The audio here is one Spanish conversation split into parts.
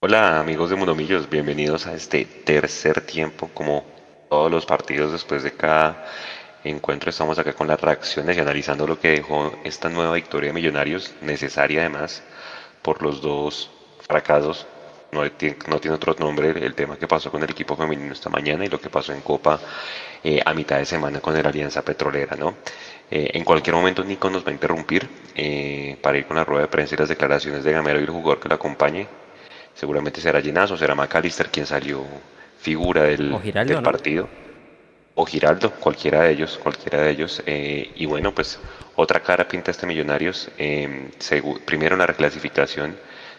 Hola amigos de Mundomillos, bienvenidos a este tercer tiempo. Como todos los partidos después de cada encuentro estamos acá con las reacciones y analizando lo que dejó esta nueva victoria de Millonarios, necesaria además por los dos fracasos. No tiene, otro nombre el tema que pasó con el equipo femenino esta mañana y lo que pasó en Copa eh, a mitad de semana con el Alianza Petrolera, ¿no? Eh, en cualquier momento Nico nos va a interrumpir eh, para ir con la rueda de prensa y las declaraciones de Gamero y el jugador que lo acompañe. Seguramente será Llenazo, será McAllister quien salió figura del, partido. O Giraldo, cualquiera de ellos, cualquiera de ellos. Eh, y bueno, pues otra cara pinta este Millonarios. primero en la reclasificación.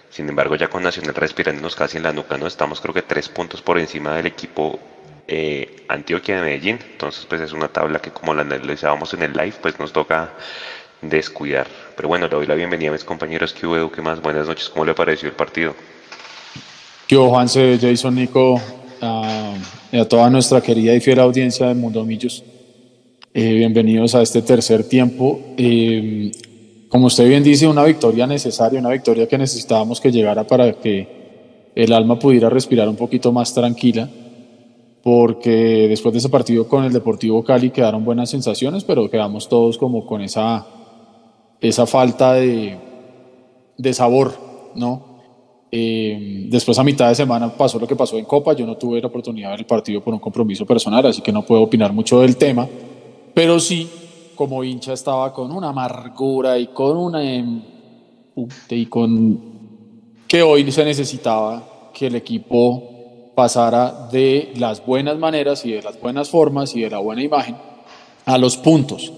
Sin embargo, ya con Nacional respirándonos casi en la nuca, ¿no? Estamos creo que tres puntos por encima del equipo eh, Antioquia de Medellín. Entonces, pues es una tabla que como la analizábamos en el live, pues nos toca descuidar. Pero bueno, le doy la bienvenida a mis compañeros que hubo, que más buenas noches. ¿Cómo le pareció el partido? Yo, Juanse, Jason, Nico, a, a toda nuestra querida y fiel audiencia de Mundo Millos. Eh, bienvenidos a este tercer tiempo. Eh, como usted bien dice, una victoria necesaria, una victoria que necesitábamos que llegara para que el alma pudiera respirar un poquito más tranquila porque después de ese partido con el Deportivo Cali quedaron buenas sensaciones, pero quedamos todos como con esa, esa falta de, de sabor, ¿no? Eh, después a mitad de semana pasó lo que pasó en Copa, yo no tuve la oportunidad de ver el partido por un compromiso personal, así que no puedo opinar mucho del tema, pero sí, como hincha estaba con una amargura y con una... Y con que hoy se necesitaba que el equipo pasara de las buenas maneras y de las buenas formas y de la buena imagen a los puntos.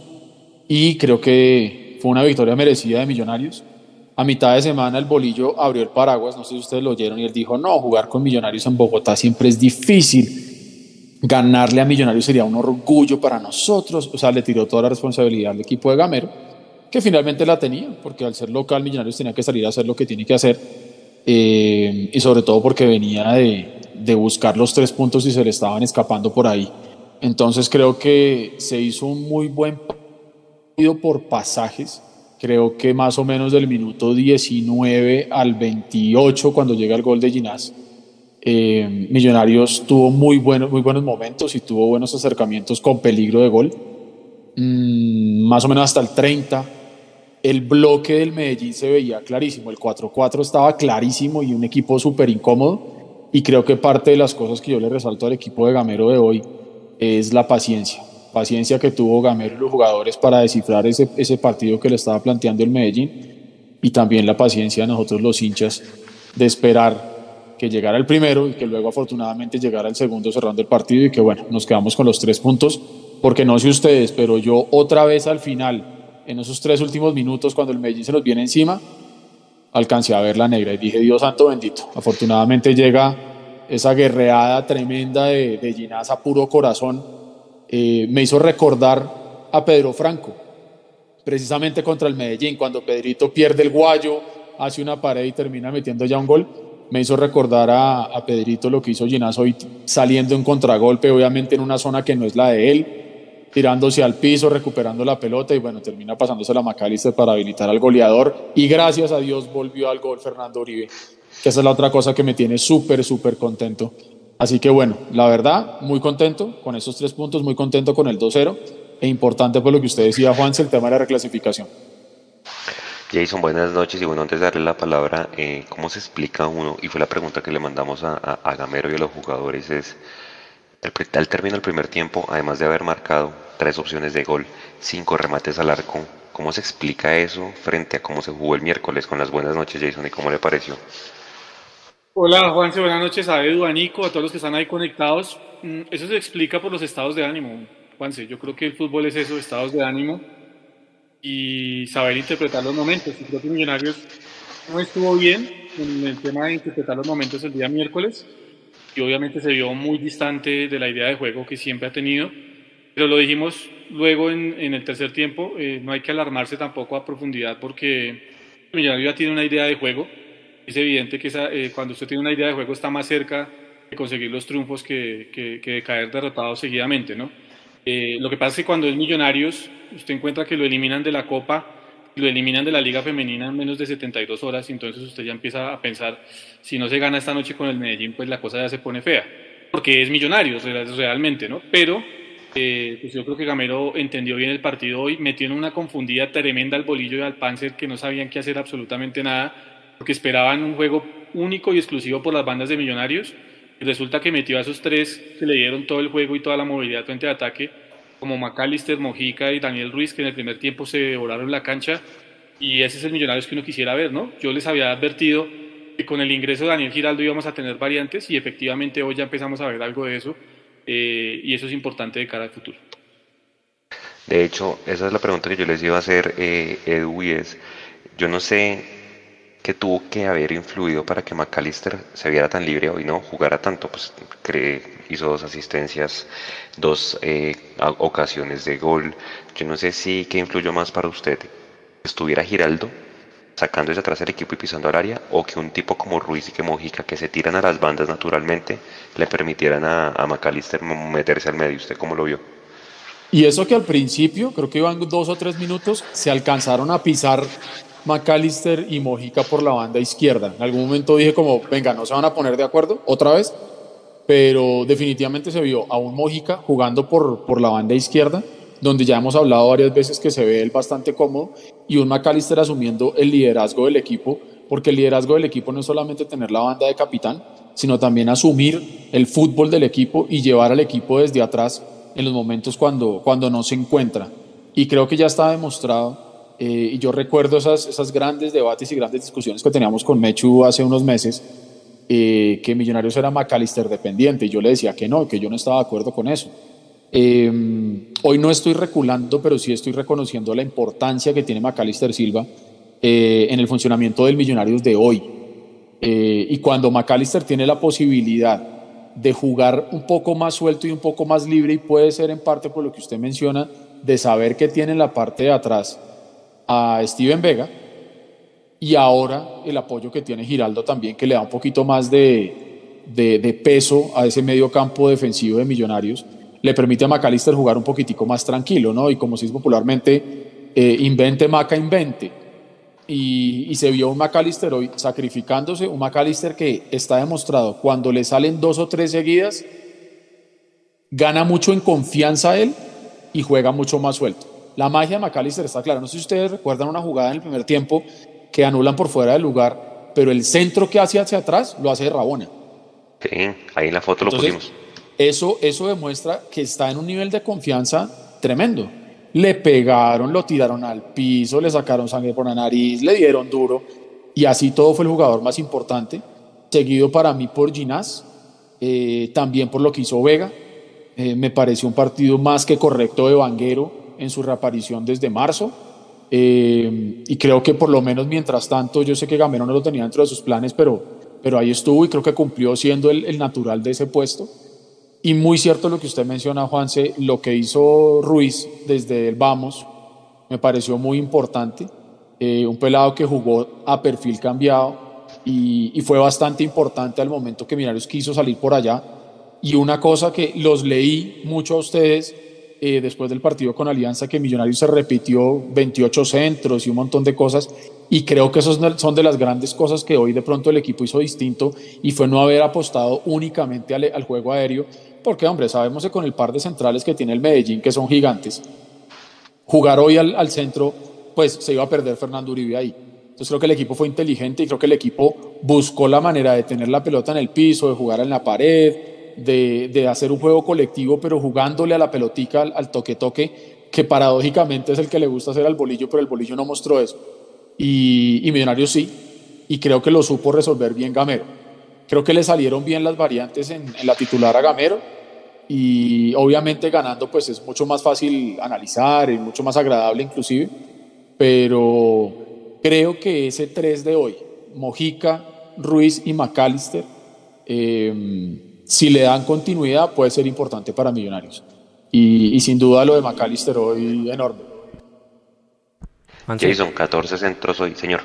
Y creo que fue una victoria merecida de Millonarios. A mitad de semana el bolillo abrió el paraguas, no sé si ustedes lo oyeron, y él dijo, no, jugar con Millonarios en Bogotá siempre es difícil. Ganarle a Millonarios sería un orgullo para nosotros. O sea, le tiró toda la responsabilidad al equipo de Gamero, que finalmente la tenía, porque al ser local Millonarios tenía que salir a hacer lo que tiene que hacer. Eh, y sobre todo porque venía de, de buscar los tres puntos y se le estaban escapando por ahí. Entonces creo que se hizo un muy buen partido por pasajes. Creo que más o menos del minuto 19 al 28, cuando llega el gol de Ginás, eh, Millonarios tuvo muy buenos, muy buenos momentos y tuvo buenos acercamientos con peligro de gol. Mm, más o menos hasta el 30, el bloque del Medellín se veía clarísimo. El 4-4 estaba clarísimo y un equipo súper incómodo y creo que parte de las cosas que yo le resalto al equipo de Gamero de hoy es la paciencia. Paciencia que tuvo Gamero y los jugadores para descifrar ese, ese partido que le estaba planteando el Medellín y también la paciencia de nosotros los hinchas de esperar que llegara el primero y que luego afortunadamente llegara el segundo cerrando el partido y que bueno, nos quedamos con los tres puntos porque no sé ustedes, pero yo otra vez al final, en esos tres últimos minutos cuando el Medellín se nos viene encima, alcancé a ver la negra y dije, Dios santo bendito. Afortunadamente llega esa guerreada tremenda de, de Ginás a puro corazón. Eh, me hizo recordar a Pedro Franco, precisamente contra el Medellín, cuando Pedrito pierde el guayo, hace una pared y termina metiendo ya un gol. Me hizo recordar a, Pedrito lo que hizo Ginás hoy saliendo en contragolpe, obviamente en una zona que no es la de él, tirándose al piso, recuperando la pelota y bueno, termina pasándose la Macalister para habilitar al goleador y gracias a Dios volvió al gol Fernando Uribe, que esa es la otra cosa que me tiene súper, súper contento. Así que bueno, la verdad, muy contento con esos tres puntos, muy contento con el 2-0 e importante por lo que usted decía, Juan, el tema de la reclasificación. Jason, buenas noches y bueno, antes de darle la palabra, eh, ¿cómo se explica uno? Y fue la pregunta que le mandamos a, a, Gamero y a los jugadores, es al término del primer tiempo, además de haber marcado tres opciones de gol, cinco remates al arco, ¿cómo se explica eso frente a cómo se jugó el miércoles con las buenas noches, Jason, y cómo le pareció? Hola, Juanse, buenas noches a Edu, a Nico, a todos los que están ahí conectados. Mm, eso se explica por los estados de ánimo, Juanse. Yo creo que el fútbol es eso, estados de ánimo y saber interpretar los momentos. Y creo que Millonarios no estuvo bien en el tema de interpretar los momentos el día miércoles y obviamente se vio muy distante de la idea de juego que siempre ha tenido. Pero lo dijimos luego en, el tercer tiempo, eh, no hay que alarmarse tampoco a profundidad porque Millonarios ya tiene una idea de juego. Es evidente que esa, eh, cuando usted tiene una idea de juego está más cerca de conseguir los triunfos que, de caer derrotado seguidamente. ¿no? Eh, lo que pasa es que cuando es Millonarios, usted encuentra que lo eliminan de la Copa lo eliminan de la liga femenina en menos de 72 horas, entonces usted ya empieza a pensar, si no se gana esta noche con el Medellín, pues la cosa ya se pone fea, porque es millonario realmente, ¿no? Pero eh, pues yo creo que Gamero entendió bien el partido hoy, metió en una confundida tremenda al bolillo y al Panzer que no sabían qué hacer absolutamente nada, porque esperaban un juego único y exclusivo por las bandas de millonarios, y resulta que metió a esos tres que le dieron todo el juego y toda la movilidad frente de ataque, como McAllister, Mojica y Daniel Ruiz, que en el primer tiempo se volaron la cancha, y ese es el Millonarios que uno quisiera ver, ¿no? Yo les había advertido que con el ingreso de Daniel Giraldo íbamos a tener variantes, y efectivamente hoy ya empezamos a ver algo de eso, eh, y eso es importante de cara al futuro. De hecho, esa es la pregunta que yo les iba a hacer, eh, Edu, y es, yo no sé qué tuvo que haber influido para que McAllister se viera tan libre hoy, no jugara tanto, pues hizo dos asistencias, dos eh, ocasiones de gol. Yo no sé si qué influyó más para usted, estuviera Giraldo sacando desde atrás el equipo y pisando al área, o que un tipo como Ruiz y que Mojica, que se tiran a las bandas naturalmente, le permitieran a, a McAllister meterse al medio. ¿Usted cómo lo vio? Y eso que al principio, creo que iban dos o tres minutos, se alcanzaron a pisar McAllister y Mojica por la banda izquierda. En algún momento dije como, venga, no se van a poner de acuerdo otra vez, pero definitivamente se vio a un Mojica jugando por, por la banda izquierda donde ya hemos hablado varias veces que se ve él bastante cómodo, y un McAllister asumiendo el liderazgo del equipo, porque el liderazgo del equipo no es solamente tener la banda de capitán, sino también asumir el fútbol del equipo y llevar al equipo desde atrás en los momentos cuando, cuando no se encuentra. Y creo que ya está demostrado, eh, y yo recuerdo esas, esas grandes debates y grandes discusiones que teníamos con Mechu hace unos meses, eh, que Millonarios era McAllister dependiente, y yo le decía que no, que yo no estaba de acuerdo con eso. Em, hoy no estoy reculando, pero sí estoy reconociendo la importancia que tiene Macalister Silva eh, en el funcionamiento del Millonarios de hoy. Eh, y cuando Macalister tiene la posibilidad de jugar un poco más suelto y un poco más libre, y puede ser en parte por lo que usted menciona, de saber que tiene en la parte de atrás a Steven Vega, y ahora el apoyo que tiene Giraldo también, que le da un poquito más de, de, peso a ese medio campo defensivo de Millonarios le permite a McAllister jugar un poquitico más tranquilo, ¿no? Y como se dice popularmente, eh, invente Maca, invente. Y, se vio un McAllister hoy sacrificándose, un McAllister que está demostrado, cuando le salen dos o tres seguidas, gana mucho en confianza él y juega mucho más suelto. La magia de McAllister está clara. No sé si ustedes recuerdan una jugada en el primer tiempo que anulan por fuera del lugar, pero el centro que hace hacia atrás lo hace Rabona. Sí, ahí en la foto lo pusimos. Eso, eso demuestra que está en un nivel de confianza tremendo. Le pegaron, lo tiraron al piso, le sacaron sangre por la nariz, le dieron duro y así todo fue el jugador más importante, seguido para mí por Ginás, eh, también por lo que hizo Vega. Eh, me pareció un partido más que correcto de Vanguero en su reaparición desde marzo. Eh, y creo que por lo menos mientras tanto, yo sé que Gamero no lo tenía dentro de sus planes, pero, pero ahí estuvo y creo que cumplió siendo el, natural de ese puesto. Y muy cierto lo que usted menciona, Juanse, lo que hizo Ruiz desde el Vamos me pareció muy importante. Eh, un pelado que jugó a perfil cambiado y, y, fue bastante importante al momento que Millonarios quiso salir por allá. Y una cosa que los leí mucho a ustedes eh, después del partido con Alianza, que Millonarios se repitió 28 centros y un montón de cosas. Y creo que esos son de las grandes cosas que hoy de pronto el equipo hizo distinto y fue no haber apostado únicamente al, al juego aéreo, porque, hombre, sabemos que con el par de centrales que tiene el Medellín, que son gigantes, jugar hoy al, centro, pues se iba a perder Fernando Uribe ahí. Entonces creo que el equipo fue inteligente y creo que el equipo buscó la manera de tener la pelota en el piso, de jugar en la pared, de, hacer un juego colectivo, pero jugándole a la pelotica, al toque-toque, que paradójicamente es el que le gusta hacer al bolillo, pero el bolillo no mostró eso. Y, Millonarios sí, y creo que lo supo resolver bien Gamero. Creo que le salieron bien las variantes en, la titular a Gamero y obviamente ganando pues es mucho más fácil analizar y mucho más agradable inclusive, pero creo que ese 3 de hoy, Mojica, Ruiz y McAllister, em, si le dan continuidad puede ser importante para Millonarios. Y, sin duda lo de McAllister hoy enorme. Jason, 14 centros hoy, señor.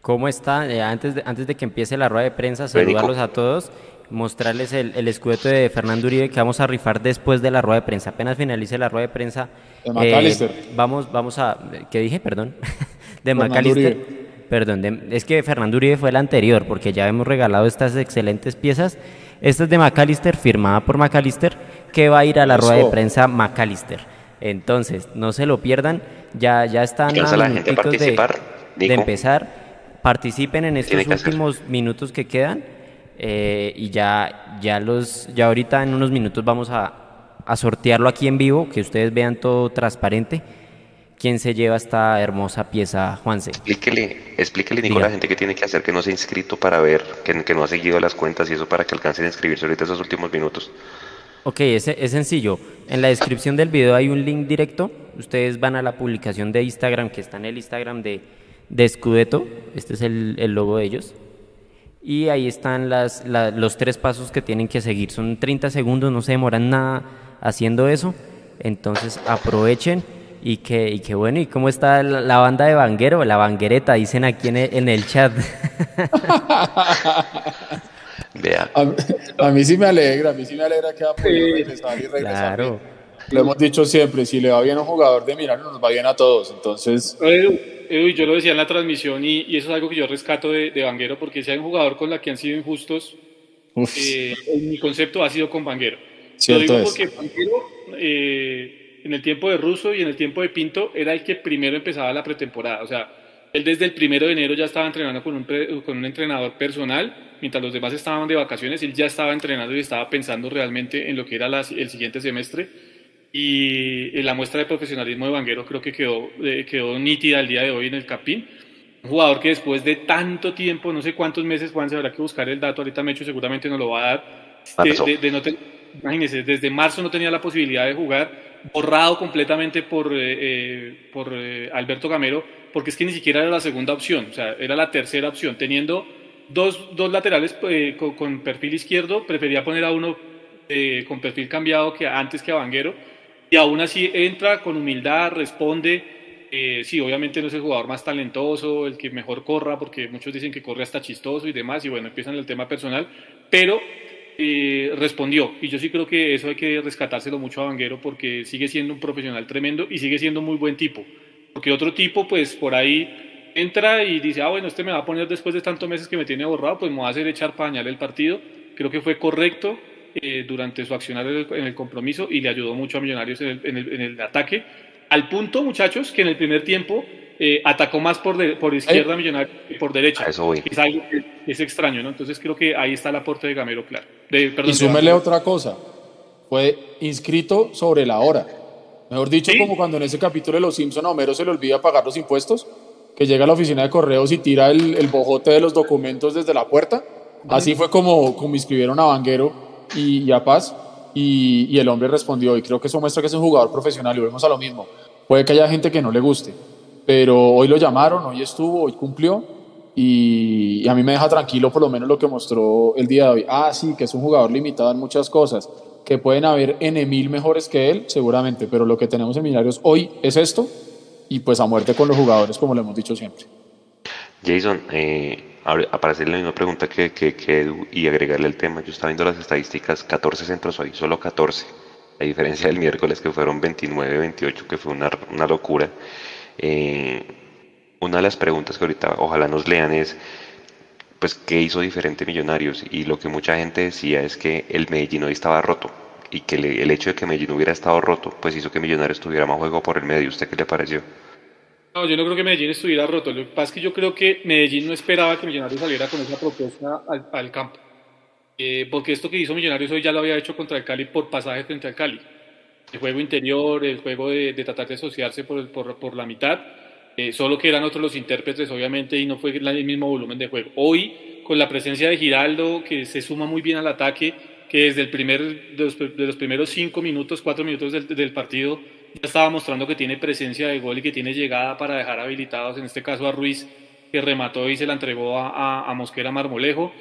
¿Cómo está? Eh, antes, de, antes de que empiece la rueda de prensa, saludarlos a todos. mostrarles el, el escudeto de Fernando Uribe que vamos a rifar después de la rueda de prensa. Apenas finalice la rueda de prensa. De vamos, vamos a. ¿Qué dije? Perdón. de McAllister. Perdón, es que Fernando Uribe fue el anterior, porque ya hemos regalado estas excelentes piezas. Esta es de McAllister, firmada por McAllister, que va a ir a la rueda de prensa McAllister. Entonces, no se lo pierdan. Ya, ya están a la gente participar, de, empezar. Participen en estos últimos minutos que quedan. Eh, y ya, ya, los, ya ahorita en unos minutos vamos a, a sortearlo aquí en vivo, que ustedes vean todo transparente quién se lleva esta hermosa pieza, Juanse. Explíquele, explíquele Nico, a la gente que tiene que hacer que no se ha inscrito para ver, que, que, no ha seguido las cuentas y eso para que alcancen a inscribirse ahorita esos últimos minutos. Ok, es, es sencillo. En la descripción del video hay un link directo. Ustedes van a la publicación de Instagram, que está en el Instagram de, de Scudetto. Este es el, el logo de ellos. Y ahí están las, los tres pasos que tienen que seguir. Son 30 segundos, no se demoran nada haciendo eso. Entonces aprovechen y que, y que bueno, ¿y cómo está la, banda de Vanguero? La Vanguereta, dicen aquí en el, en el chat. Vea. A, mí sí me alegra, a mí sí me alegra que va a poder regresar y regresar. Claro. Lo hemos dicho siempre, si le va bien a un jugador de mirar nos va bien a todos. Entonces. Edu, yo lo decía en la transmisión y, y, eso es algo que yo rescato de, de Vanguero, porque si hay un jugador con la que han sido injustos, eh, mi concepto ha sido con Vanguero. Cierto lo digo porque Vanguero. Eh, en el tiempo de Russo y en el tiempo de Pinto era el que primero empezaba la pretemporada. O sea, él desde el primero de enero ya estaba entrenando con un, con un entrenador personal, mientras los demás estaban de vacaciones, él ya estaba entrenando y estaba pensando realmente en lo que era el siguiente semestre. Y la muestra de profesionalismo de Vanguero creo que quedó, eh, quedó nítida el día de hoy en el Capín. Un jugador que después de tanto tiempo, no sé cuántos meses, Juan, se habrá que buscar el dato, ahorita Mecho seguramente nos lo va a dar. De, no imagínense, desde marzo no tenía la posibilidad de jugar borrado completamente por, eh, eh, por eh, Alberto Gamero, porque es que ni siquiera era la segunda opción, o sea, era la tercera opción. Teniendo dos, dos laterales con, perfil izquierdo, prefería poner a uno con perfil cambiado que antes que a Vanguero, y aún así entra con humildad, responde. sí, obviamente no es el jugador más talentoso, el que mejor corra, porque muchos dicen que corre hasta chistoso y demás, y bueno, empiezan el tema personal, pero eh, respondió. Y yo sí creo que eso hay que rescatárselo mucho a Vanguero porque sigue siendo un profesional tremendo y sigue siendo muy buen tipo. Porque otro tipo, pues por ahí entra y dice, ah, bueno, este me va a poner después de tantos meses que me tiene borrado, pues me va a hacer echar pañal el partido. Creo que fue correcto eh, durante su accionar en el, compromiso y le ayudó mucho a Millonarios en el ataque. Al punto, muchachos, que en el primer tiempo eh, atacó más por, por izquierda Millonarios que por derecha. Eso Es algo es extraño, ¿no? Entonces creo que ahí está el aporte de Gamero, claro. y súmele otra cosa. Fue inscrito sobre la hora. Mejor dicho, como cuando en ese capítulo de Los Simpson a Homero se le olvida pagar los impuestos, que llega a la oficina de correos y tira el, el bojote de los documentos desde la puerta. Así fue como, como inscribieron a Vanguero y, a Paz. Y, y, el hombre respondió, y creo que eso muestra que es un jugador profesional, y vemos a lo mismo. Puede que haya gente que no le guste, pero hoy lo llamaron, hoy estuvo, hoy cumplió y, a mí me deja tranquilo por lo menos lo que mostró el día de hoy. Ah, sí, que es un jugador limitado en muchas cosas, que pueden haber N mil mejores que él, seguramente, pero lo que tenemos en Millonarios hoy es esto y pues a muerte con los jugadores, como lo hemos dicho siempre. Jason, eh, para la misma pregunta que, que, Edu y agregarle el tema, yo estaba viendo las estadísticas, 14 centros hoy, solo 14, a diferencia del miércoles que fueron 29, 28, que fue una, una locura. Eh, una de las preguntas que ahorita ojalá nos lean es, pues, ¿qué hizo diferente Millonarios? Y lo que mucha gente decía es que el Medellín hoy estaba roto y que el hecho de que Medellín hubiera estado roto, pues hizo que Millonarios tuviera más juego por el medio. ¿Usted qué le pareció? No, yo no creo que Medellín estuviera roto. Lo que pasa es que yo creo que Medellín no esperaba que Millonarios saliera con esa propuesta al, campo. Eh, porque esto que hizo Millonarios hoy ya lo había hecho contra el Cali por pasaje frente al Cali el juego interior, el juego de, tratar de asociarse por, por, por la mitad, eh, solo que eran otros los intérpretes, obviamente, y no fue el mismo volumen de juego. Hoy, con la presencia de Giraldo, que se suma muy bien al ataque, que desde el primer, de, los, primeros cinco minutos, cuatro minutos del, del, partido, ya estaba mostrando que tiene presencia de gol y que tiene llegada para dejar habilitados, en este caso a Ruiz, que remató y se la entregó a, a, a Mosquera Marmolejo.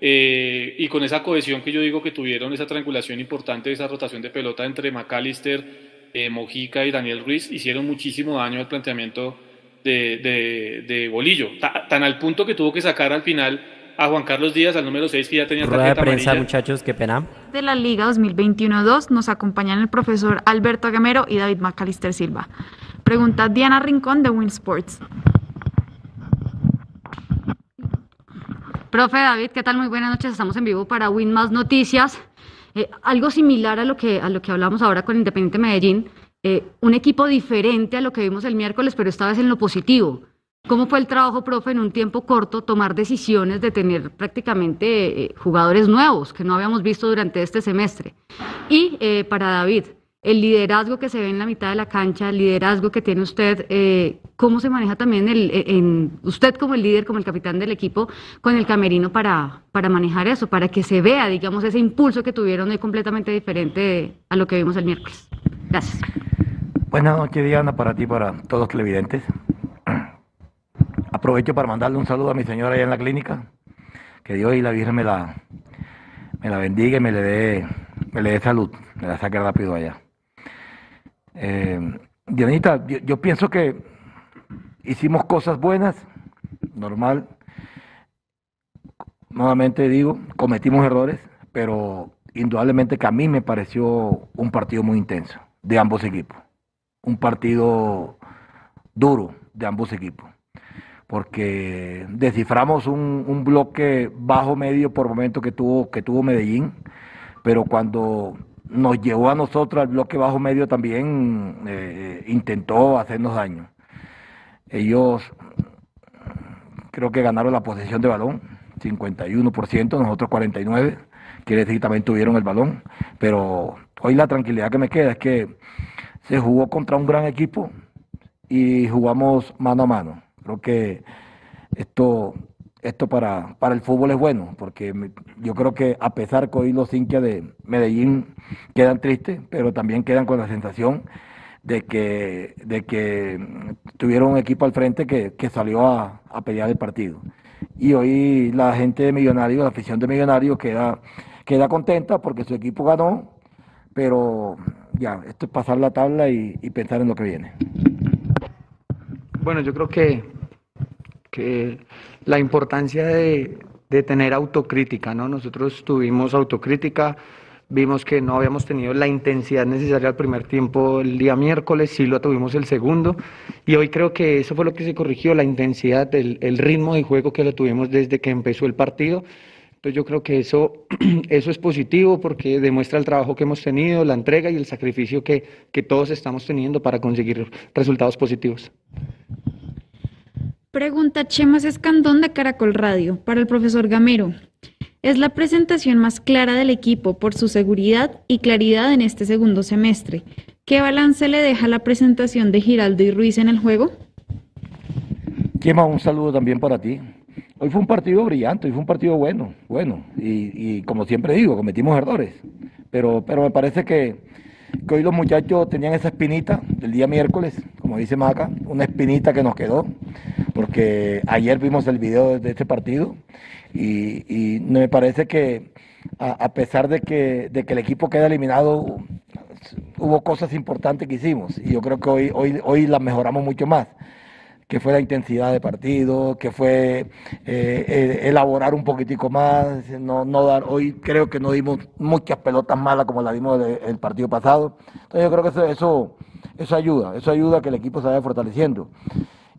Eh, y con esa cohesión que yo digo que tuvieron, esa triangulación importante, esa rotación de pelota entre McAllister, eh, Mojica y Daniel Ruiz, hicieron muchísimo daño al planteamiento de, de, Bolillo. tan al punto que tuvo que sacar al final a Juan Carlos Díaz, al número 6, que ya tenía Rueda de prensa, muchachos, qué pena. De la Liga 2021-2 nos acompañan el profesor Alberto Gamero y David Macalister Silva. Pregunta Diana Rincón de Winsports. Profe David, ¿qué tal? Muy buenas noches. Estamos en vivo para Win Más Noticias. Eh, algo similar a lo que a lo que hablamos ahora con Independiente Medellín, eh, un equipo diferente a lo que vimos el miércoles, pero esta vez en lo positivo. ¿Cómo fue el trabajo, profe, en un tiempo corto tomar decisiones de tener prácticamente eh, jugadores nuevos que no habíamos visto durante este semestre? Y para David, el liderazgo que se ve en la mitad de la cancha, el liderazgo que tiene usted, eh, cómo se maneja también el, eh, en, usted como el líder, como el capitán del equipo, con el camerino para, para manejar eso, para que se vea, digamos, ese impulso que tuvieron hoy completamente diferente a lo que vimos el miércoles. Gracias. Buenas noches, Diana, para ti, para todos los televidentes. Aprovecho para mandarle un saludo a mi señora allá en la clínica. Que Dios y la Virgen me la, me la bendiga y me le dé salud, me la saque rápido allá. Eh, Dianita, yo, pienso que hicimos cosas buenas, normal. Nuevamente digo, cometimos errores, pero indudablemente que a mí me pareció un partido muy intenso de ambos equipos. Un partido duro de ambos equipos. Porque desciframos un, un bloque bajo medio por momento que tuvo, que tuvo Medellín, pero cuando nos llevó a nosotros al bloque bajo medio también eh, intentó hacernos daño. Ellos creo que ganaron la posesión de balón, 51%, nosotros 49%, quiere decir que también tuvieron el balón, pero hoy la tranquilidad que me queda es que se jugó contra un gran equipo y jugamos mano a mano. Creo que esto esto para, para el fútbol es bueno, porque yo creo que a pesar que hoy los hinchas de Medellín quedan tristes, pero también quedan con la sensación de que, de que tuvieron un equipo al frente que, salió a, pelear el partido. Y hoy la gente de Millonarios, la afición de Millonarios queda, queda contenta porque su equipo ganó, pero ya, esto es pasar la tabla y pensar en lo que viene. Bueno, yo creo que que la importancia de, tener autocrítica, ¿no? Nosotros tuvimos autocrítica, vimos que no habíamos tenido la intensidad necesaria al primer tiempo el día miércoles, sí lo tuvimos el segundo, y hoy creo que eso fue lo que se corrigió, la intensidad, el, el ritmo de juego que lo tuvimos desde que empezó el partido. Entonces yo creo que eso, eso es positivo porque demuestra el trabajo que hemos tenido, la entrega y el sacrificio que, que todos estamos teniendo para conseguir resultados positivos. Pregunta Chemas Escandón de Caracol Radio para el profesor Gamero. Es la presentación más clara del equipo por su seguridad y claridad en este segundo semestre. ¿Qué balance le deja la presentación de Giraldo y Ruiz en el juego? Chema, un saludo también para ti. Hoy fue un partido brillante, hoy fue un partido bueno, bueno. Y, como siempre digo, cometimos errores. Pero, pero me parece que, que hoy los muchachos tenían esa espinita del día miércoles, como dice Maca, una espinita que nos quedó porque ayer vimos el video de este partido y, me parece que a, pesar de que, de que el equipo queda eliminado, hubo cosas importantes que hicimos y yo creo que hoy, hoy, hoy las mejoramos mucho más que fue la intensidad de partido, que fue eh, eh, elaborar un poquitico más, no, no dar, hoy creo que no dimos muchas pelotas malas como la dimos el partido pasado. Entonces yo creo que eso, eso, ayuda, eso ayuda a que el equipo se vaya fortaleciendo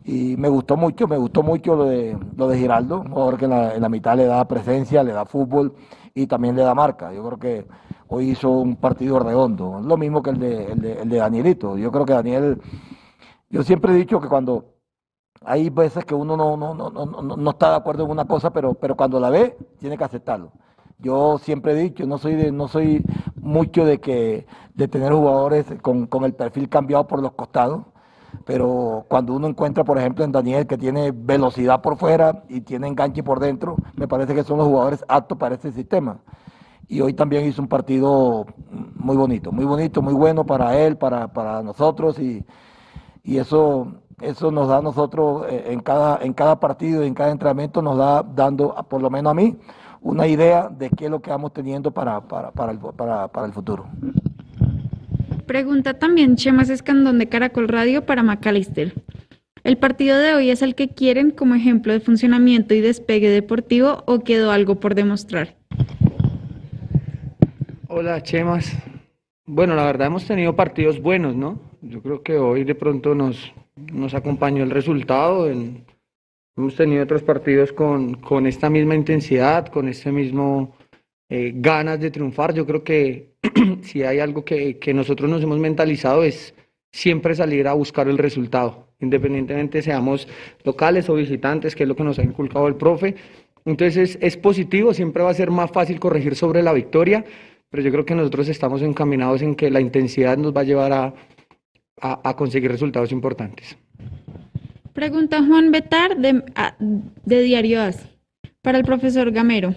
y me gustó mucho, me gustó mucho lo de, lo de Giraldo, jugador que en la, en la, mitad le da presencia, le da fútbol y también le da marca. Yo creo que hoy hizo un partido redondo, lo mismo que el de, el de Danielito. Yo creo que Daniel, yo siempre he dicho que cuando hay veces que uno no, no, no, no, no está de acuerdo en una cosa, pero, pero cuando la ve, tiene que aceptarlo. Yo siempre he dicho, no soy de, no soy mucho de que de tener jugadores con, con el perfil cambiado por los costados pero cuando uno encuentra, por ejemplo, en Daniel que tiene velocidad por fuera y tiene enganche por dentro, me parece que son los jugadores aptos para este sistema. Y hoy también hizo un partido muy bonito, muy bonito, muy bueno para él, para, para nosotros y, y eso, eso nos da a nosotros eh, en cada, en cada partido, en cada entrenamiento, nos da dando, por lo menos a mí, una idea de qué es lo que vamos teniendo para, para, para, el, para, para el futuro. Pregunta también Chemas Escandón de Caracol Radio para Macalister. ¿El partido de hoy es el que quieren como ejemplo de funcionamiento y despegue deportivo o quedó algo por demostrar? Hola, Chemas. Bueno, la verdad hemos tenido partidos buenos, ¿no? Yo creo que hoy de pronto nos, nos acompañó el resultado. hemos tenido otros partidos con, con, esta misma intensidad, con este mismo eh, ganas de triunfar. Yo creo que si hay algo que, que nosotros nos hemos mentalizado es siempre salir a buscar el resultado, independientemente seamos locales o visitantes, que es lo que nos ha inculcado el profe. Entonces es, positivo, siempre va a ser más fácil corregir sobre la victoria, pero yo creo que nosotros estamos encaminados en que la intensidad nos va a llevar a, a, conseguir resultados importantes. Pregunta Juan Betar de, de Diario AS para el profesor Gamero.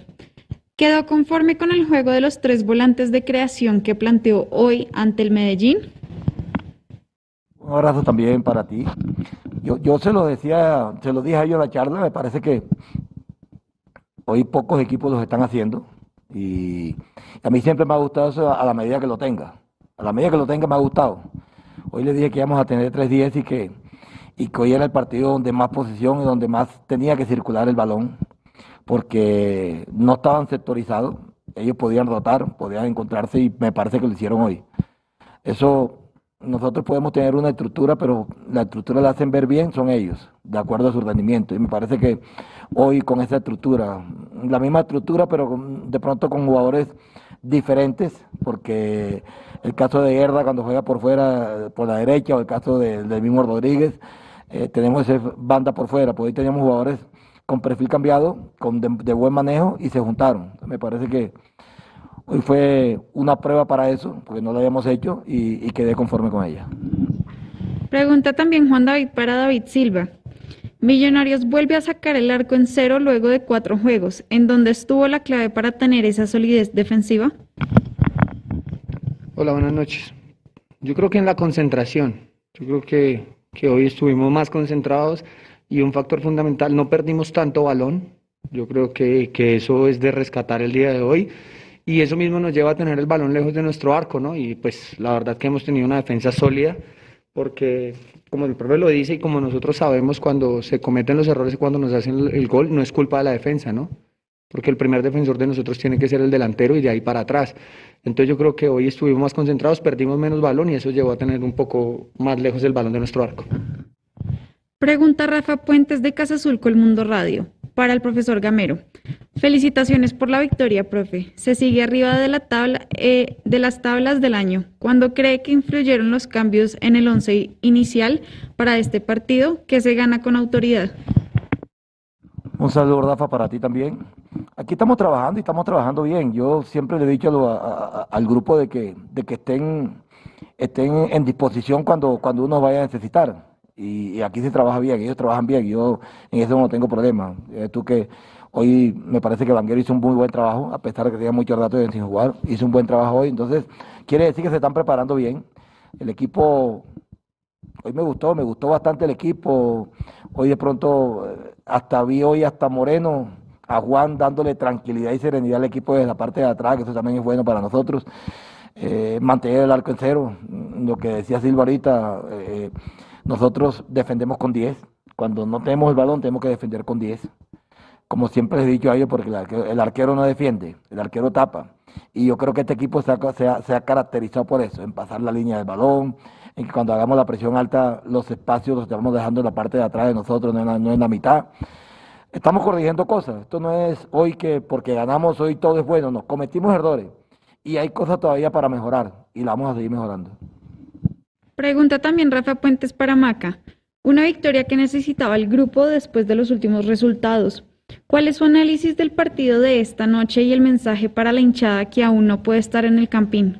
¿Quedó conforme con el juego de los tres volantes de creación que planteó hoy ante el Medellín? Un abrazo también para ti. Yo, yo se lo decía, se lo dije a ellos en la charla, me parece que hoy pocos equipos los están haciendo y a mí siempre me ha gustado eso a la medida que lo tenga. A la medida que lo tenga me ha gustado. Hoy le dije que íbamos a tener 3-10 y que, y que hoy era el partido donde más posición y donde más tenía que circular el balón, porque no estaban sectorizados, ellos podían rotar, podían encontrarse y me parece que lo hicieron hoy. Eso nosotros podemos tener una estructura, pero la estructura la hacen ver bien, son ellos, de acuerdo a su rendimiento. Y me parece que hoy con esa estructura, la misma estructura, pero de pronto con jugadores diferentes, porque el caso de Herda cuando juega por fuera, por la derecha, o el caso del mismo Rodríguez, eh, tenemos esa banda por fuera, pues hoy teníamos jugadores con perfil cambiado, con de buen manejo y se juntaron. Me parece que Hoy fue una prueba para eso, porque no lo habíamos hecho y, quedé conforme con ella. Pregunta también Juan David para David Silva. Millonarios vuelve a sacar el arco en cero luego de cuatro juegos. ¿En dónde estuvo la clave para tener esa solidez defensiva? Hola, buenas noches. Yo creo que en la concentración. Yo creo que, que hoy estuvimos más concentrados y un factor fundamental, no perdimos tanto balón. Yo creo que, que eso es de rescatar el día de hoy y eso mismo nos lleva a tener el balón lejos de nuestro arco, ¿no? Y pues la verdad que hemos tenido una defensa sólida, porque como el profe lo dice y como nosotros sabemos, cuando se cometen los errores y cuando nos hacen el gol, no es culpa de la defensa, ¿no? Porque el primer defensor de nosotros tiene que ser el delantero y de ahí para atrás. Entonces yo creo que hoy estuvimos más concentrados, perdimos menos balón y eso llevó a tener un poco más lejos el balón de nuestro arco. Pregunta Rafa Puentes de Casa con el Mundo Radio para el profesor Gamero. Felicitaciones por la victoria, profe. Se sigue arriba de la tabla eh, de las tablas del año. ¿Cuándo cree que influyeron los cambios en el once inicial para este partido que se gana con autoridad? Un saludo, Rafa, para ti también. Aquí estamos trabajando y estamos trabajando bien. Yo siempre le he dicho al grupo de que, de que estén, estén en disposición cuando, cuando uno vaya a necesitar y, aquí se trabaja bien, ellos trabajan bien, yo en eso no tengo problema. Eh, tú que hoy me parece que Vanguero hizo un muy buen trabajo, a pesar de que tenía muchos datos sin jugar, hizo un buen trabajo hoy, entonces quiere decir que se están preparando bien. El equipo, hoy me gustó, me gustó bastante el equipo, hoy de pronto eh, hasta vi hoy hasta Moreno, a Juan dándole tranquilidad y serenidad al equipo desde la parte de atrás, que eso también es bueno para nosotros. Eh, mantener el arco en cero, lo que decía Silva ahorita, eh, nosotros defendemos con 10. Cuando no tenemos el balón, tenemos que defender con 10. Como siempre les he dicho a ellos, porque el arquero, no defiende, el arquero tapa. Y yo creo que este equipo se ha, caracterizado por eso, en pasar la línea del balón, en que cuando hagamos la presión alta, los espacios los estamos dejando en la parte de atrás de nosotros, no en la, no en la mitad. Estamos corrigiendo cosas. Esto no es hoy que porque ganamos hoy todo es bueno. Nos cometimos errores y hay cosas todavía para mejorar y la vamos a seguir mejorando. Pregunta también Rafa Puentes para Maca. Una victoria que necesitaba el grupo después de los últimos resultados. ¿Cuál es su análisis del partido de esta noche y el mensaje para la hinchada que aún no puede estar en el campín?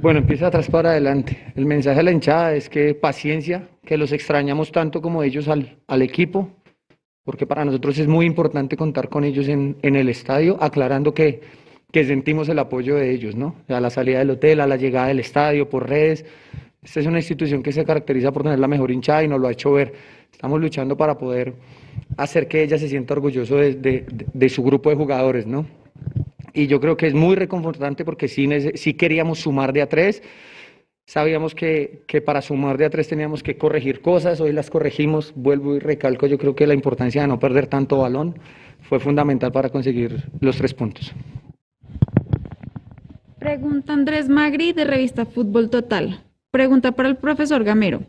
Bueno, empieza atrás para adelante. El mensaje a la hinchada es que paciencia, que los extrañamos tanto como ellos al, al equipo, porque para nosotros es muy importante contar con ellos en, en el estadio, aclarando que que sentimos el apoyo de ellos, ¿no? A la salida del hotel, a la llegada del estadio, por redes. Esta es una institución que se caracteriza por tener la mejor hinchada y nos lo ha hecho ver. Estamos luchando para poder hacer que ella se sienta orgulloso de, su grupo de jugadores, ¿no? Y yo creo que es muy reconfortante porque sí, sí queríamos sumar de a tres, Sabíamos que, que, para sumar de a tres teníamos que corregir cosas, hoy las corregimos, vuelvo y recalco, yo creo que la importancia de no perder tanto balón fue fundamental para conseguir los tres puntos. Pregunta Andrés Magri de revista Fútbol Total. Pregunta para el profesor Gamero.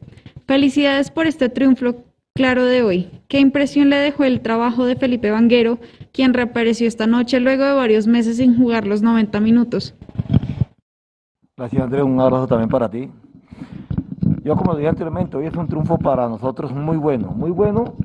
Felicidades por este triunfo claro de hoy. ¿Qué impresión le dejó el trabajo de Felipe Vanguero, quien reapareció esta noche luego de varios meses sin jugar los 90 minutos? Gracias Andrés, un abrazo también para ti. Yo como dije anteriormente, hoy es un triunfo para nosotros muy bueno, muy bueno,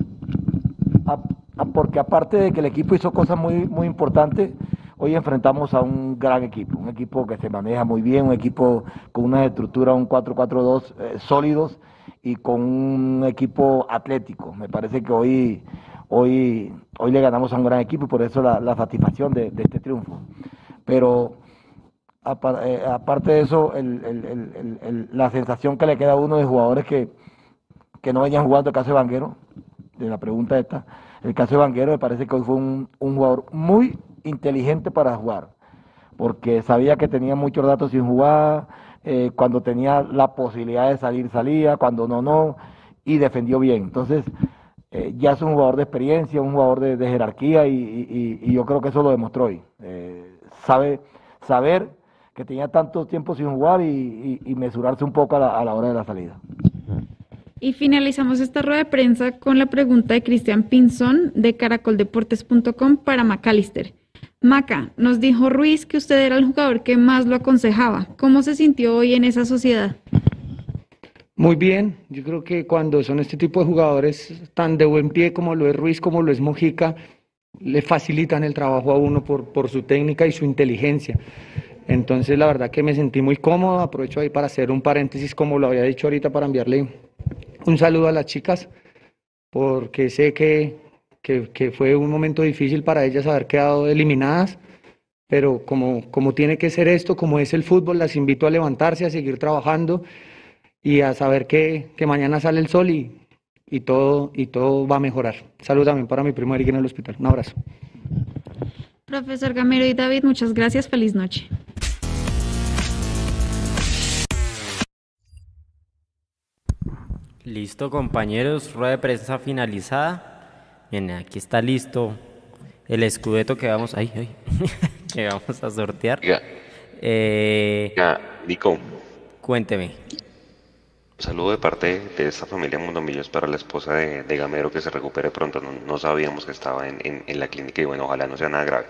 porque aparte de que el equipo hizo cosas muy, muy importantes, hoy enfrentamos a un gran equipo, un equipo que se maneja muy bien, un equipo con una estructura, un 4-4-2 eh, sólidos y con un equipo atlético. Me parece que hoy, hoy, hoy le ganamos a un gran equipo y por eso la, satisfacción de, este triunfo. Pero eh, aparte de eso, la sensación que le queda a uno de jugadores que, no venían jugando el caso de Vanguero, de la pregunta esta, el caso de Vanguero me parece que hoy fue un, jugador muy inteligente para jugar, porque sabía que tenía muchos datos sin jugar, eh, cuando tenía la posibilidad de salir, salía, cuando no, no, y defendió bien. Entonces, eh, ya es un jugador de experiencia, un jugador de, jerarquía, y, yo creo que eso lo demostró hoy. sabe saber que tenía tanto tiempo sin jugar y, mesurarse un poco a la, hora de la salida. Y finalizamos esta rueda de prensa con la pregunta de Cristian Pinzón de caracoldeportes.com para Macalister. Maca, nos dijo Ruiz que usted era el jugador que más lo aconsejaba. ¿Cómo se sintió hoy en esa sociedad? Muy bien, yo creo que cuando son este tipo de jugadores tan de buen pie como lo es Ruiz, como lo es Mojica, le facilitan el trabajo a uno por, por su técnica y su inteligencia. Entonces la verdad que me sentí muy cómodo, aprovecho ahí para hacer un paréntesis como lo había dicho ahorita para enviarle un saludo a las chicas, porque sé que, que, fue un momento difícil para ellas haber quedado eliminadas, pero como, como tiene que ser esto, como es el fútbol, las invito a levantarse, a seguir trabajando y a saber que, que mañana sale el sol y, y, todo, y todo va a mejorar. Saludos también para mi primo Eric en el hospital. Un abrazo. Profesor Gamero y David, muchas gracias. Feliz noche. Listo, compañeros, rueda de prensa finalizada. Bien, aquí está listo el escudeto que vamos, ay, ay, que vamos a sortear. Eh, Nico. Cuénteme. Un saludo de parte de esta familia Mundomillos para la esposa de, Gamero que se recupere pronto. No, sabíamos que estaba en, la clínica y bueno, ojalá no sea nada grave.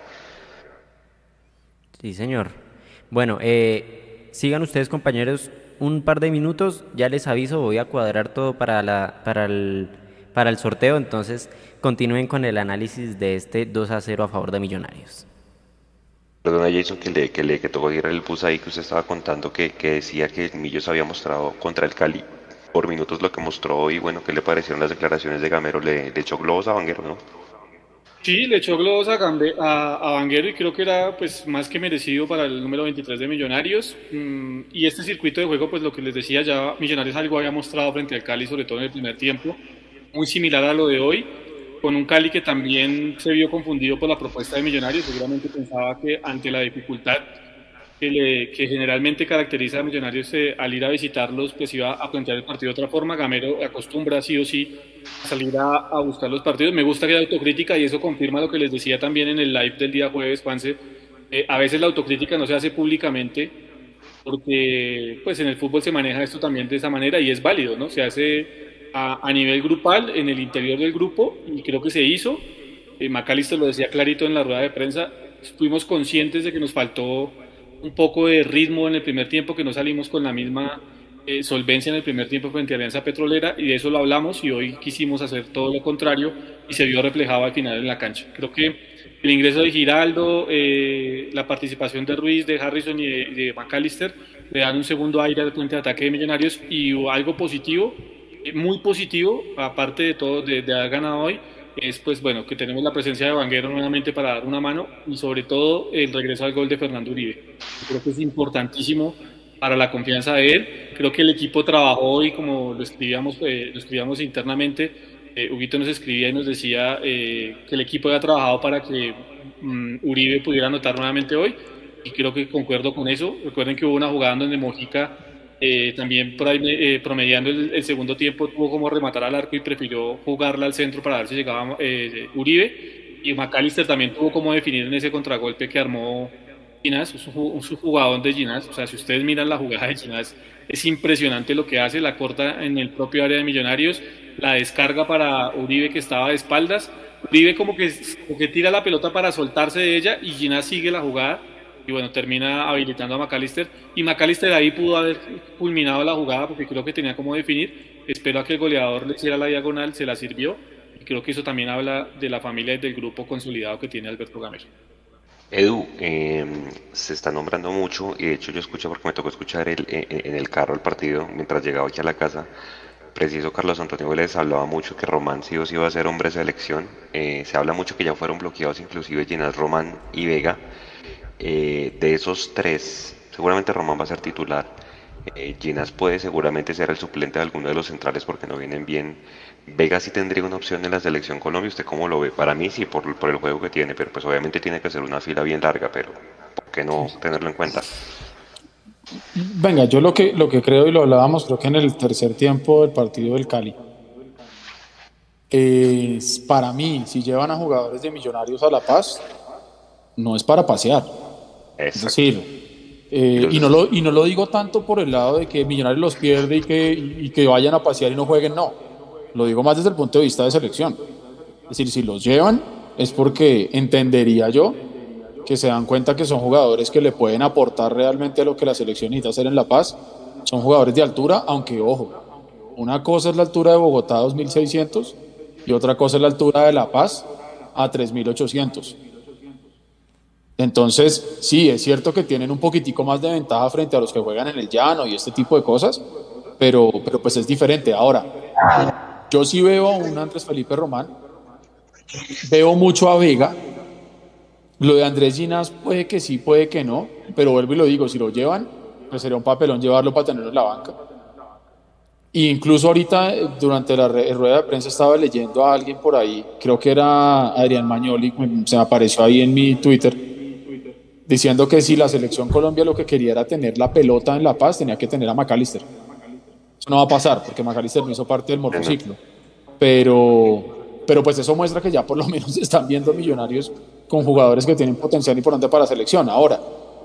Sí, señor. Bueno, eh, sigan ustedes, compañeros, un par de minutos, ya les aviso, voy a cuadrar todo para, la, para, el, para el sorteo, entonces continúen con el análisis de este 2 a 0 a favor de Millonarios. Perdona Jason que le, que le que tocó ir el bus ahí que usted estaba contando que, que decía que Millos había mostrado contra el Cali por minutos lo que mostró hoy, bueno, ¿qué le parecieron las declaraciones de Gamero? Le, le echó globos a Vanguero, ¿no? Sí, le echó globos a, a, Vanguero y creo que era pues más que merecido para el número 23 de Millonarios. Mm, y este circuito de juego, pues lo que les decía ya, Millonarios algo había mostrado frente al Cali, sobre todo en el primer tiempo, muy similar a lo de hoy, con un Cali que también se vio confundido por la propuesta de Millonarios, seguramente pensaba que ante la dificultad que, generalmente caracteriza a Millonarios eh, al ir a visitarlos, pues iba a plantear el partido de otra forma. Gamero acostumbra sí o sí a salir a, buscar los partidos. Me gusta que haya autocrítica y eso confirma lo que les decía también en el live del día jueves, Juanse. Eh, a veces la autocrítica no se hace públicamente porque pues en el fútbol se maneja esto también de esa manera y es válido, ¿no? Se hace a, a nivel grupal, en el interior del grupo y creo que se hizo. Eh, Macalister lo decía clarito en la rueda de prensa, fuimos conscientes de que nos faltó un poco de ritmo en el primer tiempo, que no salimos con la misma eh, solvencia en el primer tiempo frente a Alianza Petrolera y de eso lo hablamos y hoy quisimos hacer todo lo contrario y se vio reflejado al final en la cancha. Creo que el ingreso de Giraldo, eh, la participación de Ruiz, de Harrison y de, McAllister le dan un segundo aire al puente de ataque de Millonarios y algo positivo, muy positivo, aparte de todo, de, de haber ganado hoy, es pues bueno que tenemos la presencia de Vanguero nuevamente para dar una mano y sobre todo el regreso al gol de Fernando Uribe. Creo que es importantísimo para la confianza de él. Creo que el equipo trabajó y como lo escribíamos, eh, lo escribíamos internamente, eh, Huguito nos escribía y nos decía eh, que el equipo había trabajado para que mm, Uribe pudiera anotar nuevamente hoy y creo que concuerdo con eso. Recuerden que hubo una jugada donde Mojica Eh, también por ahí, eh, promediando el, segundo tiempo tuvo como rematar al arco y prefirió jugarla al centro para ver si llegaba eh, Uribe. Y McAllister también tuvo como definir en ese contragolpe que armó Ginás, un, jugador de Ginás. O sea, si ustedes miran la jugada de Ginás, es impresionante lo que hace. La corta en el propio área de Millonarios, la descarga para Uribe que estaba de espaldas. Uribe como que, como que tira la pelota para soltarse de ella y Ginás sigue la jugada y bueno, termina habilitando a McAllister y McAllister ahí pudo haber culminado la jugada porque creo que tenía como definir, espero a que el goleador le hiciera la diagonal, se la sirvió y creo que eso también habla de la familia y del grupo consolidado que tiene Alberto Gamero. Edu, em, se está nombrando mucho y de hecho yo escuché porque me tocó escuchar el, en, el carro el partido mientras llegaba aquí a la casa. Preciso Carlos Antonio les hablaba mucho que Román sí o sí iba a ser hombre de selección. Eh, se habla mucho que ya fueron bloqueados inclusive Ginás Román y Vega. Eh, de esos tres, seguramente Román va a ser titular. Eh, puede seguramente ser el suplente de alguno de los centrales porque no vienen bien. Vega sí tendría una opción en la selección Colombia. ¿Usted cómo lo ve? Para mí sí, por, por el juego que tiene, pero pues obviamente tiene que ser una fila bien larga, pero ¿por qué no tenerlo en cuenta? Venga, yo lo que, lo que creo y lo hablábamos creo que en el tercer tiempo del partido del Cali. Es, para mí, si llevan a jugadores de Millonarios a La Paz, no es para pasear es decir, eh, y, no lo, y no lo digo tanto por el lado de que Millonarios los pierde y que, y que vayan a pasear y no jueguen, no. Lo digo más desde el punto de vista de selección. Es decir, si los llevan es porque entendería yo que se dan cuenta que son jugadores que le pueden aportar realmente a lo que la selección necesita hacer en La Paz. Son jugadores de altura, aunque ojo, una cosa es la altura de Bogotá 2600 y otra cosa es la altura de La Paz a 3800. Entonces, sí, es cierto que tienen un poquitico más de ventaja frente a los que juegan en el llano y este tipo de cosas, pero, pero pues es diferente. Ahora, yo sí veo a un Andrés Felipe Román, veo mucho a Vega, lo de Andrés Ginas puede que sí, puede que no, pero vuelvo y lo digo, si lo llevan, pues sería un papelón llevarlo para tenerlo en la banca. E incluso ahorita, durante la rueda de prensa, estaba leyendo a alguien por ahí, creo que era Adrián Mañoli, se me apareció ahí en mi Twitter, diciendo que si la selección Colombia lo que quería era tener la pelota en La Paz, tenía que tener a McAllister. Eso no va a pasar, porque McAllister no hizo parte del motociclo. Pero, pero pues eso muestra que ya por lo menos están viendo millonarios con jugadores que tienen potencial importante para la selección. Ahora,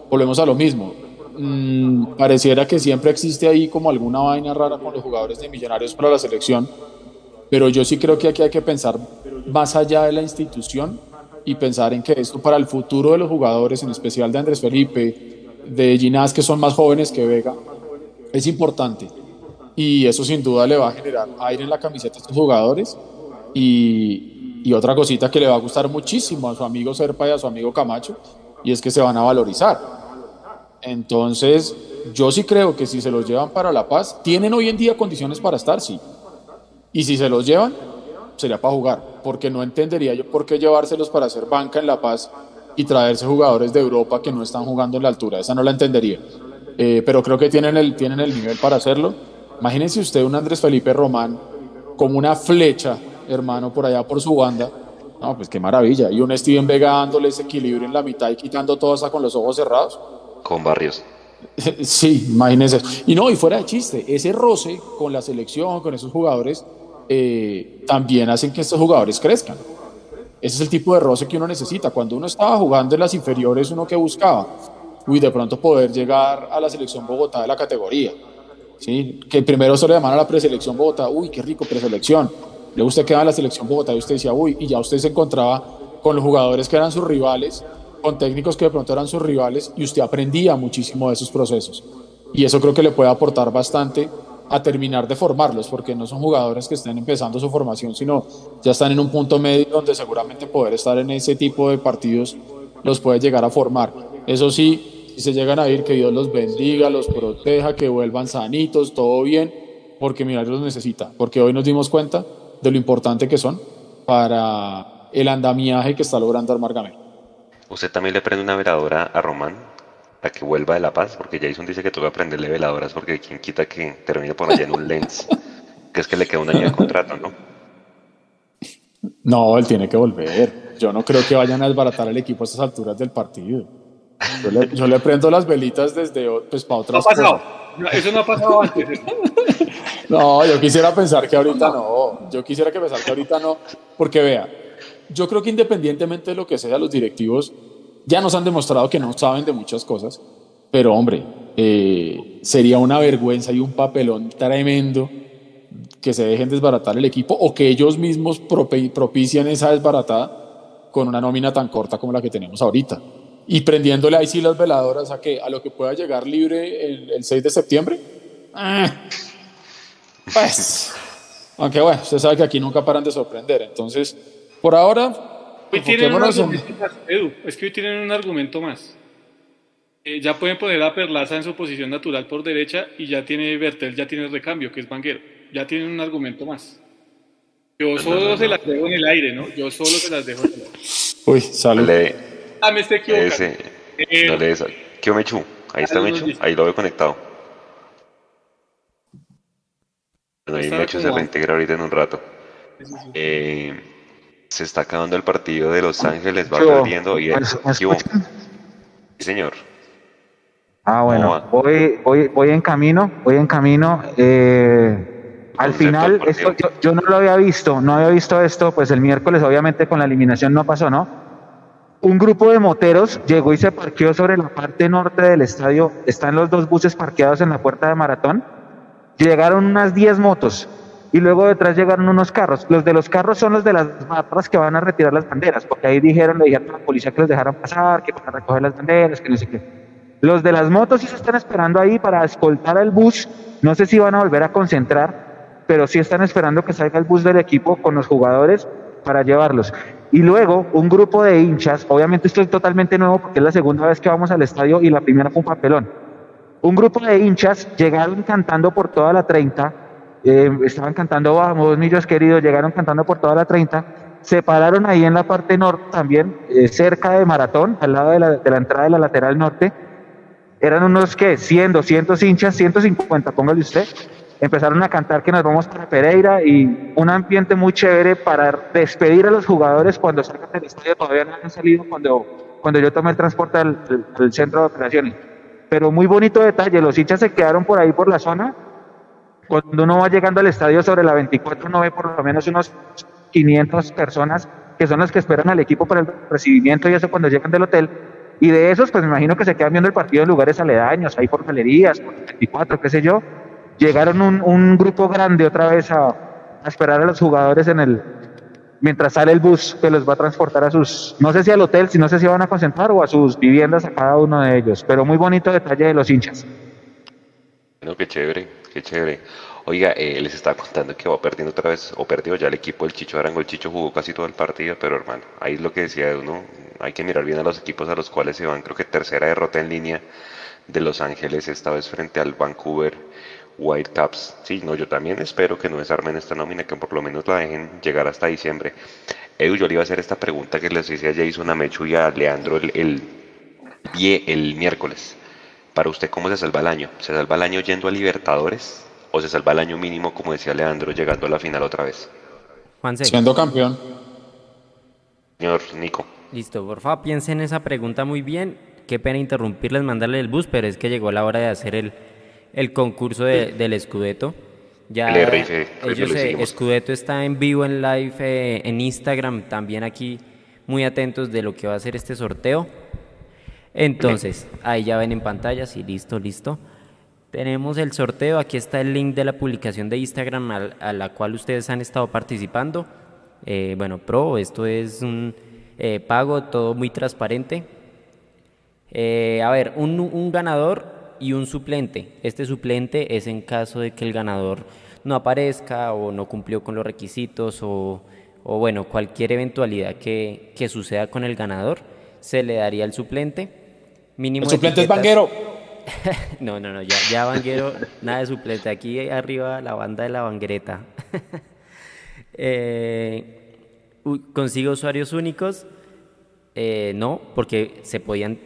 volvemos a lo mismo. Mm, pareciera que siempre existe ahí como alguna vaina rara con los jugadores de millonarios para la selección, pero yo sí creo que aquí hay que pensar más allá de la institución y pensar en que esto para el futuro de los jugadores, en especial de Andrés Felipe, de Ginás, que son más jóvenes que Vega, es importante. Y eso sin duda le va a generar aire en la camiseta a estos jugadores. Y, y otra cosita que le va a gustar muchísimo a su amigo Serpa y a su amigo Camacho, y es que se van a valorizar. Entonces, yo sí creo que si se los llevan para La Paz, tienen hoy en día condiciones para estar, sí. Y si se los llevan, sería para jugar, porque no entendería yo por qué llevárselos para hacer banca en La Paz y traerse jugadores de Europa que no están jugando en la altura, esa no la entendería. Eh, pero creo que tienen el, tienen el nivel para hacerlo. Imagínense usted un Andrés Felipe Román como una flecha, hermano, por allá por su banda. No, pues qué maravilla. Y un Steven Vega dándole ese equilibrio en la mitad y quitando todo eso con los ojos cerrados. Con Barrios. Sí, imagínense. Y no, y fuera de chiste, ese roce con la selección, con esos jugadores, eh, también hacen que estos jugadores crezcan. Ese es el tipo de roce que uno necesita. Cuando uno estaba jugando en las inferiores, uno que buscaba, uy, de pronto poder llegar a la selección Bogotá de la categoría. ¿sí? Que primero se le llaman a la preselección Bogotá, uy, qué rico preselección. Luego usted queda en la selección Bogotá y usted decía, uy, y ya usted se encontraba con los jugadores que eran sus rivales, con técnicos que de pronto eran sus rivales, y usted aprendía muchísimo de esos procesos. Y eso creo que le puede aportar bastante a terminar de formarlos, porque no son jugadores que estén empezando su formación, sino ya están en un punto medio donde seguramente poder estar en ese tipo de partidos los puede llegar a formar. Eso sí, si se llegan a ir, que Dios los bendiga, los proteja, que vuelvan sanitos, todo bien, porque mira, los necesita, porque hoy nos dimos cuenta de lo importante que son para el andamiaje que está logrando armar Gamero. ¿Usted también le prende una veladora a Román? Que vuelva de La Paz, porque Jason dice que que aprenderle veladoras porque quien quita que termine por allá en un lens, que es que le queda un año de contrato, ¿no? No, él tiene que volver. Yo no creo que vayan a desbaratar el equipo a estas alturas del partido. Yo le, prendo las velitas desde pues para otras no ha pasado. Eso no ha pasado antes. no, yo quisiera pensar que ahorita no. Yo quisiera que pensar que ahorita no, porque vea, yo creo que independientemente de lo que sea, los directivos ya nos han demostrado que no saben de muchas cosas, pero hombre, eh, sería una vergüenza y un papelón tremendo que se dejen desbaratar el equipo o que ellos mismos propician esa desbaratada con una nómina tan corta como la que tenemos ahorita. Y prendiéndole ahí sí las veladoras a, que, a lo que pueda llegar libre el, 6 de septiembre. Ah, pues, aunque bueno, usted sabe que aquí nunca paran de sorprender. Entonces, por ahora, hoy tienen un argumento más, Edu, es que hoy tienen un argumento más. Eh, ya pueden poner a Perlaza en su posición natural por derecha y ya tiene Bertel, ya tiene el recambio, que es Banguero. Ya tienen un argumento más. Yo solo se las dejo en el aire, ¿no? Yo solo se las dejo en el aire. Uy, salud. Ah, me estoy equivocando. Ese, eh, no le ¿Qué Mechu? Ahí está Mechu, ahí lo veo conectado. Bueno, ahí Mechu se reintegra ahorita en un rato. Eh, se está acabando el partido de Los Ángeles, va perdiendo y es, Sí, señor. Ah, bueno, voy, voy, voy en camino, voy en camino. Eh, al final, esto, yo, yo, no lo había visto, no había visto esto, pues el miércoles obviamente con la eliminación no pasó, ¿no? un grupo de moteros llegó y se parqueó sobre la parte norte del estadio. Están los dos buses parqueados en la puerta de maratón. Llegaron unas 10 motos y luego detrás llegaron unos carros. Los de los carros son los de las barras que van a retirar las banderas, porque ahí dijeron, le dijeron a la policía que los dejaran pasar, que para recoger las banderas, que no sé qué. Los de las motos sí se están esperando ahí para escoltar al bus. No sé si van a volver a concentrar, pero sí están esperando que salga el bus del equipo con los jugadores para llevarlos. Y luego un grupo de hinchas, obviamente esto es totalmente nuevo porque es la segunda vez que vamos al estadio y la primera fue un papelón. Un grupo de hinchas llegaron cantando por toda la 30, eh, estaban cantando Vamos, millos queridos, llegaron cantando por toda la 30, se pararon ahí en la parte norte también, eh, cerca de Maratón, al lado de la, de la entrada de la lateral norte. Eran unos que 100, 200 hinchas, 150, póngale usted, empezaron a cantar que nos vamos para Pereira y un ambiente muy chévere para despedir a los jugadores cuando salgan del estadio, todavía no han salido cuando, cuando yo tomé el transporte al, centro de operaciones. Pero muy bonito detalle, los hinchas se quedaron por ahí por la zona. Cuando uno va llegando al estadio sobre la 24, uno ve por lo menos unos 500 personas que son las que esperan al equipo para el recibimiento y eso cuando llegan del hotel. Y de esos, pues me imagino que se quedan viendo el partido en lugares aledaños, ahí por galerías, por 24, qué sé yo llegaron un, un grupo grande otra vez a, a, esperar a los jugadores en el mientras sale el bus que los va a transportar a sus, no sé si al hotel, si no sé si van a concentrar o a sus viviendas a cada uno de ellos, pero muy bonito detalle de los hinchas. Bueno, qué chévere, qué chévere. Oiga, eh, les estaba contando que va perdiendo otra vez, o perdió ya el equipo del Chicho Arango. El Chicho jugó casi todo el partido, pero hermano, ahí es lo que decía uno. Hay que mirar bien a los equipos a los cuales se van. Creo que tercera derrota en línea de Los Ángeles, esta vez frente al Vancouver Whitecaps. Sí, no, yo también espero que no desarmen esta nómina, que por lo menos la dejen llegar hasta diciembre. Edu, yo le iba a hacer esta pregunta que les hice a Jason, a y a Leandro el, el, el miércoles. Para usted, ¿cómo se salva el año? ¿Se salva el año yendo a Libertadores? ¿O se salva el año mínimo, como decía Leandro, llegando a la final otra vez? Siendo campeón. Señor Nico. Listo, por favor, piensen en esa pregunta muy bien. Qué pena interrumpirles, mandarle el bus, pero es que llegó la hora de hacer el, el concurso de, del Scudetto. Ya ellos, eh, Scudetto está en vivo en live eh, en Instagram, también aquí muy atentos de lo que va a ser este sorteo. Entonces, ahí ya ven en pantalla, sí, listo, listo. Tenemos el sorteo, aquí está el link de la publicación de Instagram a, la cual ustedes han estado participando. Eh, bueno, pro, esto es un pago, todo muy transparente. a ver, un, un ganador y un suplente. Este suplente es en caso de que el ganador no aparezca o no cumplió con los requisitos o, bueno, cualquier eventualidad que, suceda con el ganador, se le daría el suplente. Mínimo el suplente es Vanguero. no, no, no, ya, ya Vanguero, nada de suplente. Aquí arriba la banda de la Vanguereta. eh, ¿Consigo usuarios únicos? Eh, no, porque se podían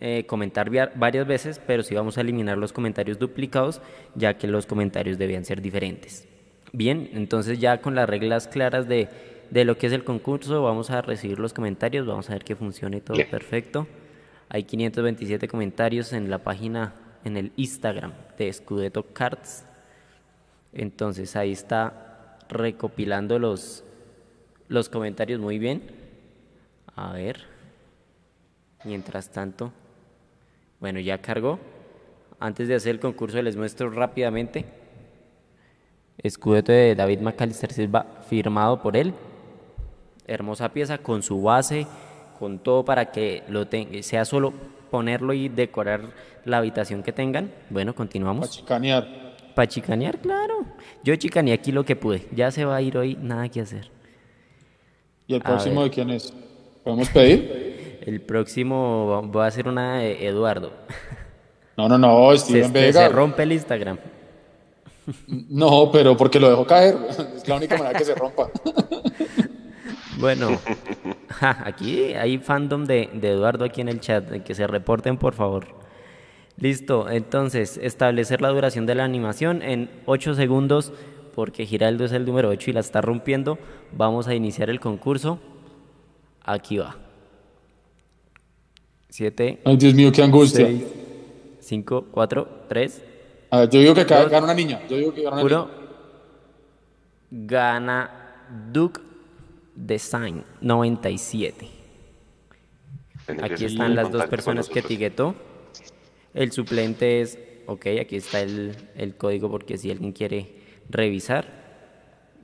eh, comentar varias veces, pero sí vamos a eliminar los comentarios duplicados, ya que los comentarios debían ser diferentes. Bien, entonces ya con las reglas claras de, lo que es el concurso, vamos a recibir los comentarios, vamos a ver que funcione todo perfecto. Hay 527 comentarios en la página, en el Instagram de Scudetto Cards. Entonces ahí está recopilando los, los comentarios muy bien. A ver. Mientras tanto, bueno, ya cargó. Antes de hacer el concurso les muestro rápidamente. Escudeto de David McAllister Silva firmado por él. Hermosa pieza con su base, con todo para que lo sea solo ponerlo y decorar la habitación que tengan. Bueno, continuamos. Para chicanear. Para chicanear, claro. Yo chicaneé aquí lo que pude. Ya se va a ir hoy, nada que hacer. ¿Y el próximo de quién es? ¿Podemos pedir? El próximo va a ser una de Eduardo. No, no, no, Steven se, Vega. Se rompe el Instagram. No, pero porque lo dejó caer. Es la única manera que se rompa. Bueno, aquí hay fandom de, Eduardo aquí en el chat, que se reporten por favor. Listo, entonces establecer la duración de la animación en 8 segundos, porque Giraldo es el número 8 y la está rompiendo. Vamos a iniciar el concurso. Aquí va. 7. Ay, Dios mío, qué angustia. 5, 4, 3. yo digo que gana una niña. Yo digo que gana una niña. Gana Duke Design 97. Aquí están las dos personas que etiquetó. El suplente es, ok, aquí está el, el código porque si alguien quiere revisar,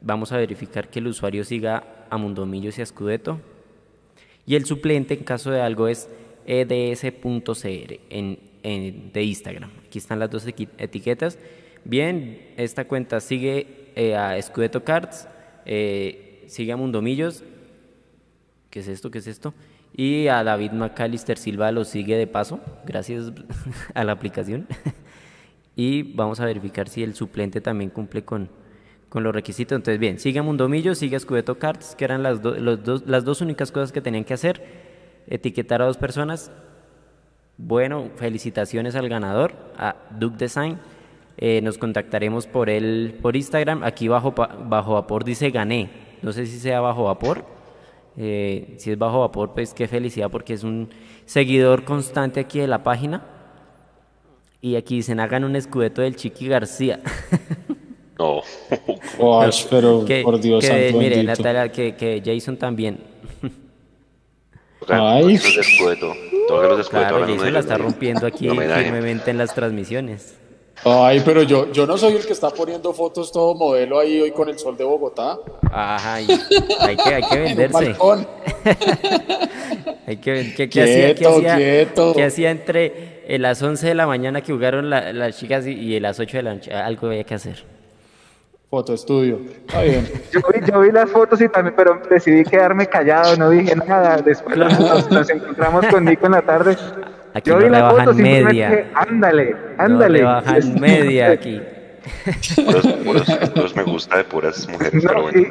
vamos a verificar que el usuario siga a Mundomillos y a Scudetto. Y el suplente, en caso de algo, es eds.cr en, en, de Instagram. Aquí están las dos etiquetas. Bien, esta cuenta sigue eh, a Scudetto Cards. Eh, sigue a Mundomillos. ¿Qué es esto? ¿Qué es esto? Y a David McAllister Silva lo sigue de paso, gracias a la aplicación. y vamos a verificar si el suplente también cumple con, con los requisitos. Entonces, bien, sigue a Mundomillos, sigue a Scudetto Cards, que eran las, los dos, las dos únicas cosas que tenían que hacer. Etiquetar a dos personas. Bueno, felicitaciones al ganador, a Duke Design. Eh, nos contactaremos por él por Instagram. Aquí bajo, bajo vapor dice gané. No sé si sea bajo vapor. Eh, si es bajo vapor, pues qué felicidad porque es un seguidor constante aquí de la página. Y aquí dicen, hagan un escudeto del Chiqui García. No. pero por Dios que, Mire, Natalia, que, que Jason también. Ay. Escudeto. Todos los claro, Jason la está rompiendo aquí firmemente en las transmisiones. Ay, pero yo, yo no soy el que está poniendo fotos todo modelo ahí hoy con el sol de Bogotá. Ajá, hay, que, hay que venderse. hay que ¿qué, qué hacía, qué hacía, ¿qué hacía entre las 11 de la mañana que jugaron las chicas y, las 8 de la noche? Algo había que hacer. Foto estudio. Está bien. Yo vi, yo vi, las fotos y también, pero decidí quedarme callado, no dije nada. Después nos, nos encontramos con Nico en la tarde Aquí Yo no rebajan media. ándale, ándale. No rebajan media aquí. Puros, me gusta de puras mujeres, pero bueno.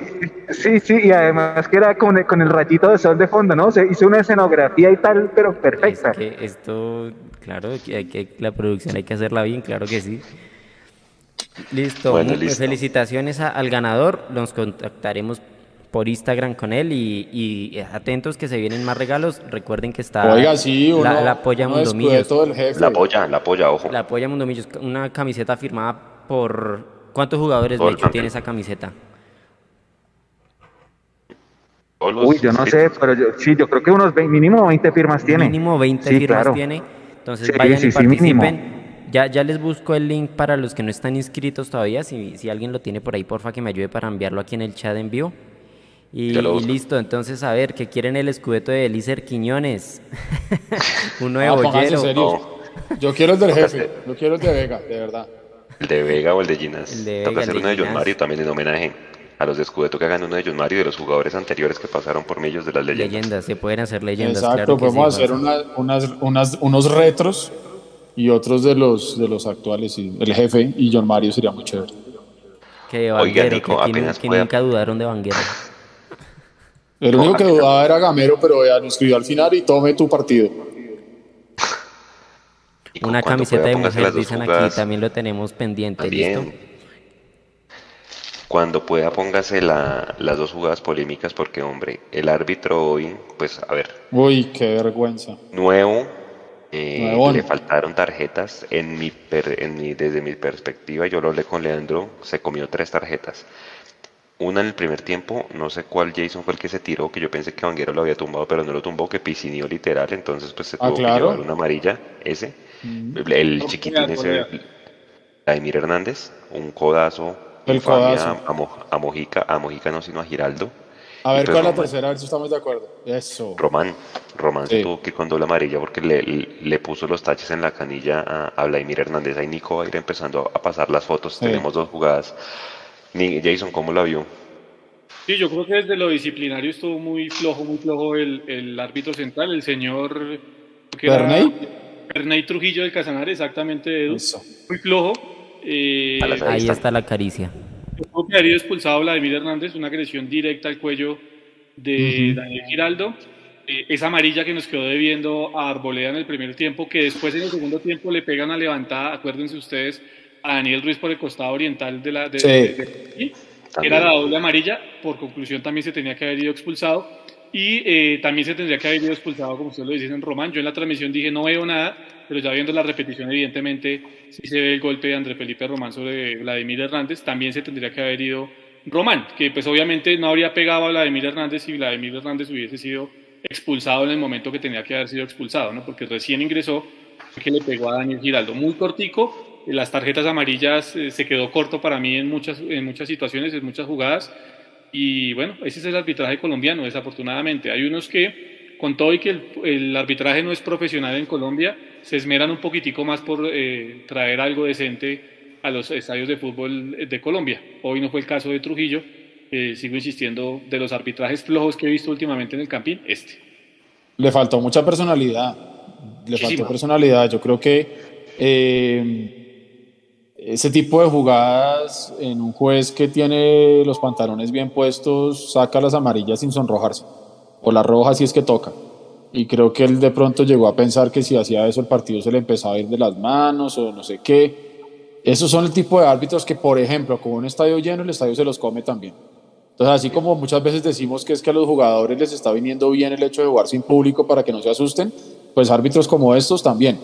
sí, sí, y además que era con el, con el rayito de sol de fondo, ¿no? Se hizo una escenografía y tal, pero perfecta. Es que esto, claro, hay que, la producción hay que hacerla bien, claro que sí. Listo, felicitaciones al ganador, nos contactaremos por Instagram con él y, atentos que se vienen más regalos. Recuerden que está Oiga, sí, la, la polla Mundo Millos. La polla, la polla, ojo. La polla Mundo Millos, una camiseta firmada por... ¿Cuántos jugadores, de hecho, tiene esa camiseta? Uy, yo no sé, pero yo, sí, yo creo que unos mínimo 20 firmas tiene. Mínimo 20 firmas tiene. Entonces vayan y participen. Ya, ya les busco el link para los que no están inscritos todavía. Si, si alguien lo tiene por ahí, porfa que me ayude para enviarlo aquí en el chat en vivo. Y, listo, entonces a ver, ¿qué quieren el escudeto de Elícer Quiñones? Un nuevo no, Yo quiero el del jefe, yo quiero el de Vega, de verdad. El de Vega o el de Ginas. Toca hacer uno de John Mario también en homenaje a los de Escudeto que hagan uno de John Mario y de los jugadores anteriores que pasaron por medios de las leyendas. Leyendas, se pueden hacer leyendas. Exacto, podemos hacer unas, unas, unos retros y otros de los, de los actuales. Y el jefe y John Mario sería muy chévere. Que Vanguero, que, nunca dudaron de Vanguero. El único que dudaba era Gamero, pero ya lo escribió al final y tome tu partido. Una camiseta de mujer, dicen aquí, también lo tenemos pendiente, ¿listo? Cuando pueda póngase la, las dos jugadas polémicas porque, hombre, el árbitro hoy, pues a ver. Uy, qué vergüenza. Nuevo, Eh, le faltaron tarjetas en mi, en mi, desde mi perspectiva. Yo lo hablé con Leandro, se comió tres tarjetas. Una en el primer tiempo, no sé cuál Jason fue el que se tiró, que yo pensé que Vanguero lo había tumbado, pero no lo tumbó, que piscinio literal, entonces pues se ah, tuvo que llevar una amarilla, ese. Mm. El, chiquitín ese, Vladimir Hernández, un codazo, el codazo. A, Mojica, a Mojica no, sino a Giraldo. A ver, ¿cuál es la tercera? A ver si estamos de acuerdo. Eso. Román. Román se tuvo que ir con doble amarilla porque le, le, puso los taches en la canilla a, Vladimir Hernández. Ahí Nico va a ir empezando a pasar las fotos. Tenemos dos jugadas. Jason, ¿cómo la vio? Sí, yo creo que desde lo disciplinario estuvo muy flojo, muy flojo el, el árbitro central, el señor... ¿Bernay? Trujillo del Casanare, exactamente, Edu. Muy flojo. Eh, ahí está la caricia. Tuvo que haber expulsado a Vladimir Hernández, una agresión directa al cuello de Daniel Giraldo. Eh, esa amarilla que nos quedó debiendo a Arboleda en el primer tiempo, que después en el segundo tiempo le pegan a levantada, acuérdense ustedes, a Daniel Ruiz por el costado oriental de la... De, era la doble amarilla, por conclusión también se tenía que haber ido expulsado y eh, también se tendría que haber ido expulsado, como ustedes lo dicen en Román. Yo en la transmisión dije no veo nada, pero ya viendo la repetición, evidentemente, si se ve el golpe de André Felipe Román sobre Vladimir Hernández, también se tendría que haber ido Román, que pues obviamente no habría pegado a Vladimir Hernández si Vladimir Hernández hubiese sido expulsado en el momento que tenía que haber sido expulsado, ¿no? porque recién ingresó, que le pegó a Daniel Giraldo. Muy cortico, las tarjetas amarillas eh, se quedó corto para mí en muchas, en muchas situaciones, en muchas jugadas. Y bueno, ese es el arbitraje colombiano, desafortunadamente. Hay unos que, con todo y que el, arbitraje no es profesional en Colombia, se esmeran un poquitico más por eh, traer algo decente a los estadios de fútbol de Colombia. Hoy no fue el caso de Trujillo, sigo insistiendo, de los arbitrajes flojos que he visto últimamente en el Campín, este. Le faltó mucha personalidad, le faltó personalidad. Yo creo que eh, ese tipo de jugadas en un juez que tiene los pantalones bien puestos saca las amarillas sin sonrojarse o las rojas si es que toca. Y creo que él de pronto llegó a pensar que si hacía eso el partido se le empezaba a ir de las manos o no sé qué. Esos son el tipo de árbitros que por ejemplo con un estadio lleno el estadio se los come también. Entonces así como muchas veces decimos que es que a los jugadores les está viniendo bien el hecho de jugar sin público para que no se asusten pues árbitros como estos también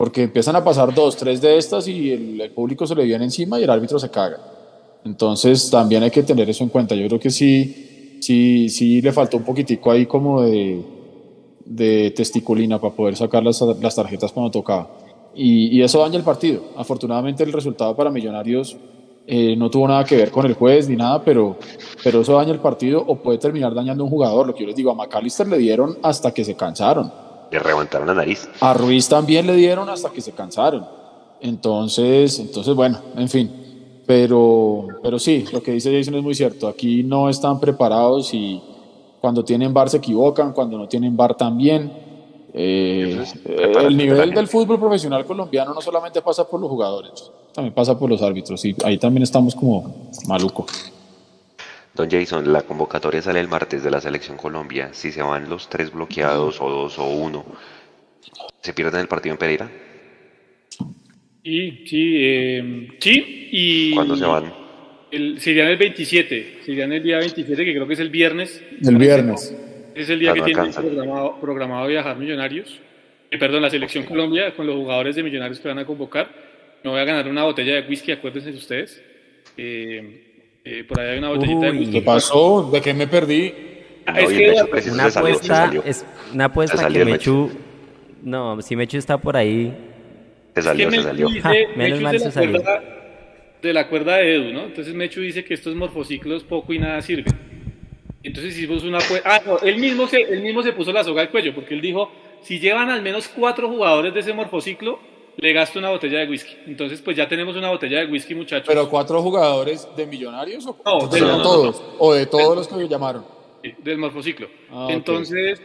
porque empiezan a pasar dos, tres de estas y el, público se le viene encima y el árbitro se caga. Entonces también hay que tener eso en cuenta. Yo creo que sí, sí, sí le faltó un poquitico ahí como de, de testiculina para poder sacar las, las tarjetas cuando tocaba. Y, eso daña el partido. Afortunadamente el resultado para Millonarios eh, no tuvo nada que ver con el juez ni nada, pero, pero eso daña el partido o puede terminar dañando a un jugador. Lo que yo les digo, a McAllister le dieron hasta que se cansaron le remontaron la nariz. A Ruiz también le dieron hasta que se cansaron. Entonces, entonces bueno, en fin. Pero, pero sí, lo que dice Jason es muy cierto. Aquí no están preparados y cuando tienen bar se equivocan, cuando no tienen bar también. Eh, el nivel del fútbol profesional colombiano no solamente pasa por los jugadores, también pasa por los árbitros. Y ahí también estamos como maluco. Don Jason, la convocatoria sale el martes de la Selección Colombia. Si se van los tres bloqueados, o dos, o uno, ¿se pierden el partido en Pereira? Sí, sí, eh, sí. Y ¿Cuándo se van? El, serían el 27, serían el día 27, que creo que es el viernes. El viernes. Es el día que tienen programado, programado, viajar Millonarios. Eh, perdón, la Selección Colombia con los jugadores de Millonarios que van a convocar. Me voy a ganar una botella de whisky, acuérdense ustedes. Eh, eh, por ahí hay una botellita de whisky. ¿Qué pasó? ¿De qué me perdí? Ah, es que una apuesta, es una apuesta que Mechu, no, si Mechu está por ahí. Se salió, se salió. menos mal se salió. de la cuerda de Edu, ¿no? Entonces Mechu dice que estos morfociclos poco y nada sirven. Entonces hicimos una apuesta. Ah, no, él mismo, se, él mismo se puso la soga al cuello porque él dijo: si llevan al menos cuatro jugadores de ese morfociclo, le gasto una botella de whisky. Entonces, pues ya tenemos una botella de whisky, muchachos. ¿Pero cuatro jugadores de millonarios o no, de todos? ¿O de todos los que llamaron? del morfociclo. Ah, Entonces,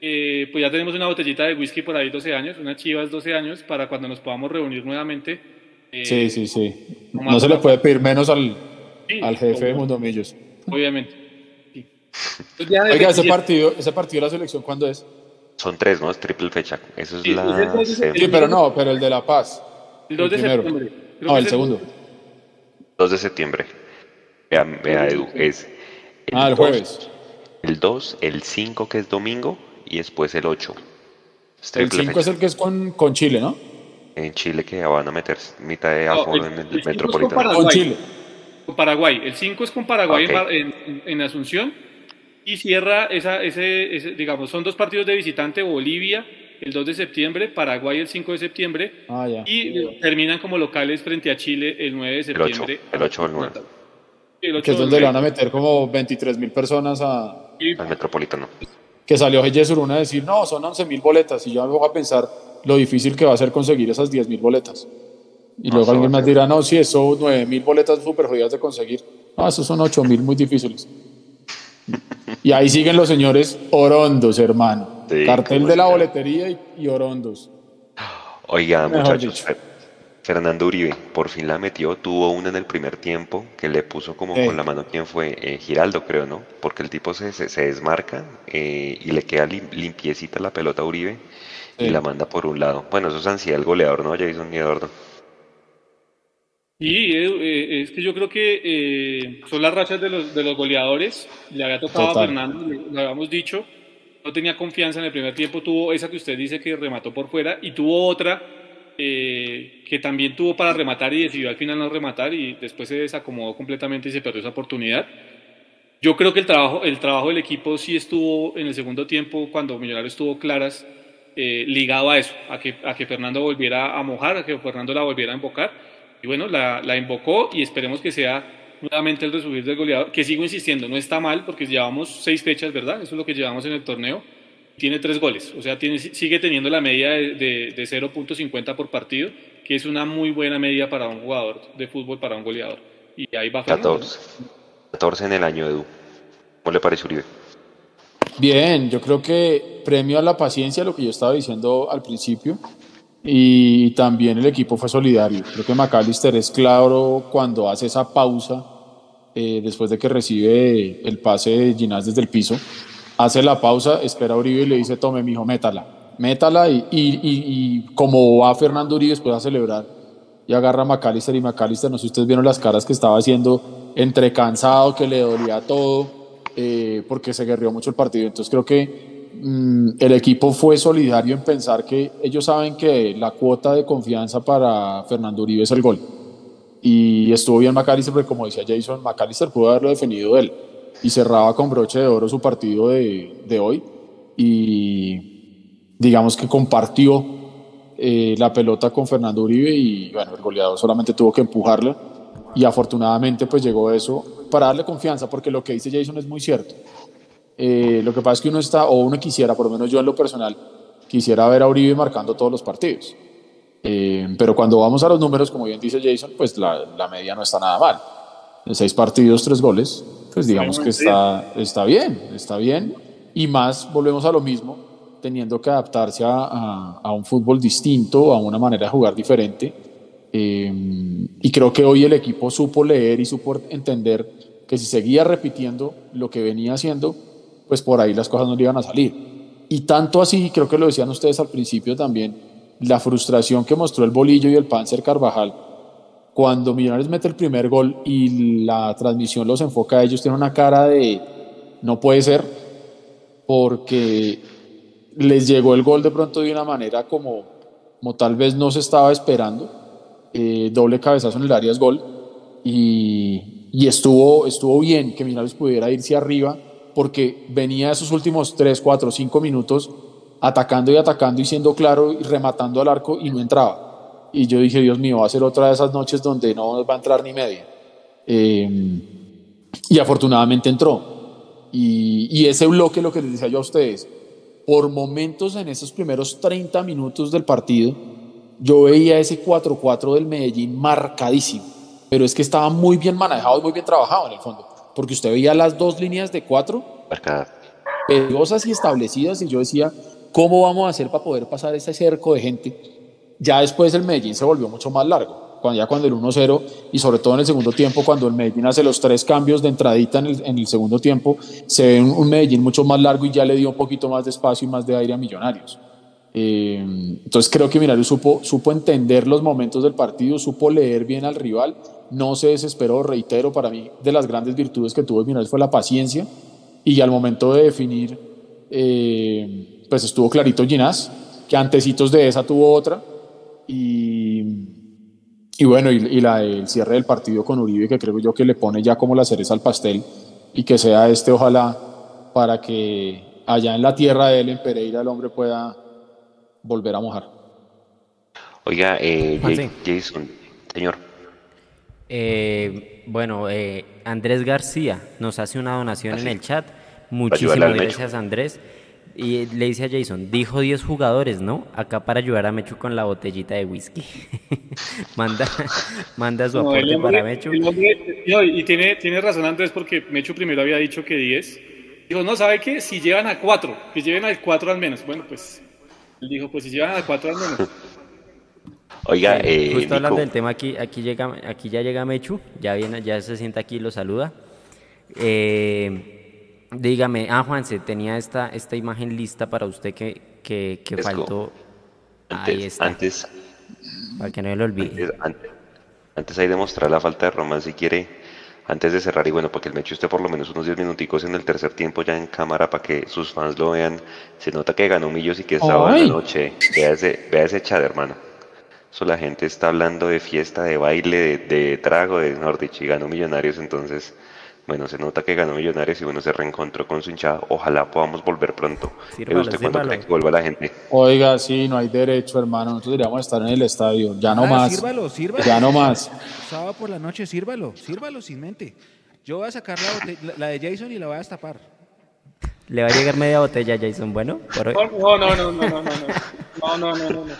eh, pues ya tenemos una botellita de whisky por ahí 12 años, una chivas 12 años, para cuando nos podamos reunir nuevamente. Eh, sí, sí, sí. No se le puede pedir menos al, al jefe de Mundomillos. Obviamente. Oiga, ese partido, ese partido de la selección, ¿cuándo es? Son tres, ¿no? Es triple fecha. Eso es la. Sí, pero no, pero el de La Paz. El 2 de septiembre. No, el segundo. 2 de septiembre. Vea, vea Edu, es. El ah, el jueves. El 2, el 5, que es domingo, y después el 8. el 5 es el que es con, con Chile, ¿no? En Chile que ya van a meter mitad de aforo en el, Metropolitano. Con, Chile. Con Paraguay. El 5 es con Paraguay en, en, Asunción y cierra esa, ese, ese, digamos, son dos partidos de visitante, Bolivia el 2 de septiembre, Paraguay el 5 de septiembre ah, y terminan como locales frente a Chile el 9 de septiembre. El 8 o el 9. que es donde le van a meter como 23 mil personas a... al Metropolitano. Que salió Jesús una a decir, no, son 11 mil boletas. Y yo me voy a pensar lo difícil que va a ser conseguir esas 10 mil boletas. Y luego alguien más dirá, no, si eso 9 mil boletas súper jodidas de conseguir. No, esos son 8 mil muy difíciles. Y ahí siguen los señores orondos, hermano. Cartel de la boletería y, Orondos. Oiga, muchachos, Fernando Uribe por fin la metió, tuvo una en el primer tiempo que le puso como con la mano, ¿quién fue? Eh, Giraldo, creo, ¿no? Porque el tipo se, se, desmarca eh, y le queda limpiecita la pelota a Uribe y la manda por un lado. Bueno, eso es ansiedad el goleador, ¿no? Jason Eduardo. Sí, eh, es que yo creo que son las rachas de los, de los goleadores. Le había tocado a Fernando, lo habíamos dicho no tenía confianza en el primer tiempo, tuvo esa que usted dice que remató por fuera y tuvo otra eh, que también tuvo para rematar y decidió al final no rematar y después se desacomodó completamente y se perdió esa oportunidad. Yo creo que el trabajo, el trabajo del equipo sí estuvo en el segundo tiempo, cuando Millonarios estuvo claras, eh, ligado a eso, a que, a que Fernando volviera a mojar, a que Fernando la volviera a invocar. Y bueno, la, la invocó y esperemos que sea nuevamente el resubir del goleador, que sigo insistiendo, no está mal porque llevamos seis fechas, ¿verdad? Eso es lo que llevamos en el torneo. Tiene tres goles, o sea, tiene, sigue teniendo la media de, de, 0.50 por partido, que es una muy buena media para un jugador de fútbol, para un goleador. Y ahí va 14. 14 en el año, Edu. ¿Cómo le parece Uribe? Bien, yo creo que premio a la paciencia, lo que yo estaba diciendo al principio, y también el equipo fue solidario. Creo que McAllister es claro cuando hace esa pausa eh, después de que recibe el pase de Ginás desde el piso. Hace la pausa, espera a Uribe y le dice, tome, mijo, métala. Métala y, y, y, como va Fernando Uribe después a celebrar y agarra a McAllister y McAllister, no sé si ustedes vieron las caras que estaba haciendo, entre cansado, que le dolía todo, eh, porque se guerrió mucho el partido. Entonces creo que Mm, el equipo fue solidario en pensar que ellos saben que la cuota de confianza para Fernando Uribe es el gol. Y estuvo bien McAllister, porque como decía Jason, McAllister pudo haberlo definido él. Y cerraba con broche de oro su partido de, hoy. Y digamos que compartió eh, la pelota con Fernando Uribe y bueno, el goleador solamente tuvo que empujarla. Y afortunadamente pues llegó eso para darle confianza, porque lo que dice Jason es muy cierto eh, lo que pasa es que uno está, o uno quisiera, por lo menos yo en lo personal, quisiera ver a Uribe marcando todos los partidos. Eh, pero cuando vamos a los números, como bien dice Jason, pues la, la media no está nada mal. En seis partidos, tres goles, pues digamos que está, está bien, está bien. Y más, volvemos a lo mismo, teniendo que adaptarse a, a, un fútbol distinto, a una manera de jugar diferente. Eh, y creo que hoy el equipo supo leer y supo entender que si seguía repitiendo lo que venía haciendo, pues por ahí las cosas no le iban a salir. Y tanto así, creo que lo decían ustedes al principio también, la frustración que mostró el Bolillo y el Panzer Carvajal cuando Millonarios mete el primer gol y la transmisión los enfoca a ellos, tiene una cara de no puede ser, porque les llegó el gol de pronto de una manera como, como tal vez no se estaba esperando. Eh, doble cabezazo en el área es gol y, y, estuvo, estuvo bien que Millonarios pudiera irse arriba porque venía esos últimos 3, 4, 5 minutos atacando y atacando y siendo claro y rematando al arco y no entraba. Y yo dije, Dios mío, va a ser otra de esas noches donde no va a entrar ni media. Em, y afortunadamente entró. Y, y, ese bloque, lo que les decía yo a ustedes, por momentos en esos primeros 30 minutos del partido, yo veía ese 4-4 del Medellín marcadísimo. Pero es que estaba muy bien manejado y muy bien trabajado en el fondo porque usted veía las dos líneas de cuatro peligrosas y establecidas y yo decía, ¿cómo vamos a hacer para poder pasar ese cerco de gente? Ya después el Medellín se volvió mucho más largo, cuando ya cuando el 1-0 y sobre todo en el segundo tiempo, cuando el Medellín hace los tres cambios de entradita en el, en el segundo tiempo, se ve un, Medellín mucho más largo y ya le dio un poquito más de espacio y más de aire a Millonarios. Eh, entonces creo que Millonarios supo, supo entender los momentos del partido, supo leer bien al rival. No se desesperó, reitero, para mí de las grandes virtudes que tuvo Millonarios fue la paciencia. Y al momento de definir, eh, pues estuvo clarito Ginás que antecitos de esa tuvo otra. Y, y bueno, y, y, la del cierre del partido con Uribe, que creo yo que le pone ya como la cereza al pastel. Y que sea este, ojalá, para que allá en la tierra de él, en Pereira, el hombre pueda volver a mojar. Oiga, eh, Jason, señor. Eh, bueno, eh, Andrés García nos hace una donación en el chat. Muchísimas gracias, Andrés. Y le dice a Jason, dijo 10 jugadores, ¿no? Acá para ayudar a Mechu con la botellita de whisky. manda, manda su aporte para Mechu. y tiene, tiene razón Andrés porque Mechu primero había dicho que 10. Dijo, no, ¿sabe qué? Si llevan a 4, que lleven al 4 al menos. Bueno, pues él dijo, pues si llevan a 4 al menos. Oiga, eh, justo hablando del tema aquí, aquí llega, aquí ya llega Mechu, ya viene, ya se sienta aquí y lo saluda. Eh, Dígame, ah, Juanse, tenía esta, esta imagen lista para usted que, que, que faltó. Antes, ahí está. Antes, para que no lo olvide. Antes, antes, hay de mostrar la falta de Román si quiere, antes de cerrar, y bueno, para que el me eche usted por lo menos unos 10 minuticos en el tercer tiempo ya en cámara para que sus fans lo vean. Se nota que ganó Millos y que es sábado en la noche. Vea ese, vea ese chat, hermano. Eso la gente está hablando de fiesta, de baile, de, trago, de Nordich y ganó Millonarios, entonces bueno, se nota que ganó Millonarios y bueno, se reencontró con su hinchada. Ojalá podamos volver pronto. Sírvalo, ¿Usted cuándo cree que vuelva la gente? Oiga, sí, no hay derecho, hermano. Nosotros deberíamos estar en el estadio. Ya no ah, más. Sírvalo, sírvalo. Ya no más. Sábado por la noche, sírvalo. Sírvalo sin mente. Yo voy a sacar la, la, de Jason y la voy a destapar. ¿Le va a llegar media botella a Jason? Bueno, por hoy. No, no, no, no, no, no. No, no, no, no. no.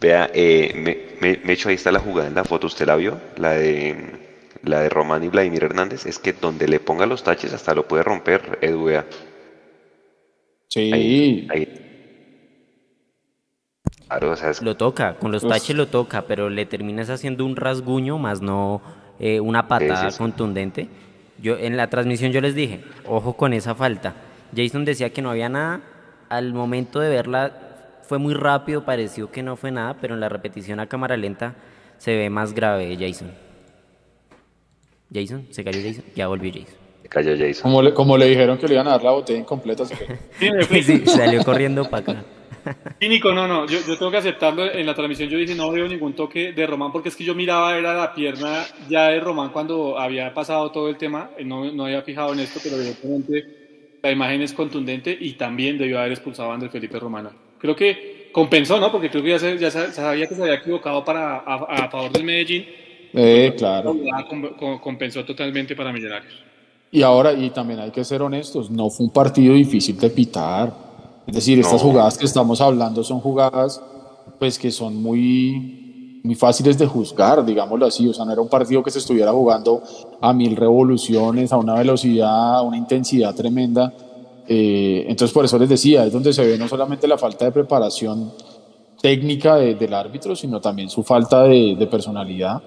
Vea, eh, me, me, me echo ahí está la jugada en la foto. ¿Usted la vio? La de la de Román y Vladimir Hernández, es que donde le ponga los taches hasta lo puede romper Edu Sí. Claro, o sea, Lo toca, con los taches lo toca, pero le terminas haciendo un rasguño más no eh, una patada contundente. Yo en la transmisión yo les dije, ojo con esa falta. Jason decía que no había nada. Al momento de verla fue muy rápido, pareció que no fue nada, pero en la repetición a cámara lenta se ve más grave Jason. Jason, se cayó Jason, ya volvió Jason. Se cayó Jason. Como le, como le dijeron que le iban a dar la botella incompleta, se sí, salió corriendo para acá. Sí, Nico, no, no, yo, yo, tengo que aceptarlo. En la transmisión yo dije no veo ningún toque de Román porque es que yo miraba, era la pierna ya de Román cuando había pasado todo el tema. No, no había fijado en esto, pero evidentemente la imagen es contundente y también debió haber expulsado a Andrés Felipe Romano. Creo que compensó, ¿no? Porque creo que ya, se, ya sabía que se había equivocado para, a, a favor del Medellín eh, claro. Compensó totalmente para Millonarios. Y ahora, y también hay que ser honestos, no fue un partido difícil de pitar. Es decir, estas jugadas que estamos hablando son jugadas pues que son muy, muy fáciles de juzgar, digámoslo así. O sea, no era un partido que se estuviera jugando a mil revoluciones, a una velocidad, a una intensidad tremenda. Eh, entonces, por eso les decía, es donde se ve no solamente la falta de preparación técnica del árbitro, sino también su falta de, de personalidad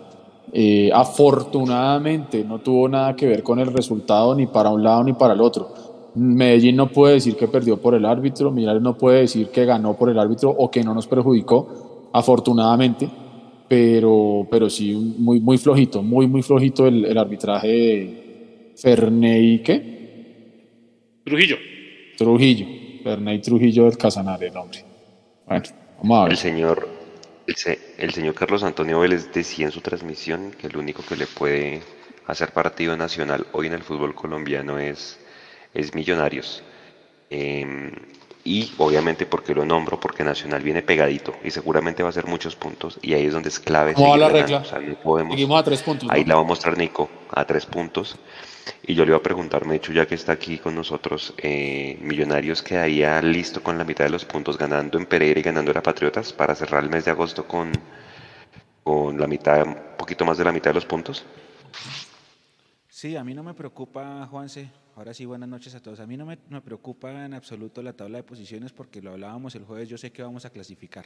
eh, afortunadamente no tuvo nada que ver con el resultado ni para un lado ni para el otro. Medellín no puede decir que perdió por el árbitro, Millonarios no puede decir que ganó por el árbitro o que no nos perjudicó, afortunadamente, pero, pero sí muy, muy flojito, muy, muy flojito el, el arbitraje de Ferney, ¿qué? Trujillo. Trujillo, Ferney Trujillo del Casanare, el hombre. Bueno, vamos a ver. El señor el, señor Carlos Antonio Vélez decía en su transmisión que el único que le puede hacer partido nacional hoy en el fútbol colombiano es, es Millonarios. Em, y obviamente porque lo nombro, porque Nacional viene pegadito y seguramente va a hacer muchos puntos y ahí es donde es clave. ¿Cómo va la regla? a tres puntos. Ahí la va a mostrar Nico, a tres puntos. Y yo le iba a preguntar, Mechu, ya que está aquí con nosotros, eh, Millonarios quedaría listo con la mitad de los puntos, ganando en Pereira y ganando en Patriotas para cerrar el mes de agosto con, con la mitad, un poquito más de la mitad de los puntos. Sí, a mí no me preocupa, Juanse. Ahora sí, buenas noches a todos. A mí no me, me preocupa en absoluto la tabla de posiciones porque lo hablábamos el jueves. Yo sé que vamos a clasificar.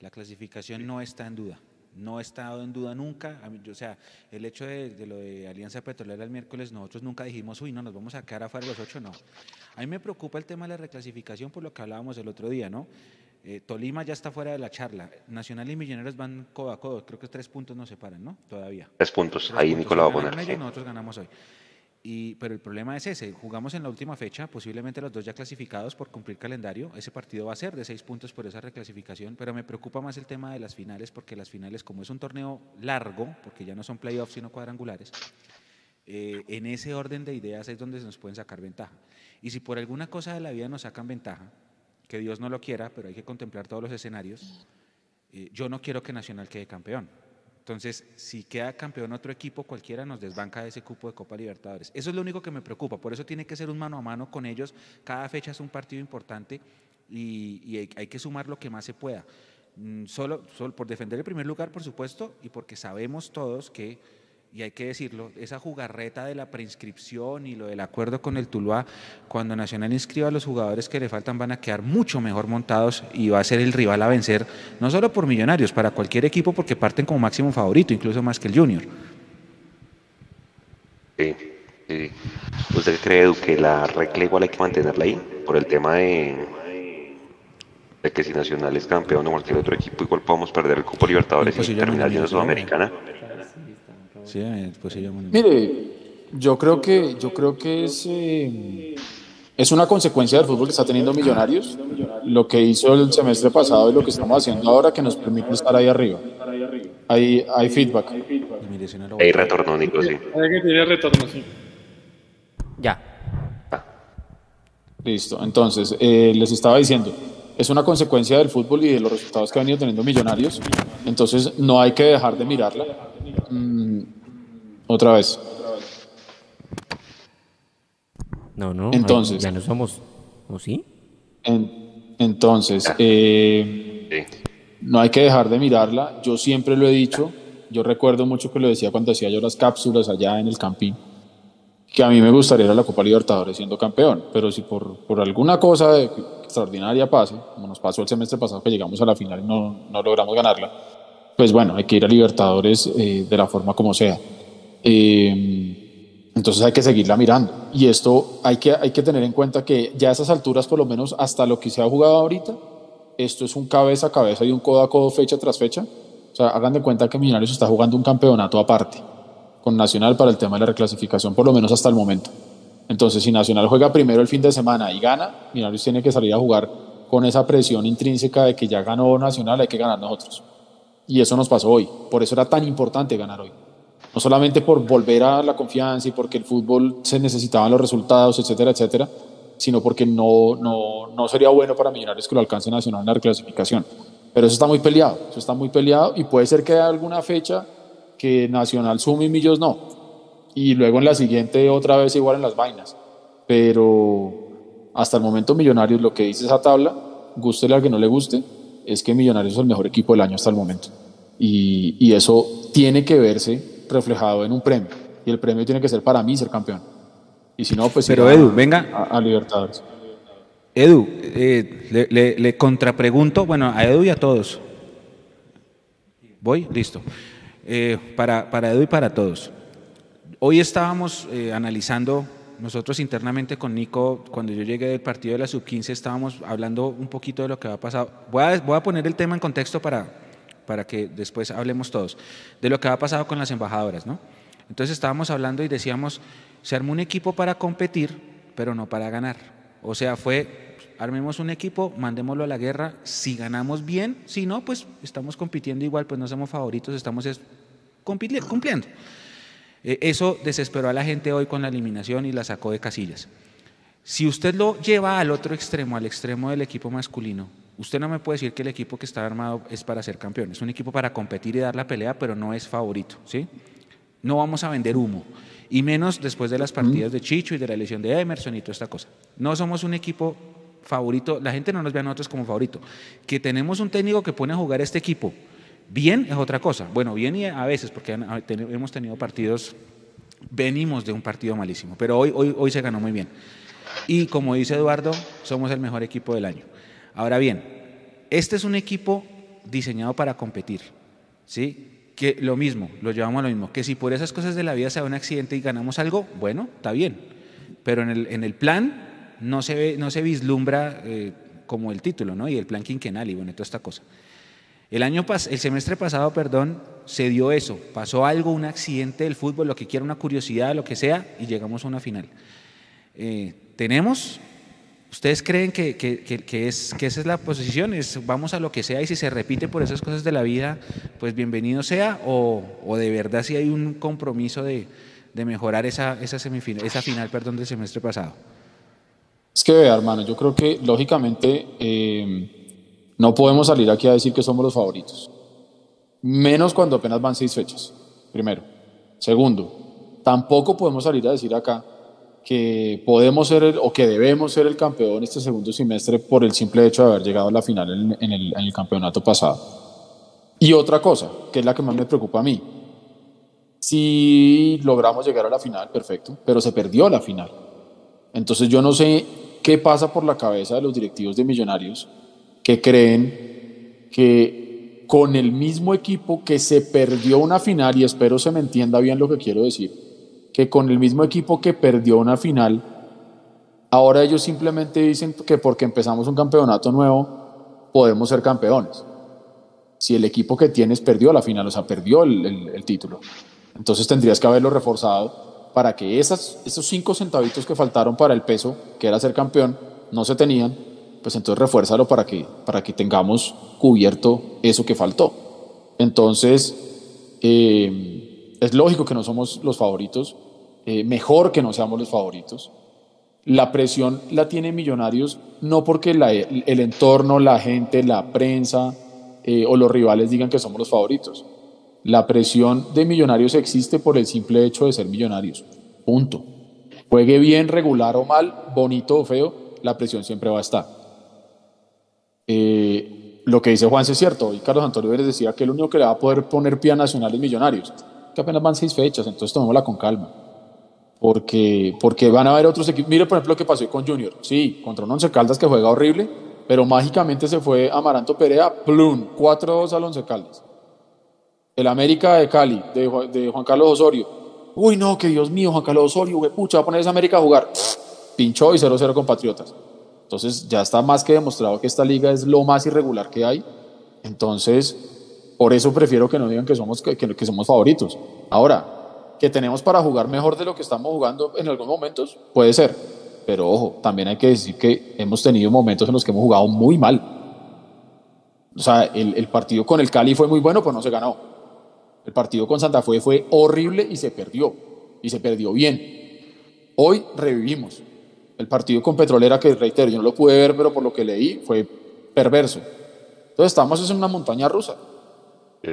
La clasificación no está en duda no ha estado en duda nunca. O sea, el hecho de, lo de Alianza Petrolera el miércoles, nosotros nunca dijimos, uy, no, nos vamos a quedar afuera los ocho, no. A mí me preocupa el tema de la reclasificación por lo que hablábamos el otro día, ¿no? Eh, Tolima ya está fuera de la charla. Nacional y Millonarios van codo a codo. Creo que tres puntos nos separan, ¿no? Todavía. Tres puntos. Ahí Nicolás va a poner. nosotros ganamos hoy. Y, pero el problema es ese, jugamos en la última fecha, posiblemente los dos ya clasificados por cumplir calendario, ese partido va a ser de seis puntos por esa reclasificación, pero me preocupa más el tema de las finales, porque las finales, como es un torneo largo, porque ya no son playoffs sino cuadrangulares, eh, en ese orden de ideas es donde se nos pueden sacar ventaja. Y si por alguna cosa de la vida nos sacan ventaja, que Dios no lo quiera, pero hay que contemplar todos los escenarios, eh, yo no quiero que Nacional quede campeón. Entonces, si queda campeón otro equipo, cualquiera nos desbanca de ese cupo de Copa Libertadores. Eso es lo único que me preocupa. Por eso tiene que ser un mano a mano con ellos. Cada fecha es un partido importante y, hay, que sumar lo que más se pueda. Mm, solo, solo por defender el primer lugar, por supuesto, y porque sabemos todos que y hay que decirlo, esa jugarreta de la preinscripción y lo del acuerdo con el Tuluá, cuando Nacional inscriba a los jugadores que le faltan van a quedar mucho mejor montados y va a ser el rival a vencer, no solo por millonarios, para cualquier equipo porque parten como máximo favorito, incluso más que el Junior. Sí, sí. ¿Usted cree que la regla igual hay que mantenerla ahí? Por el tema de, de que si Nacional es campeón o cualquier otro equipo, igual podemos perder el Cupo Libertadores y terminar yendo Sudamericana. Mire, yo creo que, yo creo que es, eh, es una consecuencia del fútbol que está teniendo Millonarios, lo que hizo el semestre pasado y lo que estamos haciendo ahora que nos permite estar ahí arriba. Hay, hay feedback. Hay retorno, Nico, sí. Hay que tener retorno, sí. Ya. Listo, entonces, eh, les estaba diciendo, es una consecuencia del fútbol y de los resultados que ha venido teniendo Millonarios, entonces no hay que dejar de mirarla. Mm, otra vez. No, no. Entonces. Ya no somos. ¿O sí? entonces, eh, no hay que dejar de mirarla. Yo siempre lo he dicho. Yo recuerdo mucho que lo decía cuando hacía yo las cápsulas allá en el Campín. Que a mí me gustaría ir a la Copa Libertadores siendo campeón. Pero si por, por alguna cosa extraordinaria pase, como nos pasó el semestre pasado que llegamos a la final y no, no logramos ganarla, pues bueno, hay que ir a Libertadores eh, de la forma como sea. Eh, entonces hay que seguirla mirando. Y esto hay que, hay que tener en cuenta que ya a esas alturas, por lo menos hasta lo que se ha jugado ahorita, esto es un cabeza a cabeza y un codo a codo fecha tras fecha. O sea, hagan de cuenta que Millonarios está jugando un campeonato aparte con Nacional para el tema de la reclasificación, por lo menos hasta el momento. Entonces, si Nacional juega primero el fin de semana y gana, Millonarios tiene que salir a jugar con esa presión intrínseca de que ya ganó Nacional, hay que ganar nosotros. Y eso nos pasó hoy. Por eso era tan importante ganar hoy no solamente por volver a la confianza y porque el fútbol se necesitaban los resultados, etcétera, etcétera, sino porque no, no, no sería bueno para Millonarios que lo alcance Nacional en la reclasificación. Pero eso está muy peleado, eso está muy peleado y puede ser que haya alguna fecha que Nacional sume y Millos no. Y luego en la siguiente otra vez igual en las vainas. Pero hasta el momento Millonarios, lo que dice esa tabla, guste al que no le guste, es que Millonarios es el mejor equipo del año hasta el momento. Y, y eso tiene que verse reflejado en un premio. Y el premio tiene que ser para mí ser campeón. Y si no, pues. Pero Edu, venga. A, Libertadores. Edu, eh, le, le, contrapregunto, bueno, a Edu y a todos. ¿Voy? Listo. Eh, para, para Edu y para todos. Hoy estábamos eh, analizando, nosotros internamente con Nico, cuando yo llegué del partido de la sub-15, estábamos hablando un poquito de lo que va a pasar. Voy a, voy a poner el tema en contexto para, para que después hablemos todos, de lo que ha pasado con las embajadoras, ¿no? Entonces estábamos hablando y decíamos, se armó un equipo para competir, pero no para ganar. O sea, fue, armemos un equipo, mandémoslo a la guerra, si ganamos bien, si no, pues estamos compitiendo igual, pues no somos favoritos, estamos cumpliendo. E, eso desesperó a la gente hoy con la eliminación y la sacó de casillas. Si usted lo lleva al otro extremo, al extremo del equipo masculino, Usted no me puede decir que el equipo que está armado es para ser campeón. Es un equipo para competir y dar la pelea, pero no es favorito. ¿sí? No vamos a vender humo. Y menos después de las partidas de Chicho y de la elección de Emerson y toda esta cosa. No somos un equipo favorito. La gente no nos ve a nosotros como favorito. Que tenemos un técnico que pone a jugar este equipo bien es otra cosa. Bueno, bien y a veces, porque hemos tenido partidos, venimos de un partido malísimo, pero hoy, hoy, hoy se ganó muy bien. Y como dice Eduardo, somos el mejor equipo del año. Ahora bien, este es un equipo diseñado para competir, ¿sí? Que lo mismo, lo llevamos a lo mismo, que si por esas cosas de la vida se da un accidente y ganamos algo, bueno, está bien, pero en el, en el plan no se, ve, no se vislumbra eh, como el título, ¿no? Y el plan quinquenal y bueno, toda esta cosa. El año el semestre pasado, perdón, se dio eso, pasó algo, un accidente del fútbol, lo que quiera, una curiosidad, lo que sea, y llegamos a una final. Eh, tenemos ¿Ustedes creen que, que, es, que esa es la posición? Es, vamos a lo que sea y si se repite por esas cosas de la vida, pues bienvenido sea o, o de verdad si hay un compromiso de, de mejorar esa, esa, semifinal, esa final perdón, del semestre pasado? Es que, hermano, yo creo que lógicamente eh, no podemos salir aquí a decir que somos los favoritos. Menos cuando apenas van seis fechas, primero. Segundo, tampoco podemos salir a decir acá que podemos ser el, o que debemos ser el campeón este segundo semestre por el simple hecho de haber llegado a la final en, el, en el campeonato pasado. Y otra cosa, que es la que más me preocupa a mí. Si logramos llegar a la final, perfecto, pero se perdió la final. Entonces yo no sé qué pasa por la cabeza de los directivos de Millonarios que creen que con el mismo equipo que se perdió una final, y espero se me entienda bien lo que quiero decir, que con el mismo equipo que perdió una final, ahora ellos simplemente dicen que porque empezamos un campeonato nuevo, podemos ser campeones. Si el equipo que tienes perdió la final, o sea, perdió el, título, entonces tendrías que haberlo reforzado para que esas, esos cinco centavitos que faltaron para el peso, que era ser campeón, no se tenían, pues entonces refuérzalo para que, para que tengamos cubierto eso que faltó. Entonces, eh, es lógico que no somos los favoritos, eh, mejor que no seamos los favoritos. La presión la tiene Millonarios no porque el entorno, la gente, la prensa eh, o los rivales digan que somos los favoritos. La presión de Millonarios existe por el simple hecho de ser Millonarios. Punto. Juegue bien, regular o mal, bonito o feo, la presión siempre va a estar. Eh, lo que dice Juan es cierto. Y Carlos Antonio Vélez decía que el único que le va a poder poner pie a Nacional es Millonarios. Que apenas van seis fechas, entonces tomémosla con calma porque, porque van a haber otros equipos. Mire, por ejemplo, lo que pasó con Junior. Sí, contra un Once Caldas que juega horrible, pero mágicamente se fue Amaranto Perea, plum, 4-2 al Once Caldas. El América de Cali, de, Juan Carlos Osorio. Uy, no, que Dios mío, Juan Carlos Osorio, güey, pucha, va a poner esa América a jugar. Pinchó y 0-0 con Patriotas. Entonces, ya está más que demostrado que esta liga es lo más irregular que hay. Entonces, por eso prefiero que no digan que somos, que somos favoritos. Ahora, que tenemos para jugar mejor de lo que estamos jugando en algunos momentos, puede ser. Pero ojo, también hay que decir que hemos tenido momentos en los que hemos jugado muy mal. O sea, el, el partido con el Cali fue muy bueno, pero no se ganó. El partido con Santa Fe fue horrible y se perdió. Y se perdió bien. Hoy revivimos. El partido con Petrolera, que reitero, yo no lo pude ver, pero por lo que leí fue perverso. Entonces estamos en una montaña rusa.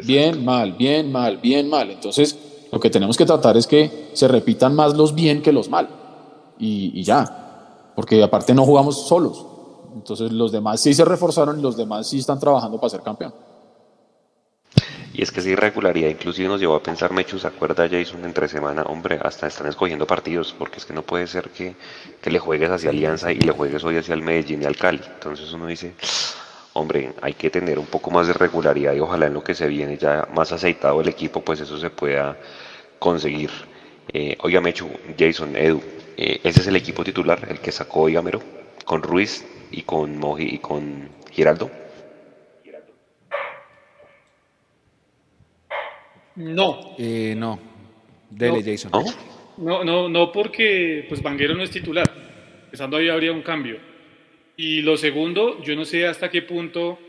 Bien, mal, bien, mal, bien, mal. Entonces, lo que tenemos que tratar es que se repitan más los bien que los mal. Y, ya. Porque aparte no jugamos solos. Entonces los demás sí se reforzaron y los demás sí están trabajando para ser campeón. Y es que esa irregularidad inclusive nos llevó a pensar, Mechu, ¿se acuerda Jason entre semana? Hombre, hasta están escogiendo partidos, porque es que no puede ser que, que le juegues hacia Alianza y le juegues hoy hacia el Medellín y al Cali. Entonces uno dice, hombre, hay que tener un poco más de regularidad y ojalá en lo que se viene ya más aceitado el equipo, pues eso se pueda conseguir. Eh, oiga, Mechu, Jason, Edu, eh, ese es el equipo titular, el que sacó Gamero, con Ruiz y con Moji y con Giraldo. No. Eh, no. Dele, Jason. ¿No? ¿No? No, porque pues Vanguero no es titular. Empezando ahí habría un cambio. Y lo segundo, yo no sé hasta qué punto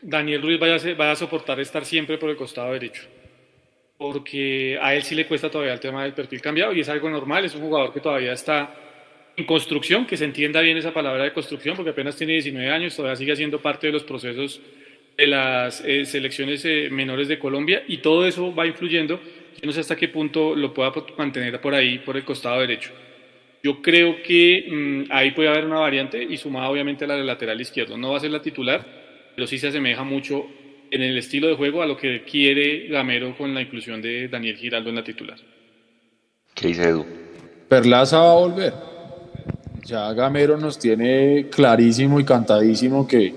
Daniel Ruiz vaya a, vaya a soportar estar siempre por el costado derecho. Porque a él sí le cuesta todavía el tema del perfil cambiado y es algo normal, es un jugador que todavía está en construcción, que se entienda bien esa palabra de construcción, porque apenas tiene 19 años, todavía sigue siendo parte de los procesos de las eh, selecciones eh, menores de Colombia y todo eso va influyendo. Yo no sé hasta qué punto lo pueda mantener por ahí, por el costado derecho. Yo creo que mm, ahí puede haber una variante y sumada obviamente a la del lateral izquierdo. No va a ser la titular, pero sí se asemeja mucho en el estilo de juego a lo que quiere Gamero con la inclusión de Daniel Giraldo en la titular. ¿Qué dice Edu? Perlaza va a volver. Ya Gamero nos tiene clarísimo y cantadísimo que,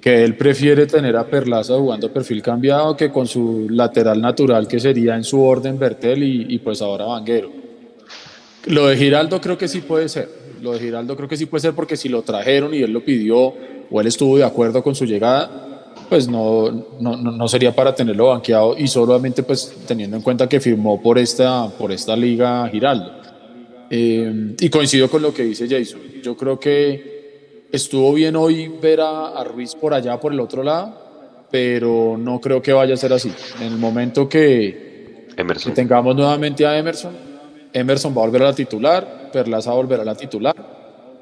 que él prefiere tener a Perlaza jugando perfil cambiado que con su lateral natural que sería en su orden Bertel y, y pues ahora Vanguero. Lo de Giraldo creo que sí puede ser. Lo de Giraldo creo que sí puede ser porque si lo trajeron y él lo pidió o él estuvo de acuerdo con su llegada, pues no, no, no, sería para tenerlo banqueado y solamente pues teniendo en cuenta que firmó por esta, por esta liga Giraldo. Eh, y coincido con lo que dice Jason. Yo creo que estuvo bien hoy ver a, Ruiz por allá, por el otro lado, pero no creo que vaya a ser así. En el momento que, que tengamos nuevamente a Emerson, Emerson va a volver a la titular, Perlaza va a volver a la titular,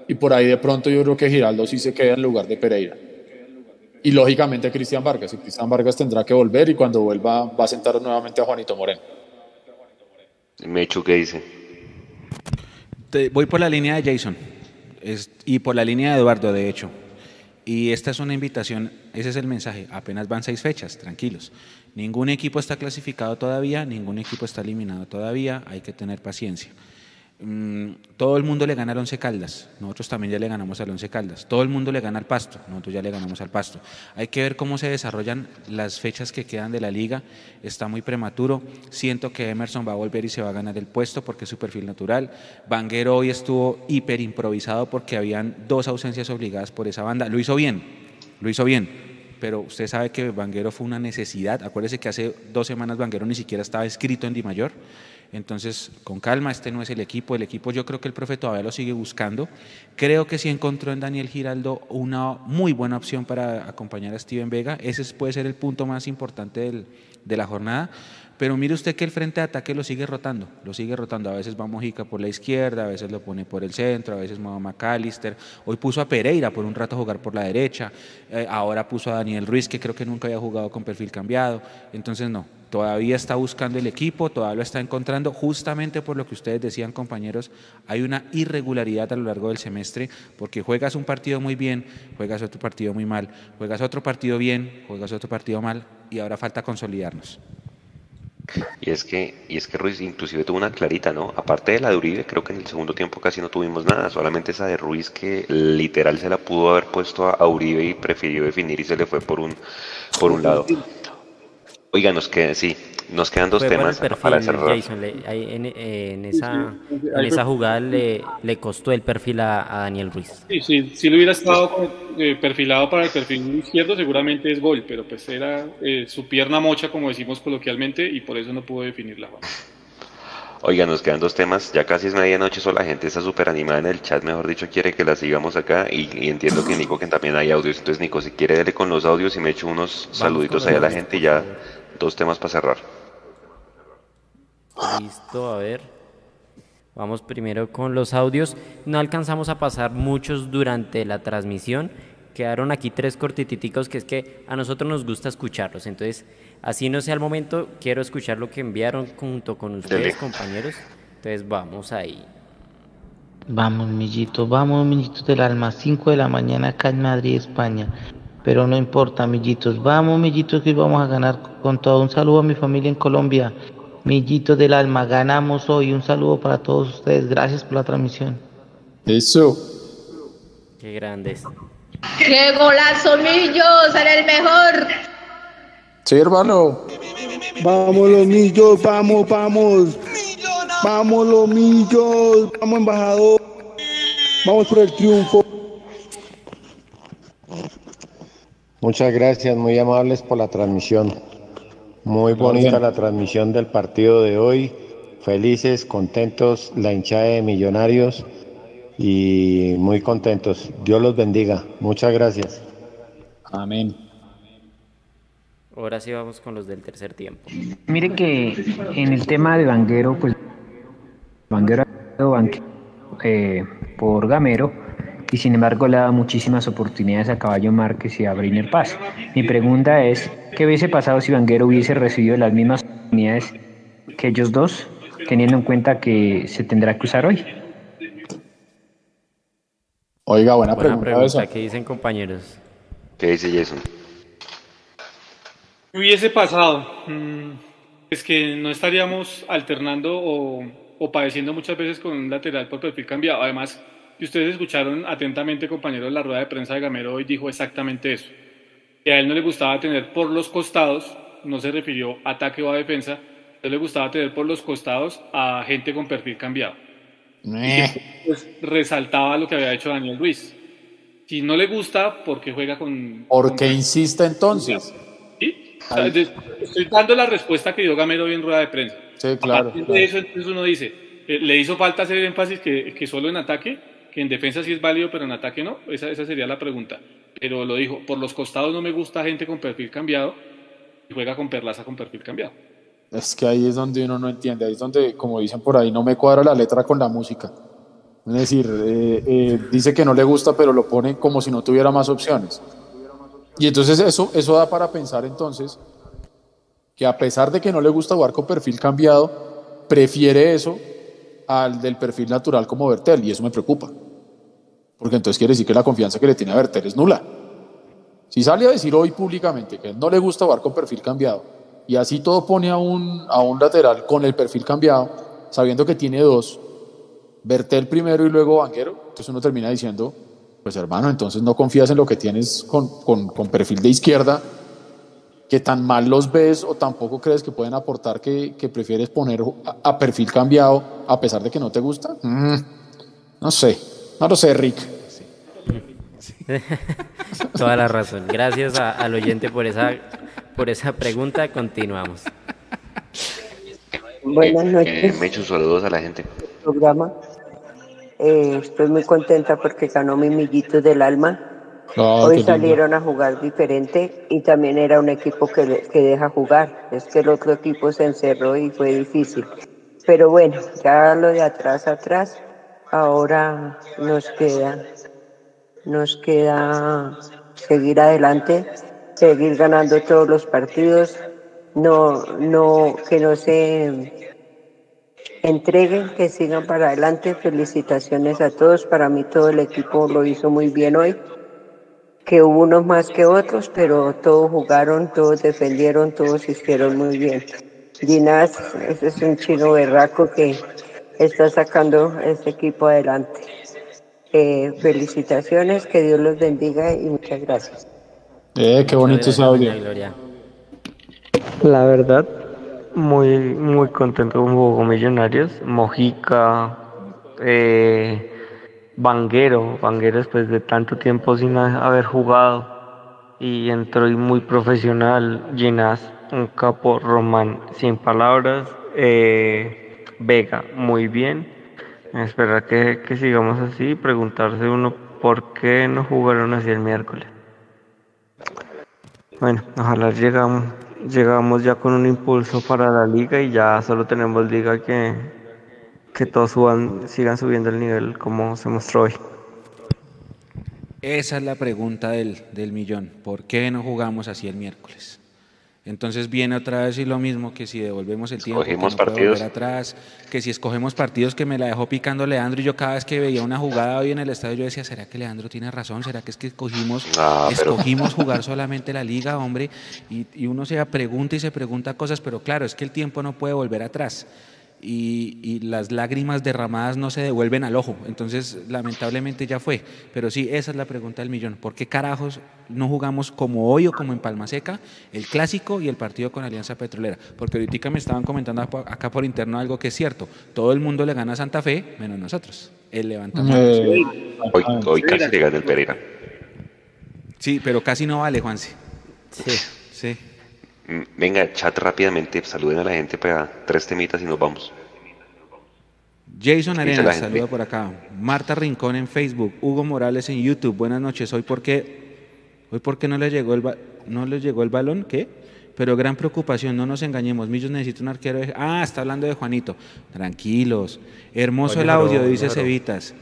y por ahí de pronto yo creo que Giraldo sí se queda en lugar de Pereira y lógicamente Cristian Vargas. Y Cristian Vargas tendrá que volver y cuando vuelva va a sentar nuevamente a Juanito Moreno. Mechu, ¿qué dice? voy por la línea de Jason y por la línea de Eduardo, de hecho. Y esta es una invitación, ese es el mensaje. Apenas van seis fechas, tranquilos. Ningún equipo está clasificado todavía, ningún equipo está eliminado todavía, hay que tener paciencia. Mm, todo el mundo le gana al Once Caldas, nosotros también ya le ganamos al Once Caldas. Todo el mundo le gana al Pasto, nosotros ya le ganamos al Pasto. Hay que ver cómo se desarrollan las fechas que quedan de la liga. Está muy prematuro. Siento que Emerson va a volver y se va a ganar el puesto porque es su perfil natural. Vanguero hoy estuvo hiper improvisado porque habían dos ausencias obligadas por esa banda. Lo hizo bien, lo hizo bien. Pero usted sabe que Vanguero fue una necesidad. Acuérdese que hace dos semanas Vanguero ni siquiera estaba escrito en Di Mayor. Entonces, con calma, este no es el equipo. El equipo yo creo que el profe todavía lo sigue buscando. Creo que sí encontró en Daniel Giraldo una muy buena opción para acompañar a Steven Vega. Ese puede ser el punto más importante de la jornada. Pero mire usted que el frente de ataque lo sigue rotando, lo sigue rotando. A veces va Mojica por la izquierda, a veces lo pone por el centro, a veces mueve a McAllister. Hoy puso a Pereira por un rato a jugar por la derecha. Eh, ahora puso a Daniel Ruiz, que creo que nunca había jugado con perfil cambiado. Entonces, no, todavía está buscando el equipo, todavía lo está encontrando, justamente por lo que ustedes decían, compañeros, hay una irregularidad a lo largo del semestre, porque juegas un partido muy bien, juegas otro partido muy mal, juegas otro partido bien, juegas otro partido mal, y ahora falta consolidarnos. Y es que, y es que Ruiz inclusive tuvo una clarita, ¿no? Aparte de la de Uribe, creo que en el segundo tiempo casi no tuvimos nada, solamente esa de Ruiz que literal se la pudo haber puesto a, Uribe y prefirió definir y se le fue por un, por un lado. Oiga, nos quedan, sí, nos quedan dos temas para cerrar. en, esa, en esa jugada le, le costó el perfil a, Daniel Ruiz. Sí, sí, si lo hubiera estado eh, perfilado para el perfil izquierdo, seguramente es gol, pero pues era eh, su pierna mocha, como decimos coloquialmente, y por eso no pudo definirla. Oiga, nos quedan dos temas, ya casi es medianoche, so la gente está súper animada en el chat, mejor dicho, quiere que la sigamos acá y, entiendo que Nico que también hay audios, entonces Nico, si quiere dele con los audios y me echo unos saluditos ahí a la gente y ya dos temas para cerrar. Listo, a ver. Vamos primero con los audios. No alcanzamos a pasar muchos durante la transmisión. Quedaron aquí tres cortititicos que es que a nosotros nos gusta escucharlos. Entonces, así no sea el momento, quiero escuchar lo que enviaron junto con ustedes, compañeros. Entonces, vamos ahí. Vamos, millitos, vamos, millitos del alma. 5 de la mañana acá en Madrid, España. Pero no importa, millitos. Vamos, millitos, que vamos a ganar con todo. Un saludo a mi familia en Colombia. Millitos del alma, ganamos hoy. Un saludo para todos ustedes. Gracias por la transmisión. Eso. Qué grandes. ¡Qué golazo, Millos! ¡Era el mejor! Sí, hermano. Vamos los millos, vamos, vamos. Vamos los millos, vamos embajador. Vamos por el triunfo. Muchas gracias, muy amables por la transmisión. Muy bonita la transmisión del partido de hoy. Felices, contentos, la hinchada de Millonarios y muy contentos. Dios los bendiga. Muchas gracias. Amén. Ahora sí vamos con los del tercer tiempo. Miren que en el tema de Vanguero, pues Vanguero ha eh, por Gamero y sin embargo le ha dado muchísimas oportunidades a Caballo Márquez y a Briner Paz. Mi pregunta es, ¿qué hubiese pasado si Vanguero hubiese recibido las mismas oportunidades que ellos dos, teniendo en cuenta que se tendrá que usar hoy? Oiga, buena, pregunta. ¿Qué dicen compañeros? ¿Qué dice Jason? ¿Qué hubiese pasado? Mm, es que no estaríamos alternando o, o padeciendo muchas veces con un lateral por perfil cambiado. Además, y ustedes escucharon atentamente, compañeros, la rueda de prensa de Gamero hoy dijo exactamente eso. Que a él no le gustaba tener por los costados, no se refirió a ataque o a defensa, a él le gustaba tener por los costados a gente con perfil cambiado. Y pues, resaltaba lo que había hecho Daniel Ruiz. Si no le gusta, ¿por qué juega con... ¿Por qué insiste entonces? ¿Sí? estoy dando la respuesta que dio Gamero hoy en rueda de prensa. Sí, claro. de eso, entonces uno dice, eh, le hizo falta hacer énfasis que, que, solo en ataque, que en defensa sí es válido, pero en ataque no. Esa, esa sería la pregunta. Pero lo dijo, por los costados no me gusta gente con perfil cambiado y juega con Perlaza con perfil cambiado. Es que ahí es donde uno no entiende, ahí es donde, como dicen por ahí, no me cuadra la letra con la música. Es decir, eh, eh, dice que no le gusta, pero lo pone como si no tuviera más opciones. Y entonces eso, eso da para pensar entonces que a pesar de que no le gusta jugar con perfil cambiado, prefiere eso al del perfil natural como Bertel, y eso me preocupa. Porque entonces quiere decir que la confianza que le tiene a Bertel es nula. Si sale a decir hoy públicamente que no le gusta jugar con perfil cambiado, y así todo pone a un, a un lateral con el perfil cambiado, sabiendo que tiene dos, Bertel primero y luego Banquero, entonces uno termina diciendo, pues hermano, entonces no confías en lo que tienes con, con, con perfil de izquierda, que tan mal los ves o tampoco crees que pueden aportar que, que prefieres poner a, perfil cambiado a pesar de que no te gusta. Mm, no sé, no lo sé, Rick. Toda la razón. Gracias al oyente por esa por esa pregunta. Continuamos. Buenas noches. me echo saludos a la gente. Programa. Eh, estoy muy contenta porque ganó mi millito del alma. Hoy salieron a jugar diferente y también era un equipo que, que deja jugar. Es que el otro equipo se encerró y fue difícil. Pero bueno, ya lo de atrás atrás, ahora nos queda, nos queda seguir adelante seguir ganando todos los partidos, no, no, que no se entreguen, que sigan para adelante. Felicitaciones a todos. Para mí todo el equipo lo hizo muy bien hoy, que hubo unos más que otros, pero todos jugaron, todos defendieron, todos hicieron muy bien. Ginás, ese es un chino berraco que está sacando este equipo adelante. Eh, felicitaciones, que Dios los bendiga y muchas gracias. Eh, qué bonito ese audio. La verdad, muy, muy contento con Juego Millonarios. Mojica, eh, Vanguero, Vanguero después de tanto tiempo sin haber jugado y entró muy profesional. Ginás, un capo Román, sin palabras. Eh, Vega, muy bien. Esperar que, que sigamos así preguntarse uno por qué no jugaron así el miércoles. Bueno, ojalá llegamos, llegamos ya con un impulso para la liga y ya solo tenemos liga que, que todos suban, sigan subiendo el nivel como se mostró hoy. Esa es la pregunta del, del millón. ¿Por qué no jugamos así el miércoles? Entonces viene otra vez y lo mismo que si devolvemos el tiempo, que partidos. atrás, que si escogemos partidos que me la dejó picando Leandro y yo cada vez que veía una jugada hoy en el estadio yo decía, ¿será que Leandro tiene razón? ¿Será que es que escogimos, escogimos jugar solamente la liga, hombre? Y, y uno se pregunta y se pregunta cosas, pero claro, es que el tiempo no puede volver atrás y, las lágrimas derramadas no se devuelven al ojo. Entonces, lamentablemente ya fue. Pero sí, esa es la pregunta del millón. ¿Por qué carajos no jugamos como hoy o como en Palma Seca el clásico y el partido con Alianza Petrolera? Porque ahorita me estaban comentando acá por interno algo que es cierto. Todo el mundo le gana a Santa Fe, menos nosotros. El levantamiento. Eh, hoy, hoy casi le gana el Pereira. Sí, pero casi no vale, Juanse. Sí. Sí. Mm, venga, chat rápidamente, saluden a la gente para tres temitas y nos vamos. Jason Arenas, saluda por acá. Marta Rincón en Facebook, Hugo Morales en YouTube. Buenas noches. Hoy por qué, hoy por qué no le llegó el no le llegó el balón, ¿qué? Pero gran preocupación, no nos engañemos. Millos necesita un arquero. Ah, está hablando de Juanito. Tranquilos. Hermoso el audio, dice Cevitas.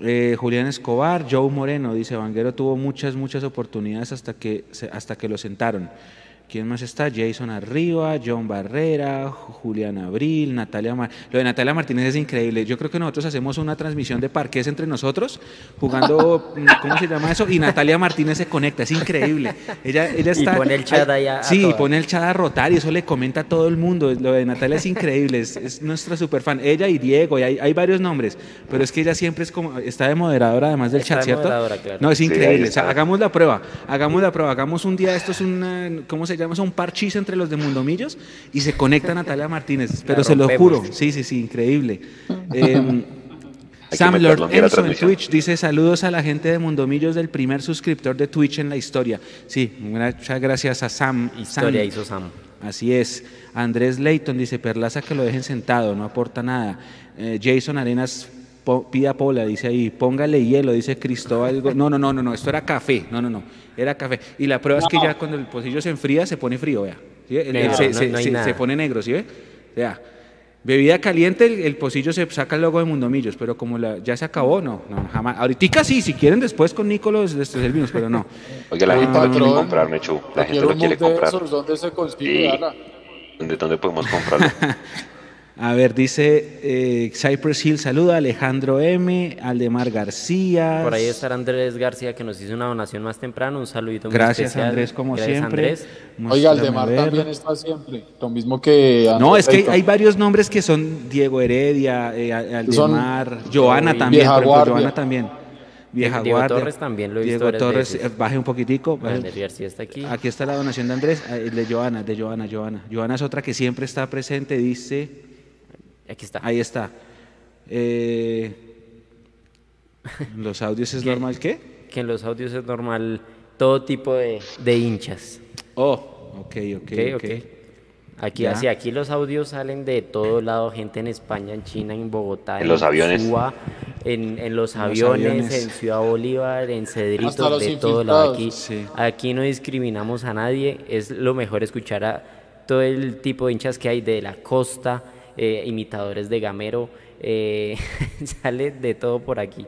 Eh, Julián Escobar, Joe Moreno, dice Vanguero tuvo muchas, muchas oportunidades hasta que, hasta que lo sentaron. ¿Quién más está? Jason Arriba, John Barrera, Julián Abril, Natalia Martínez. Lo de Natalia Martínez es increíble. Yo creo que nosotros hacemos una transmisión de parques entre nosotros, jugando, ¿cómo se llama eso? Y Natalia Martínez se conecta, es increíble. Ella, ella está. Y pone el chat allá. Sí, pone el chat a rotar y eso le comenta a todo el mundo. Lo de Natalia es increíble, es, nuestra super fan. Ella y Diego, y hay, varios nombres, pero es que ella siempre es como, está de moderadora además del chat, ¿cierto? No, es increíble. hagamos la prueba, hagamos la prueba, hagamos un día, esto es una, ¿cómo se llama? un parchís entre los de Mundomillos y se conecta Natalia Martínez, pero se lo juro, sí, sí, sí, increíble. Em, Sam Lord Enzo en Twitch dice saludos a la gente de Mundomillos del primer suscriptor de Twitch en la historia. Sí, muchas gracias a Sam. Historia hizo Sam. Así es. Andrés Leighton dice Perlaza que lo dejen sentado, no aporta nada. Eh, Jason Arenas pida pola, dice ahí, póngale hielo, dice Cristóbal. No, no, no, no, no, esto era café, no, no, no, era café. Y la prueba es que ya cuando el pocillo se enfría se pone frío, vea. se, pone negro, ¿sí ve? Vea. Bebida caliente, el, pocillo se saca el logo de Mundomillos, pero como la, ya se acabó, no, no, jamás. Ahorita sí, si quieren después con Nicolás les servimos, pero no. Oye, la gente lo quiere comprar, Mechu. La gente lo quiere comprar. ¿Dónde se consigue, ¿De dónde podemos comprarlo? A ver, dice eh, Cypress Hill, saluda Alejandro M, Aldemar García. Por ahí está Andrés García que nos hizo una donación más temprano, un saludito Gracias Andrés, como siempre. Oiga, Aldemar también está siempre, lo mismo que No, es que hay, varios nombres que son Diego Heredia, eh, Aldemar, Joana también, por ejemplo, Joana también. Vieja Diego Torres también lo he visto. Diego Torres, baje un poquitico. Andrés García está aquí. Aquí está la donación de Andrés, eh, el de Joana, de Joana, Joana. Joana es otra que siempre está presente, dice Aquí está. Ahí está. Eh, ¿Los audios es normal qué? Que en los audios es normal todo tipo de, hinchas. Oh, ok, ok, ok. Aquí, así, aquí los audios salen de todo lado, gente en España, en China, en Bogotá, en, los aviones, en, los, aviones, en Ciudad Bolívar, en Cedritos, de todo lado. Aquí, aquí no discriminamos a nadie, es lo mejor escuchar a todo el tipo de hinchas que hay de la costa, eh, imitadores de Gamero, eh, sale de todo por aquí.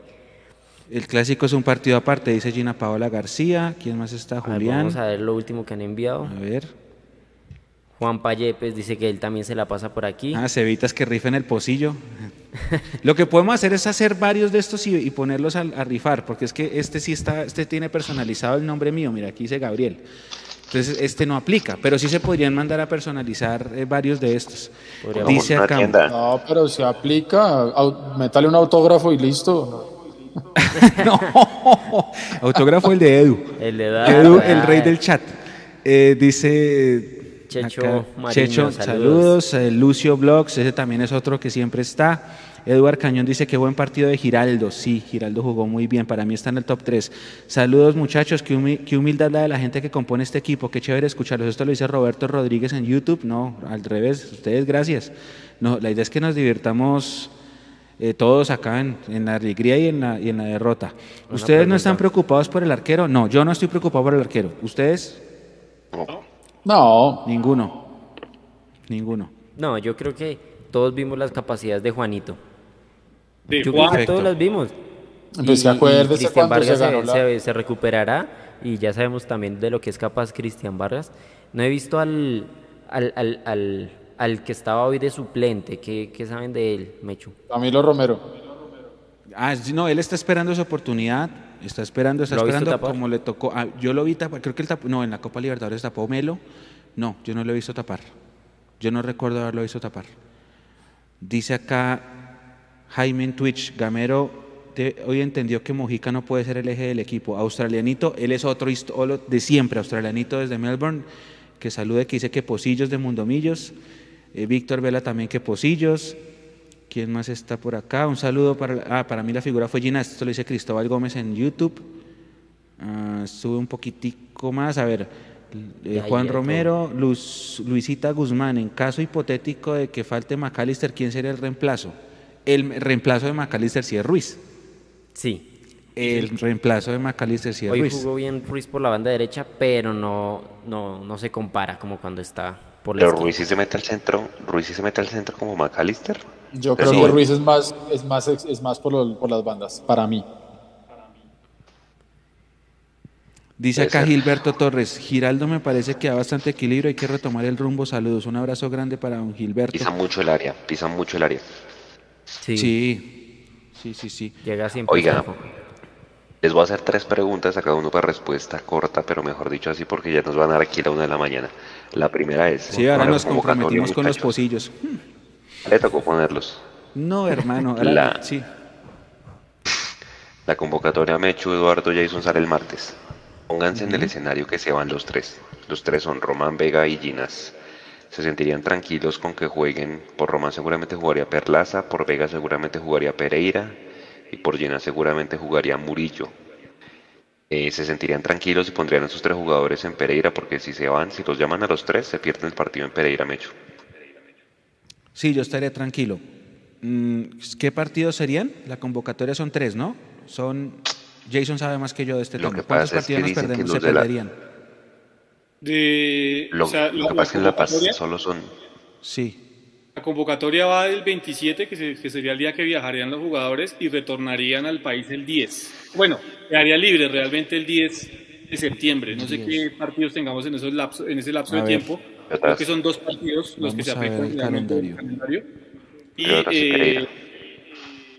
El clásico es un partido aparte, dice Gina Paola García. ¿Quién más está? Julián. vamos a ver lo último que han enviado. A ver. Juan Payepes dice que él también se la pasa por aquí. Ah, Cevitas que rifen el pocillo. lo que podemos hacer es hacer varios de estos y, ponerlos a, a, rifar, porque es que este sí está, este tiene personalizado el nombre mío. Mira, aquí dice Gabriel. Entonces, este no aplica, pero sí se podrían mandar a personalizar eh, varios de estos. Dice acá. No, pero se aplica, métale un autógrafo y listo. no, autógrafo el de Edu. El de Edu, el rey del chat. Eh, dice Checho, Checho saludos. Eh, Lucio Blogs, ese también es otro que siempre está. Eduard Cañón dice que buen partido de Giraldo. Sí, Giraldo jugó muy bien. Para mí está en el top 3. Saludos, muchachos. Qué, humildad la de la gente que compone este equipo. Qué chévere escucharlos. Esto lo dice Roberto Rodríguez en YouTube. No, al revés. Ustedes, gracias. No, la idea es que nos divirtamos. Eh, todos acá en, la alegría y en la, y en la derrota. ¿Ustedes no están preocupados por el arquero? No, yo no estoy preocupado por el arquero. ¿Ustedes? No. Ninguno. Ninguno. No, yo creo que todos vimos las capacidades de Juanito. Yo creo que todos las vimos. Pues Cristian Vargas se, recuperará y ya sabemos también de lo que es capaz Cristian Vargas. No he visto al, al, que estaba hoy de suplente. ¿Qué, saben de él, Mechu? Camilo Romero. Ah, no, él está esperando su oportunidad. Está esperando, está esperando como le tocó. Ah, yo lo vi tapar, creo que él tapó, no, en la Copa Libertadores tapó Melo. No, yo no lo he visto tapar. Yo no recuerdo haberlo visto tapar. Dice acá Jaime Twitch, Gamero hoy entendió que Mojica no puede ser el eje del equipo. Australianito, él es otro de siempre, australianito desde Melbourne, que salude, que dice que Posillos de Mundomillos. Eh, Víctor Vela también que Posillos. ¿Quién más está por acá? Un saludo para... Ah, para mí la figura fue Gina, esto lo dice Cristóbal Gómez en YouTube. Ah, sube un poquitico más, a ver, eh, Juan Romero, Luisita Guzmán, en caso hipotético de que falte McAllister, ¿quién sería el reemplazo? El reemplazo de McAllister sí es Ruiz. Sí. El reemplazo de McAllister sí es Ruiz. Hoy jugó bien Ruiz por la banda derecha, pero no, no, no se compara como cuando está por la Pero Ruiz sí se mete al centro, Ruiz sí se mete al centro como McAllister. Yo creo que Ruiz es más, es más, es más por, por las bandas, para mí. Dice acá Gilberto Torres, Giraldo me parece que da bastante equilibrio, hay que retomar el rumbo, saludos, un abrazo grande para don Gilberto. Pisa mucho el área, pisa mucho el área. Sí, sí, sí, sí. Llega siempre. Oiga, les voy a hacer tres preguntas a cada uno para respuesta corta, pero mejor dicho así porque ya nos van a dar aquí la una de la mañana. La primera es... Sí, ahora nos comprometimos con los pocillos. Le tocó ponerlos. No, hermano, la, sí. La convocatoria Mechu, Eduardo Jason sale el martes. Pónganse en el escenario que se van los tres. Los tres son Román, Vega y Ginas. Se sentirían tranquilos con que jueguen. Por Román seguramente jugaría Perlaza, por Vega seguramente jugaría Pereira. y por Llena seguramente jugaría Murillo. Eh, se sentirían tranquilos y pondrían a sus tres jugadores en Pereira porque si se van, si los llaman a los tres, se pierden el partido en Pereira, Mecho. Sí, yo estaría tranquilo. Mm, ¿Qué partidos serían? La convocatoria son tres, ¿no? Son. Jason sabe más que yo de este lo tema. Que ¿Cuántos partidos nos perdemos, se perderían? De, lo, o sea, lo que pasa es que en La Paz solo son. Sí. La convocatoria va del 27, que, que, sería el día que viajarían los jugadores y retornarían al país el 10. Bueno, quedaría libre realmente el 10 de septiembre. No sé qué partidos tengamos en, esos lapso, en ese lapso de tiempo. Creo que son dos partidos los que se afectan realmente el calendario. Y, eh,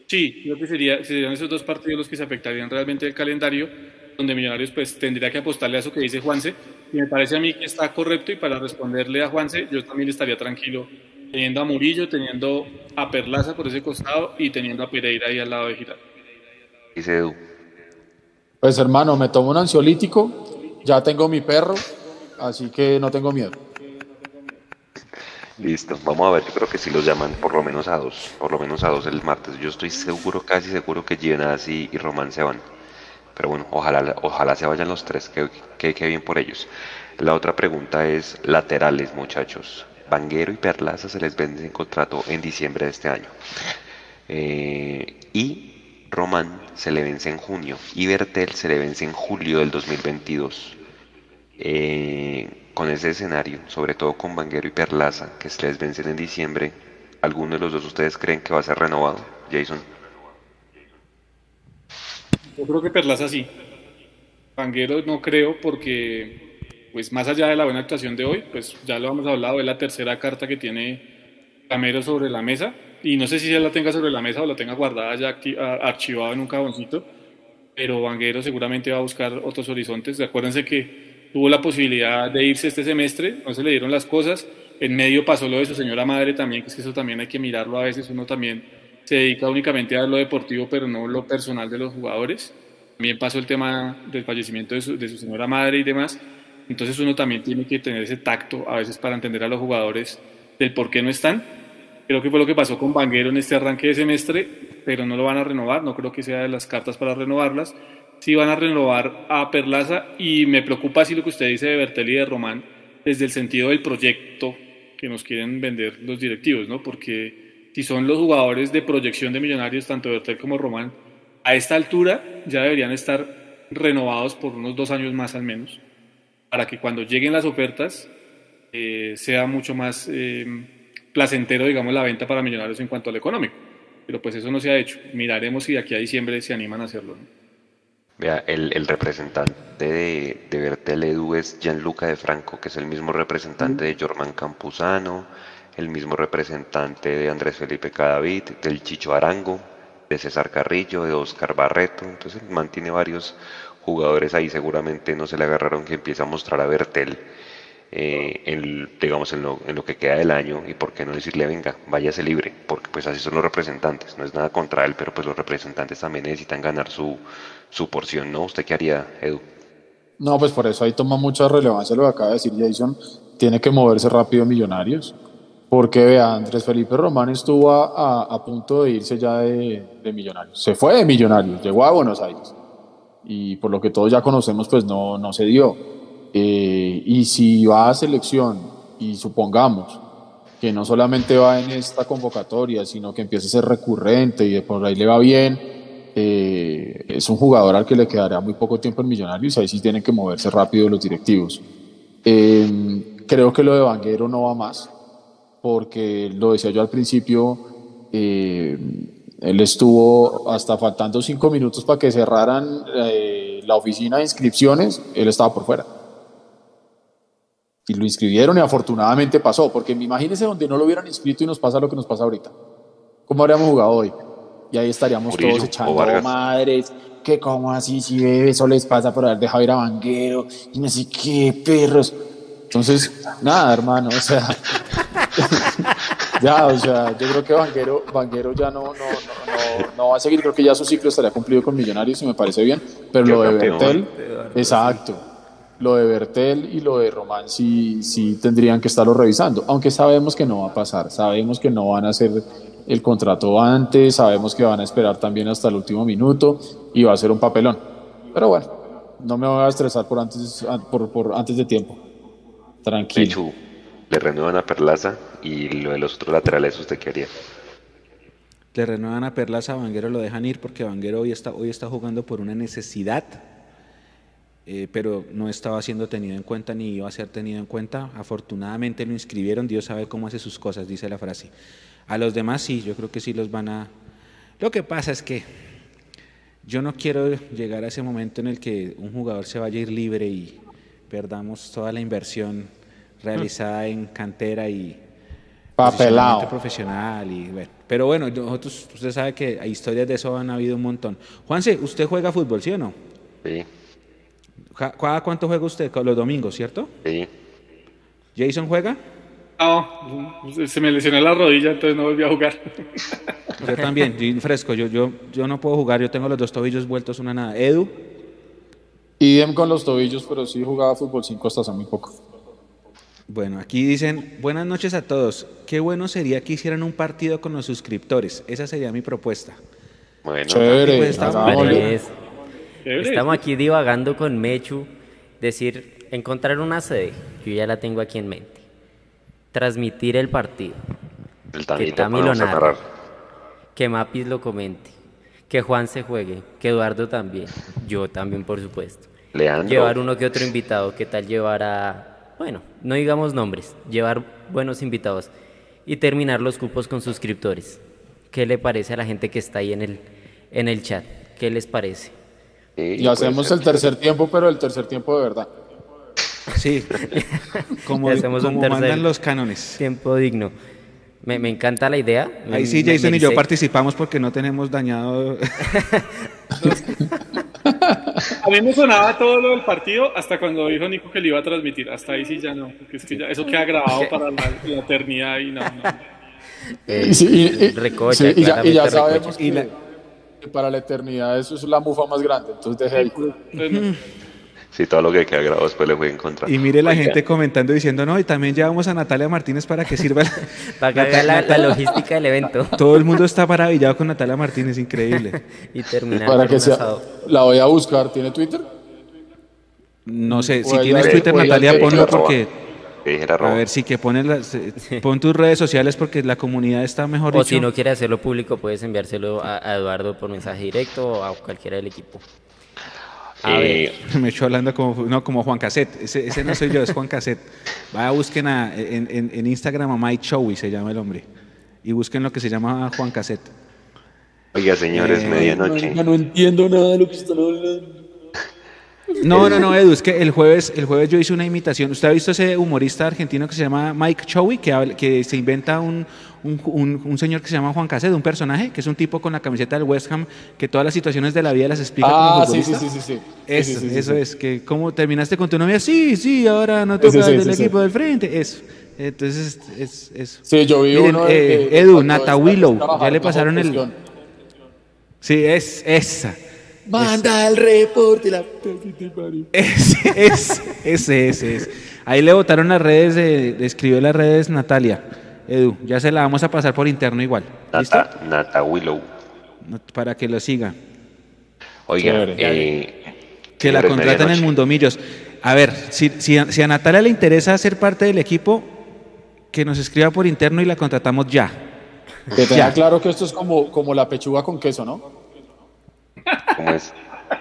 sí, creo que sería, serían esos dos partidos los que se afectarían realmente el calendario, donde Millonarios pues tendría que apostarle a eso que dice Juanse. Y me parece a mí que está correcto y para responderle a Juanse, yo también estaría tranquilo teniendo a Murillo, teniendo a Perlaza por ese costado y teniendo a Pereira ahí al lado de Girard. Dice Edu. Pues hermano, me tomo un ansiolítico, ya tengo mi perro, así que no tengo miedo. Listo, vamos a ver, yo creo que si los llaman por lo menos a dos, por lo menos a dos el martes. Yo estoy seguro, casi seguro que Gionas y, y Román se van. Pero bueno, ojalá, ojalá se vayan los tres, que, que bien por ellos. La otra pregunta es laterales, muchachos. Vanguero y Perlaza se les vende en contrato en diciembre de este año. Eh, y Román se le vence en junio y Bertel se le vence en julio del 2022. Eh, con ese escenario, sobre todo con Vanguero y Perlaza, que se les vencen en diciembre, ¿alguno de los dos ustedes creen que va a ser renovado? Jason. Yo creo que Perlaza sí. Vanguero no creo porque pues más allá de la buena actuación de hoy, pues ya lo hemos hablado, es la tercera carta que tiene Camero sobre la mesa, y no sé si él la tenga sobre la mesa o la tenga guardada ya archivada en un cajoncito, pero Vanguero seguramente va a buscar otros horizontes. Acuérdense que tuvo la posibilidad de irse este semestre, no se le dieron las cosas, en medio pasó lo de su señora madre también, que es que eso también hay que mirarlo a veces, uno también se dedica únicamente a lo deportivo, pero no lo personal de los jugadores. También pasó el tema del fallecimiento de su, de su señora madre y demás. Entonces uno también tiene que tener ese tacto a veces para entender a los jugadores del por qué no están. Creo que fue lo que pasó con Vanguero en este arranque de semestre, pero no lo van a renovar, no creo que sea de las cartas para renovarlas. Sí van a renovar a Perlaza y me preocupa así lo que usted dice de Bertel y de Román desde el sentido del proyecto que nos quieren vender los directivos, ¿no? Porque si son los jugadores de proyección de millonarios, tanto Bertel como Román, a esta altura ya deberían estar renovados por unos dos años más al menos para que cuando lleguen las ofertas eh, sea mucho más eh, placentero, digamos, la venta para millonarios en cuanto al económico. Pero pues eso no se ha hecho. Miraremos si de aquí a diciembre se animan a hacerlo. Vea, el, representante de, de Bertel Edu es Gianluca de Franco, que es el mismo representante de Jorman Campuzano, el mismo representante de Andrés Felipe Cadavid, del Chicho Arango, de César Carrillo, de Oscar Barreto. Entonces mantiene varios jugadores ahí. Seguramente no se le agarraron que empieza a mostrar a Bertel eh, en, digamos en lo, que queda del año. Y por qué no decirle venga váyase libre porque pues así son los representantes. No es nada contra él pero pues los representantes también necesitan ganar su, su porción no usted qué haría Edu no pues por eso ahí toma mucha relevancia lo que acaba de decir Jason. Tiene que moverse rápido Millonarios porque vea, Andrés Felipe Román estuvo a, a, punto de irse ya de, de Millonarios. Se fue de Millonarios, llegó a Buenos Aires y por lo que todos ya conocemos, pues no, no se dio. Eh, y si va a selección y supongamos que no solamente va en esta convocatoria, sino que empieza a ser recurrente y por ahí le va bien, eh, es un jugador al que le quedará muy poco tiempo en Millonarios, ahí sí tienen que moverse rápido los directivos. Eh, creo que lo de Vanguero no va más, porque lo decía yo al principio, él estuvo hasta faltando cinco minutos para que cerraran eh, la oficina de inscripciones, él estaba por fuera. Y lo inscribieron y afortunadamente pasó, porque imagínense donde no lo hubieran inscrito y nos pasa lo que nos pasa ahorita. ¿Cómo habríamos jugado hoy? Y ahí estaríamos todos echando madres, que como así, si bebe, eso les pasa por haber dejado ir a Vanguero, y no sé qué, perros. Entonces, nada, hermano, o sea, ya, o sea, yo creo que Vanguero, Vanguero ya no, no, no, no, va a seguir, creo que ya su ciclo estaría cumplido con Millonarios y me parece bien, pero lo de Bertel, exacto, lo de Bertel y lo de Román sí, sí tendrían que estarlo revisando, aunque sabemos que no va a pasar, sabemos que no van a ser el contrato antes, sabemos que van a esperar también hasta el último minuto y va a ser un papelón. Pero bueno, no me voy a estresar por antes, por, por antes de tiempo. Tranquilo. Le renuevan a Perlaza y lo de los otros laterales, ¿usted qué haría? Le renuevan a Perlaza, a Vanguero lo dejan ir porque Vanguero hoy está, hoy está jugando por una necesidad, eh, pero no estaba siendo tenido en cuenta ni iba a ser tenido en cuenta. Afortunadamente lo inscribieron, Dios sabe cómo hace sus cosas, dice la frase. A los demás sí, yo creo que sí los van a... Lo que pasa es que yo no quiero llegar a ese momento en el que un jugador se vaya a ir libre y perdamos toda la inversión realizada en cantera y papelado profesional y bueno. Pero bueno, nosotros, usted sabe que hay historias de eso han habido un montón. Juanse, ¿usted juega fútbol, sí o no? Sí. ¿Cada cuánto juega usted? Los domingos, ¿cierto? Sí. ¿Jason juega? No, se me lesionó la rodilla, entonces no volví a jugar. Yo también, fresco, yo, yo, yo no puedo jugar, yo tengo los dos tobillos vueltos una nada. ¿Edu? Idem con los tobillos, pero sí jugaba fútbol 5 hasta hace muy poco. Bueno, aquí dicen, buenas noches a todos. Qué bueno sería que hicieran un partido con los suscriptores. Esa sería mi propuesta. Bueno, Chévere, pues, estamos, aquí divagando con Mechu. Decir, encontrar una sede. Yo ya la tengo aquí en mente. Transmitir el partido. El que Tami lo narre. Que Mapis lo comente. Que Juan se juegue. Que Eduardo también. Yo también, por supuesto. Llevar uno que otro invitado. ¿Qué tal llevar a... Bueno, no digamos nombres. Llevar buenos invitados. Y terminar los cupos con suscriptores. ¿Qué le parece a la gente que está ahí en el, en el chat? ¿Qué les parece? y hacemos el tercer tiempo, pero el tercer tiempo de verdad. Sí, como, hacemos como mandan los cánones. Tiempo digno. Me, me, encanta la idea. Ahí sí, Jason y yo participamos porque no tenemos dañado. a mí me sonaba todo lo del partido hasta cuando dijo Nico que le iba a transmitir. Hasta ahí sí ya no, porque es que ya, eso queda grabado para la, eternidad y no. no. Eh, sí, recocha, y, ya, y, ya, sabemos que, para la eternidad eso es la mufa más grande. Entonces deje ahí. Sí, todo lo que queda grabado después le voy a encontrar. Y mire la gente comentando diciendo, no, y también llevamos a Natalia Martínez para que sirva la, para que haga la, logística del evento. Todo el mundo está maravillado con Natalia Martínez, increíble. y terminar para que sea, La voy a buscar, ¿tiene Twitter? No sé, si tienes Twitter, Natalia, ponlo porque... A ver, sí, que pones las, pon tus redes sociales porque la comunidad está mejor. O si no quiere hacerlo público, puedes enviárselo a, a Eduardo por mensaje directo o a cualquiera del equipo. Eh, me estoy hablando como, no, como Juan Cassette. Ese, ese no soy yo, es Juan Cassette. Vaya, busquen a, en, en, en, Instagram a Mike Chowi, se llama el hombre. Y busquen lo que se llama Juan Cassette. Oiga, señores, eh, medianoche. No, no, entiendo nada de lo que están hablando. No, no, no, Edu, es que el jueves, el jueves yo hice una imitación. ¿Usted ha visto ese humorista argentino que se llama Mike Chowi, que, que se inventa un, un, señor que se llama Juan Casedo, un personaje, que es un tipo con la camiseta del West Ham, que todas las situaciones de la vida las explica ah, sí, sí, sí, sí, Eso, eso es, que ¿cómo terminaste con tu novia? Sí, sí, ahora no toca del equipo del frente, eso. Entonces, es, eso. Sí, yo vi uno eh, Edu, Nata Willow, ya le pasaron el... Sí, es esa. Manda el reporte la... Ese, ese, ese, ese, Ahí le votaron las redes, de, escribió las redes Natalia. Edu, ya se la vamos a pasar por interno igual. Nata, Nata Willow. Para que lo siga. Oiga, eh, que la contraten en Mundo Millos. A ver, si, si, a Natalia le interesa ser parte del equipo, que nos escriba por interno y la contratamos ya. Que tenga claro que esto es como, como la pechuga con queso, ¿no? ¿Cómo es?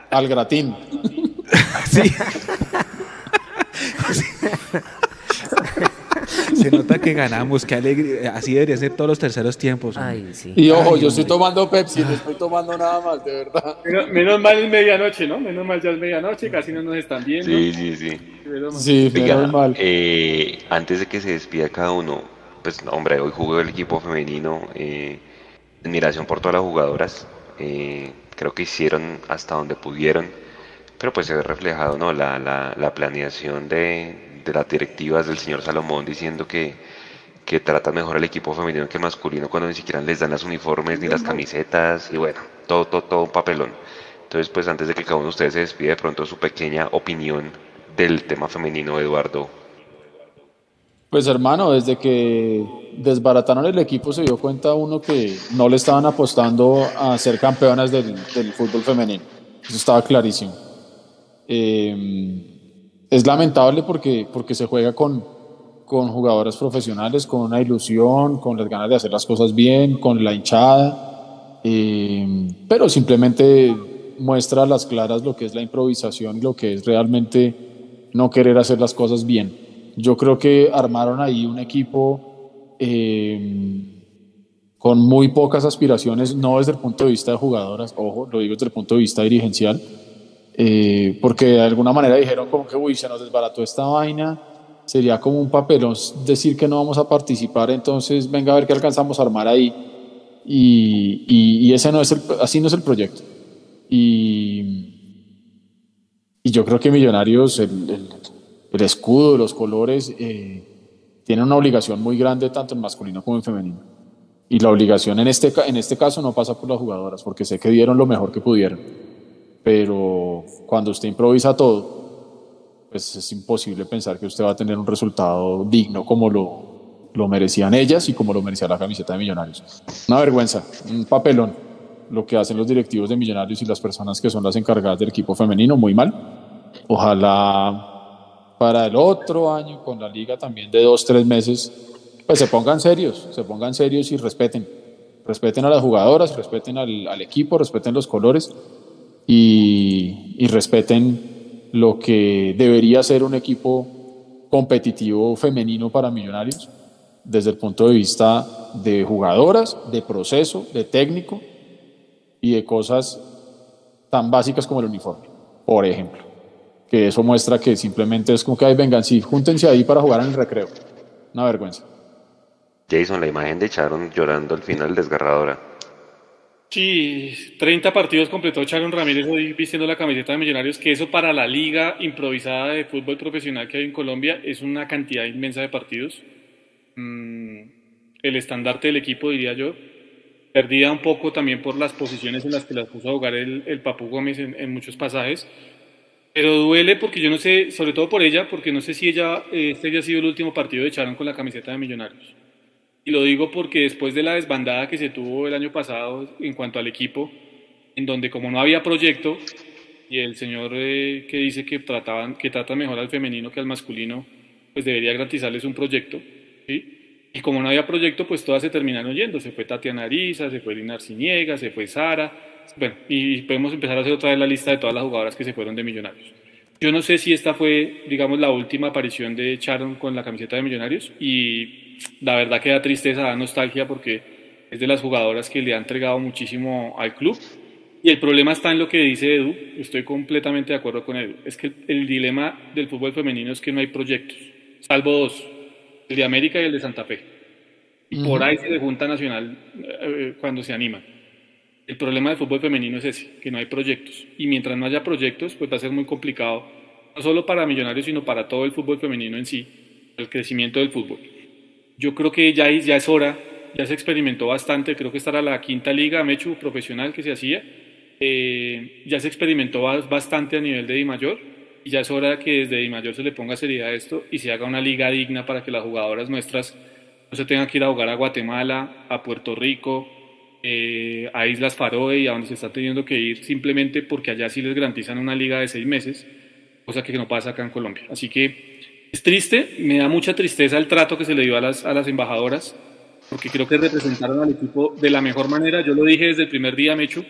Al gratín. sí. Se nota que ganamos, qué alegría. Así debería ser todos los terceros tiempos. Y ojo, yo estoy tomando Pepsi, no estoy tomando nada más, de verdad. Menos, mal es medianoche, ¿no? Menos mal ya es medianoche, casi no nos están viendo. Sí, sí, sí. Sí, menos mal. Eh, antes de que se despida cada uno, pues, hombre, hoy jugó el equipo femenino. Eh, admiración por todas las jugadoras. Eh, creo que hicieron hasta donde pudieron. Pero pues se ve reflejado, ¿no? La, la, la planeación de, de las directivas del señor Salomón diciendo que, que trata mejor al equipo femenino que masculino cuando ni siquiera les dan las uniformes ni las camisetas y bueno, todo, todo, todo un papelón. Entonces, pues antes de que cada uno de ustedes se despide de pronto su pequeña opinión del tema femenino, Eduardo. Pues hermano, desde que desbarataron el equipo se dio cuenta uno que no le estaban apostando a ser campeonas del, fútbol femenino. Eso estaba clarísimo. Eh, es lamentable porque, porque se juega con, con jugadoras profesionales, con una ilusión, con las ganas de hacer las cosas bien, con la hinchada, eh, pero simplemente muestra a las claras lo que es la improvisación y lo que es realmente no querer hacer las cosas bien. Yo creo que armaron ahí un equipo eh, con muy pocas aspiraciones, no desde el punto de vista de jugadoras, ojo, lo digo desde el punto de vista dirigencial, eh, porque de alguna manera dijeron como que, uy, se nos desbarató esta vaina, sería como un papelón decir que no vamos a participar, entonces venga a ver qué alcanzamos a armar ahí. Y, y, ese no es el, así no es el proyecto. Y, y yo creo que Millonarios, el, el, escudo, los colores, eh, tienen una obligación muy grande tanto en masculino como en femenino. Y la obligación en este, en este caso no pasa por las jugadoras, porque sé que dieron lo mejor que pudieron. Pero cuando usted improvisa todo, pues es imposible pensar que usted va a tener un resultado digno como lo, lo merecían ellas y como lo merecía la camiseta de Millonarios. Una vergüenza, un papelón lo que hacen los directivos de Millonarios y las personas que son las encargadas del equipo femenino, muy mal. Ojalá para el otro año con la liga también de dos, tres meses, pues se pongan serios, se pongan serios y respeten. Respeten a las jugadoras, respeten al, al equipo, respeten los colores y, respeten lo que debería ser un equipo competitivo femenino para Millonarios desde el punto de vista de jugadoras, de proceso, de técnico y de cosas tan básicas como el uniforme, por ejemplo. Que eso muestra que simplemente es como que, vengan, sí, júntense ahí para jugar en el recreo. Una vergüenza. Jason, la imagen de Charon llorando al final desgarradora. Sí, 30 partidos completó Charon Ramírez hoy vistiendo la camiseta de Millonarios, que eso para la liga improvisada de fútbol profesional que hay en Colombia es una cantidad inmensa de partidos. Mm, el estandarte del equipo, diría yo, perdida un poco también por las posiciones en las que las puso a jugar el, el Papu Gómez en, muchos pasajes. Pero duele porque yo no sé, sobre todo por ella, porque no sé si ella, este haya sido el último partido de Charon con la camiseta de Millonarios. Y lo digo porque después de la desbandada que se tuvo el año pasado en cuanto al equipo, en donde como no había proyecto, y el señor eh, que dice que, trataban, que trata mejor al femenino que al masculino, pues debería garantizarles un proyecto. Y como no había proyecto, pues todas se terminaron yendo. Se fue Tatiana Ariza, se fue Lina Arciniega, se fue Sara. Bueno, y podemos empezar a hacer otra vez la lista de todas las jugadoras que se fueron de Millonarios. Yo no sé si esta fue, digamos, la última aparición de Sharon con la camiseta de Millonarios y la verdad que da tristeza, da nostalgia porque es de las jugadoras que le ha entregado muchísimo al club. Y el problema está en lo que dice Edu, estoy completamente de acuerdo con Edu, es que el, dilema del fútbol femenino es que no hay proyectos, salvo dos, el de América y el de Santa Fe. Y por ahí se le junta Nacional eh, cuando se anima. El problema del fútbol femenino es ese, que no hay proyectos. Y mientras no haya proyectos, pues va a ser muy complicado, no solo para Millonarios, sino para todo el fútbol femenino en sí, el crecimiento del fútbol yo creo que ya, ya es hora, ya se experimentó bastante, creo que esta era la quinta liga Mechu profesional que se hacía, eh, ya se experimentó bastante a nivel de Di Mayor y ya es hora que desde Di Mayor se le ponga seriedad a esto y se haga una liga digna para que las jugadoras nuestras no se tengan que ir a jugar a Guatemala, a Puerto Rico, eh, a Islas Faroe y a donde se está teniendo que ir simplemente porque allá sí les garantizan una liga de seis meses, cosa que no pasa acá en Colombia. Así que es triste, me da mucha tristeza el trato que se le dio a las, a las embajadoras, porque creo que representaron al equipo de la mejor manera. Yo lo dije desde el primer día, Mechu,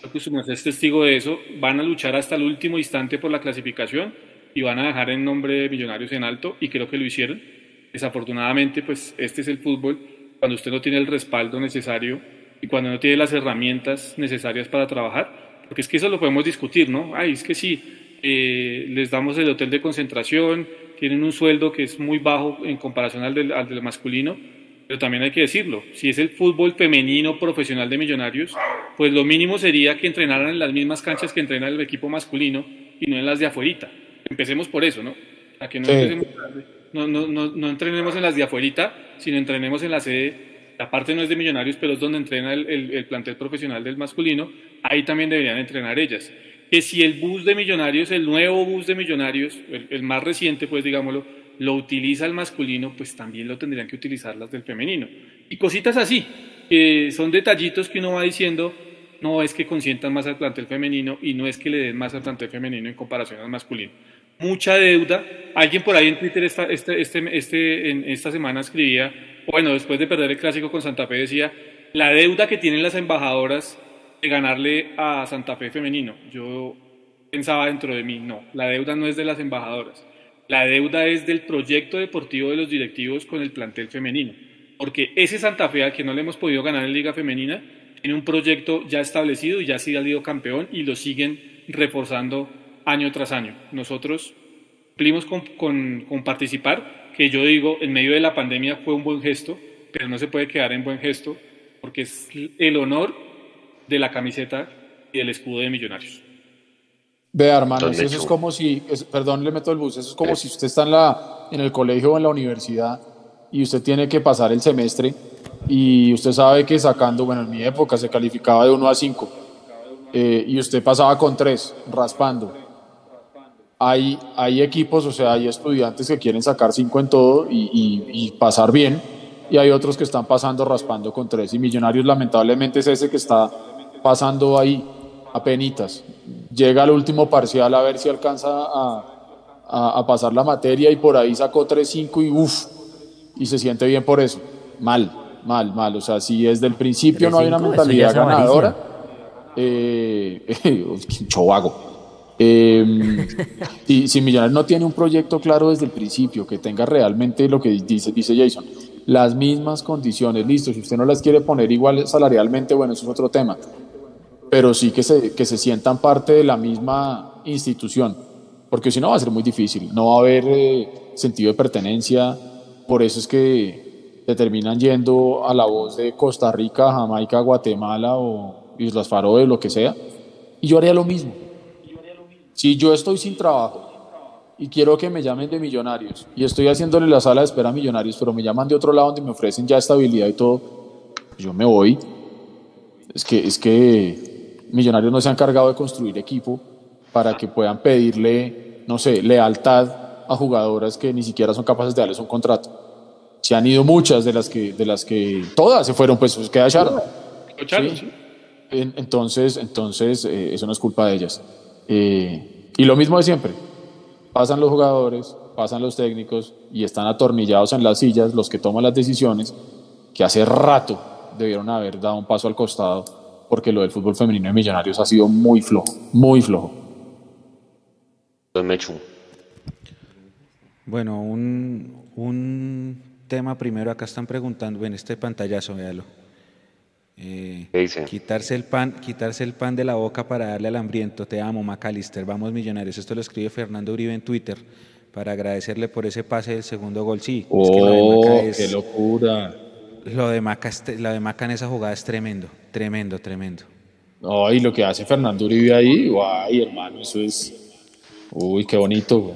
creo que usted es testigo de eso. Van a luchar hasta el último instante por la clasificación y van a dejar el nombre de Millonarios en alto, y creo que lo hicieron. Desafortunadamente, pues este es el fútbol, cuando usted no tiene el respaldo necesario y cuando no tiene las herramientas necesarias para trabajar, porque es que eso lo podemos discutir, ¿no? Ay, es que sí, eh, les damos el hotel de concentración, tienen un sueldo que es muy bajo en comparación al del, al del, masculino, pero también hay que decirlo, si es el fútbol femenino profesional de Millonarios, pues lo mínimo sería que entrenaran en las mismas canchas que entrena el equipo masculino y no en las de afuerita. Empecemos por eso, ¿no? A que no, no, no, no, entrenemos en las de afuerita, sino entrenemos en la sede la parte no es de Millonarios, pero es donde entrena el, el, plantel profesional del masculino, ahí también deberían entrenar ellas que si el bus de Millonarios, el nuevo bus de Millonarios, el, más reciente, pues digámoslo, lo utiliza el masculino, pues también lo tendrían que utilizar las del femenino. Y cositas así, que son detallitos que uno va diciendo, no es que consientan más al plantel femenino y no es que le den más al plantel femenino en comparación al masculino. Mucha deuda. Alguien por ahí en Twitter esta, este, este, este, esta semana escribía, bueno, después de perder el clásico con Santa Fe decía, la deuda que tienen las embajadoras ganarle a Santa Fe femenino. Yo pensaba dentro de mí, no, la deuda no es de las embajadoras. La deuda es del proyecto deportivo de los directivos con el plantel femenino. Porque ese Santa Fe al que no le hemos podido ganar en Liga Femenina tiene un proyecto ya establecido y ya ha sido campeón y lo siguen reforzando año tras año. Nosotros cumplimos con, con, participar, que yo digo, en medio de la pandemia fue un buen gesto, pero no se puede quedar en buen gesto porque es el honor de la camiseta y el escudo de Millonarios. Vea, hermano, eso es como si, perdón, le meto el bus, eso es como si usted está en, la, en el colegio o en la universidad y usted tiene que pasar el semestre y usted sabe que sacando, bueno, en mi época se calificaba de 1 a 5 eh, y usted pasaba con 3, raspando. Hay, hay equipos, o sea, hay estudiantes que quieren sacar 5 en todo y, y, pasar bien y hay otros que están pasando raspando con 3 y Millonarios lamentablemente es ese que está pasando ahí a penitas. Llega al último parcial a ver si alcanza a, a, pasar la materia y por ahí sacó 3-5 y uff, y se siente bien por eso. Mal, mal, mal. O sea, si desde el principio no hay una mentalidad ganadora, eh, chovago. Eh, si, si Millonarios no tiene un proyecto claro desde el principio, que tenga realmente lo que dice, dice Jason, las mismas condiciones, listo, si usted no las quiere poner igual salarialmente, bueno, eso es otro tema, pero sí que se, que se sientan parte de la misma institución, porque si no va a ser muy difícil, no va a haber eh, sentido de pertenencia, por eso es que se terminan yendo a la voz de Costa Rica, Jamaica, Guatemala o Islas Faroe, lo que sea, y yo haría lo mismo. Si yo estoy sin trabajo y quiero que me llamen de millonarios y estoy haciéndole la sala de espera a millonarios, pero me llaman de otro lado donde me ofrecen ya estabilidad y todo, yo me voy. Es que, es que Millonarios no se han encargado de construir equipo para que puedan pedirle, no sé, lealtad a jugadoras que ni siquiera son capaces de darles un contrato. Se han ido muchas de las que, de las que todas se fueron, pues, pues queda Sharon. Entonces, entonces eh, eso no es culpa de ellas. Eh, y lo mismo de siempre pasan los jugadores, pasan los técnicos y están atornillados en las sillas los que toman las decisiones que hace rato debieron haber dado un paso al costado porque lo del fútbol femenino de Millonarios ha sido muy flojo, muy flojo. Bueno, un, un tema primero, acá están preguntando, en este pantallazo, véalo. Eh, quitarse el pan, quitarse el pan de la boca para darle al hambriento. Te amo, Macalister. Vamos, millonarios. Esto lo escribe Fernando Uribe en Twitter para agradecerle por ese pase del segundo gol. Sí, oh, qué locura. Lo de, Maca, lo de Maca en esa jugada es tremendo, tremendo, tremendo. No, y lo que hace Fernando Uribe ahí, guay, hermano, eso es. Uy, qué bonito,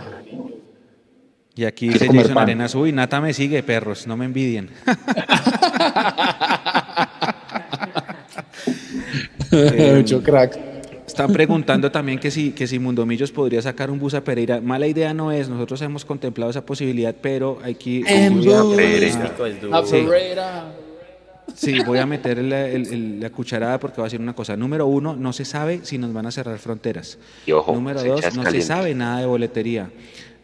Y aquí dice Jason Arenas, uy, Nata me sigue, perros, no me envidien. Mucho crack. Están preguntando también que si, que si Mundomillos podría sacar un bus a Pereira. Mala idea no es, nosotros hemos contemplado esa posibilidad, pero hay que... a Pereira. Sí, voy a meter la, cucharada porque va a ser una cosa. Número uno, no se sabe si nos van a cerrar fronteras. Número dos, no se sabe nada de boletería.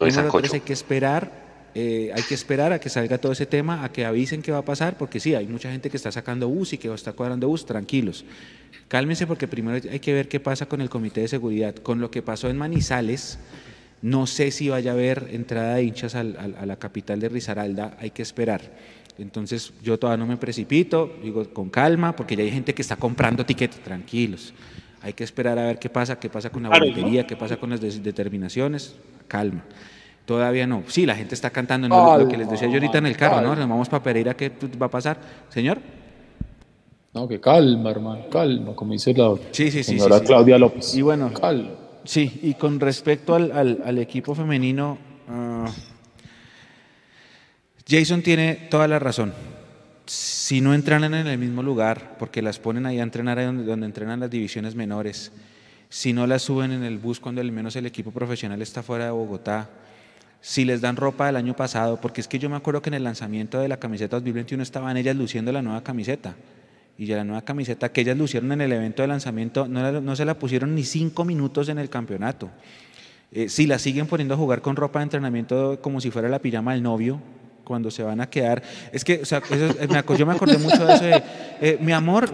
Número tres, hay que esperar eh, hay que esperar a que salga todo ese tema, a que avisen qué va a pasar, porque sí, hay mucha gente que está sacando bus y que está cuadrando bus, tranquilos. Cálmense porque primero hay que ver qué pasa con el Comité de Seguridad. Con lo que pasó en Manizales, no sé si vaya a haber entrada de hinchas a la capital de Risaralda, hay que esperar. Entonces yo todavía no me precipito, digo con calma, porque ya hay gente que está comprando tiquetes, tranquilos. Hay que esperar a ver qué pasa, qué pasa con la boletería, qué pasa con las determinaciones, calma. Todavía no. Sí, la gente está cantando. ¿no? lo que les decía yo ahorita en el carro, ¿no? Nos vamos para Pereira, ¿qué va a pasar? Señor. No, que calma, hermano, calma, como dice la sí, sí, sí, señora Claudia López. Y bueno, calma. Sí, y con respecto al, al, equipo femenino, ah, Jason tiene toda la razón. Si no entrenan en el mismo lugar, porque las ponen ahí a entrenar ahí donde, donde entrenan las divisiones menores, si no las suben en el bus cuando al menos el equipo profesional está fuera de Bogotá, si les dan ropa del año pasado, porque es que yo me acuerdo que en el lanzamiento de la camiseta 2021 estaban ellas luciendo la nueva camiseta. Y ya la nueva camiseta que ellas lucieron en el evento de lanzamiento no, se la pusieron ni cinco minutos en el campeonato. Eh, si la siguen poniendo a jugar con ropa de entrenamiento como si fuera la pijama del novio, cuando se van a quedar. Es que, o sea, yo me acordé mucho de eso de, eh, mi amor,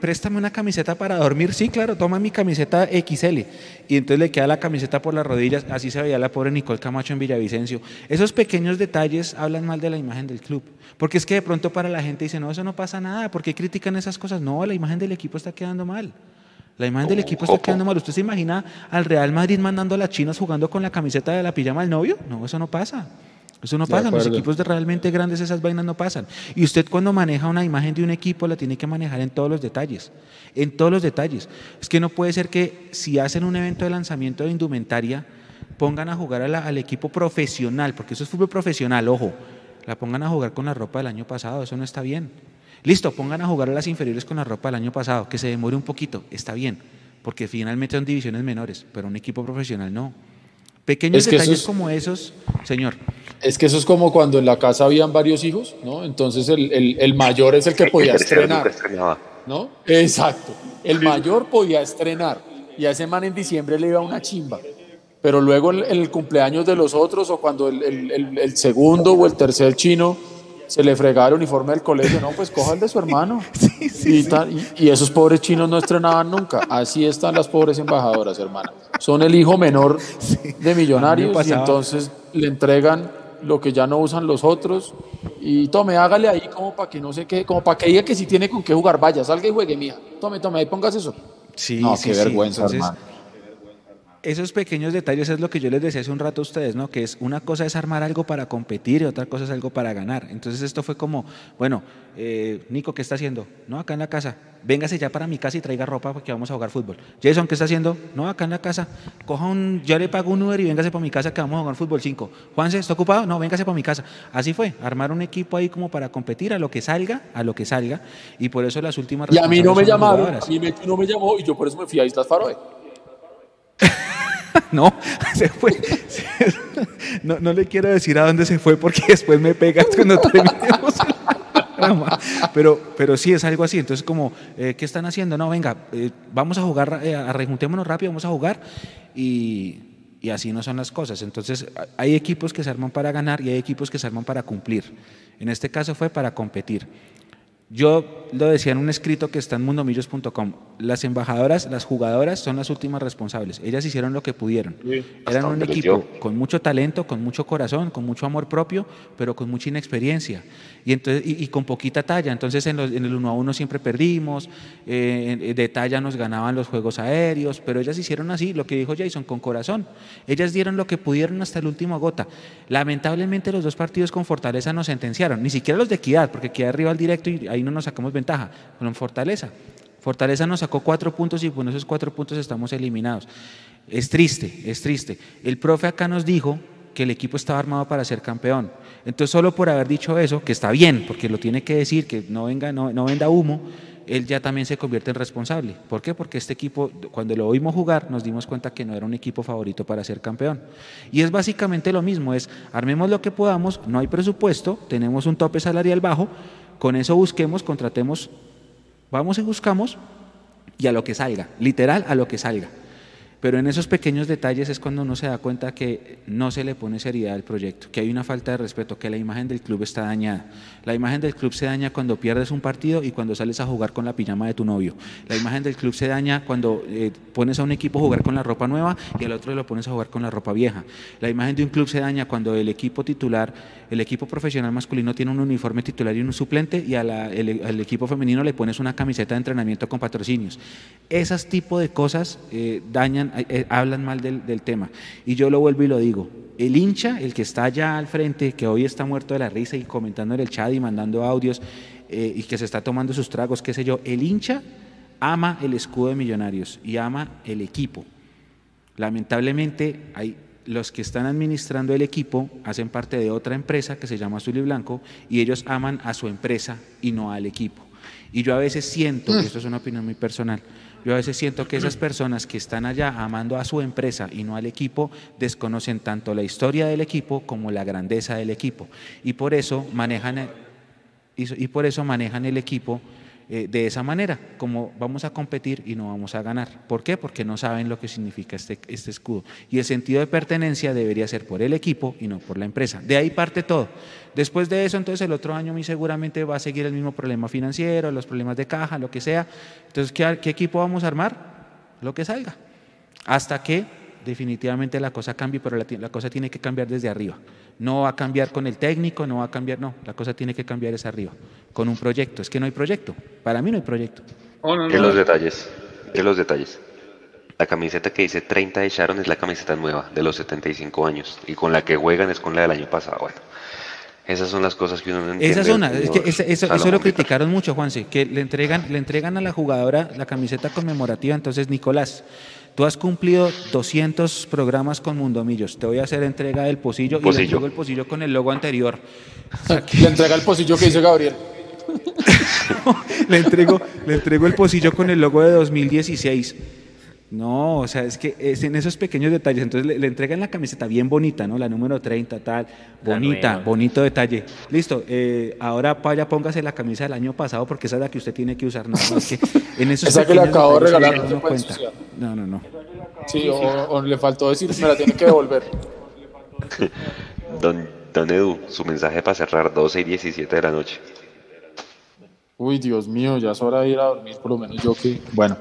préstame una camiseta para dormir. Sí, claro, toma mi camiseta XL. Y entonces le queda la camiseta por las rodillas. Así se veía la pobre Nicole Camacho en Villavicencio. Esos pequeños detalles hablan mal de la imagen del club. Porque es que de pronto para la gente dice, no, eso no pasa nada. ¿Por qué critican esas cosas? No, la imagen del equipo está quedando mal. La imagen del equipo está quedando mal. ¿Usted se imagina al Real Madrid mandando a las chinas jugando con la camiseta de la pijama del novio? No, eso no pasa. Eso no pasa, los equipos de realmente grandes esas vainas no pasan. Y usted cuando maneja una imagen de un equipo la tiene que manejar en todos los detalles, en todos los detalles. Es que no puede ser que si hacen un evento de lanzamiento de indumentaria, pongan a jugar al equipo profesional, porque eso es fútbol profesional, ojo, la pongan a jugar con la ropa del año pasado, eso no está bien. Listo, pongan a jugar a las inferiores con la ropa del año pasado, que se demore un poquito, está bien, porque finalmente son divisiones menores, pero un equipo profesional no. Pequeños detalles como esos, señor. Es que eso es como cuando en la casa habían varios hijos, ¿no? Entonces el, el, mayor es el que podía estrenar. ¿No? Exacto. El mayor podía estrenar. Y a ese man en diciembre le iba una chimba. Pero luego en el, cumpleaños de los otros, o cuando el, segundo o el tercer chino se le fregaba el uniforme del colegio, no, pues coja el de su hermano. y, esos pobres chinos no estrenaban nunca. Así están las pobres embajadoras, hermana. Son el hijo menor de millonarios y entonces le entregan lo que ya no usan los otros. Y tome, hágale ahí como para que no sé qué, como para que diga que si tiene con qué jugar, vaya, salga y juegue, mía. Tome, tome, ahí pongas eso. Sí, no, sí, qué vergüenza, hermano esos pequeños detalles es lo que yo les decía hace un rato a ustedes, ¿no? Que es una cosa es armar algo para competir y otra cosa es algo para ganar. Entonces esto fue como, bueno, eh, Nico, ¿qué está haciendo? No, acá en la casa. Véngase ya para mi casa y traiga ropa porque vamos a jugar fútbol. Jason, ¿qué está haciendo? No, acá en la casa. Coja un, ya le pago un Uber y véngase para mi casa que vamos a jugar fútbol 5. Juanse, ¿está ocupado? No, véngase para mi casa. Así fue, armar un equipo ahí como para competir a lo que salga, a lo que salga. Y por eso las últimas Y a mí no me llamaron, a mí no me llamó y yo por eso me fui a Islas Faroe. no, se fue. No, no, le quiero decir a dónde se fue porque después me pegas cuando terminemos Pero, pero sí es algo así. Entonces, como, eh, ¿qué están haciendo? No, venga, eh, vamos a jugar, eh, rejuntémonos rápido, vamos a jugar. Y, y así no son las cosas. Entonces, hay equipos que se arman para ganar y hay equipos que se arman para cumplir. En este caso fue para competir. Yo lo decía en un escrito que está en mundomillos.com. Las embajadoras, las jugadoras son las últimas responsables. Ellas hicieron lo que pudieron. Eran un equipo con mucho talento, con mucho corazón, con mucho amor propio, pero con mucha inexperiencia y, entonces, y, con poquita talla. Entonces en, el uno a uno siempre perdimos, eh, de talla nos ganaban los juegos aéreos, pero ellas hicieron así, lo que dijo Jason, con corazón. Ellas dieron lo que pudieron hasta el último gota. Lamentablemente los dos partidos con Fortaleza nos sentenciaron, ni siquiera los de Equidad, porque Equidad arriba al directo y ahí no nos sacamos ventaja, con Fortaleza. Fortaleza nos sacó cuatro puntos y con esos cuatro puntos estamos eliminados. Es triste, es triste. El profe acá nos dijo que el equipo estaba armado para ser campeón. Entonces, solo por haber dicho eso, que está bien, porque lo tiene que decir, que no, venga, no, no venda humo, él ya también se convierte en responsable. ¿Por qué? Porque este equipo, cuando lo oímos jugar, nos dimos cuenta que no era un equipo favorito para ser campeón. Y es básicamente lo mismo, es armemos lo que podamos, no hay presupuesto, tenemos un tope salarial bajo, con eso busquemos, contratemos, vamos y buscamos y a lo que salga, literal a lo que salga. Pero en esos pequeños detalles es cuando uno se da cuenta que no se le pone seriedad al proyecto, que hay una falta de respeto, que la imagen del club está dañada. La imagen del club se daña cuando pierdes un partido y cuando sales a jugar con la pijama de tu novio. La imagen del club se daña cuando eh, pones a un equipo a jugar con la ropa nueva y al otro lo pones a jugar con la ropa vieja. La imagen de un club se daña cuando el equipo titular, el equipo profesional masculino tiene un uniforme titular y un suplente y al equipo femenino le pones una camiseta de entrenamiento con patrocinios. Esas tipo de cosas eh, dañan eh, eh, hablan mal del, tema. Y yo lo vuelvo y lo digo. El hincha, el que está allá al frente, que hoy está muerto de la risa y comentando en el chat y mandando audios eh, y que se está tomando sus tragos, qué sé yo, el hincha ama el escudo de millonarios y ama el equipo. Lamentablemente hay los que están administrando el equipo hacen parte de otra empresa que se llama Azul y Blanco y ellos aman a su empresa y no al equipo. Y yo a veces siento, y mm. esto es una opinión muy personal, Yo a veces siento que esas personas que están allá amando a su empresa y no al equipo, desconocen tanto la historia del equipo como la grandeza del equipo. Y por eso manejan, y por eso manejan el equipo eh, de esa manera, como vamos a competir y no vamos a ganar. ¿Por qué? Porque no saben lo que significa este, este escudo. Y el sentido de pertenencia debería ser por el equipo y no por la empresa. De ahí parte todo. Después de eso, entonces el otro año muy seguramente va a seguir el mismo problema financiero, los problemas de caja, lo que sea. Entonces, ¿qué, qué equipo vamos a armar? Lo que salga. Hasta que definitivamente la cosa cambie, pero la, cosa tiene que cambiar desde arriba. No va a cambiar con el técnico, no va a cambiar, no, la cosa tiene que cambiar es arriba, con un proyecto. Es que no hay proyecto, para mí no hay proyecto. Oh, los detalles, ¿Qué los detalles. La camiseta que dice 30 de Sharon es la camiseta nueva, de los 75 años, y con la que juegan es con la del año pasado. Bueno, esas son las cosas que uno no entiende. Esas son, es que eso, eso lo criticaron mucho, Juanse, que le entregan, le entregan a la jugadora la camiseta conmemorativa, entonces Nicolás, Tú has cumplido 200 programas con Mundomillos. Te voy a hacer entrega del pocillo, y le entrego el pocillo con el logo anterior. Le entrega el pocillo que dice Gabriel. le, entrego, le entrego el pocillo con el logo de 2016. No, o sea, es que es en esos pequeños detalles. Entonces le, entregan la camiseta bien bonita, ¿no? La número 30, tal. Bonita, bonito detalle. Listo, eh, ahora vaya, póngase la camisa del año pasado porque esa es la que usted tiene que usar. No, es que en esos esa que le acabo de regalar, no, no, no, no. Sí, o, le faltó decir, me la tiene que devolver. don, don Edu, su mensaje para cerrar 12 y 17 de la noche. Uy, Dios mío, ya es hora de ir a dormir, por lo menos yo que. Bueno.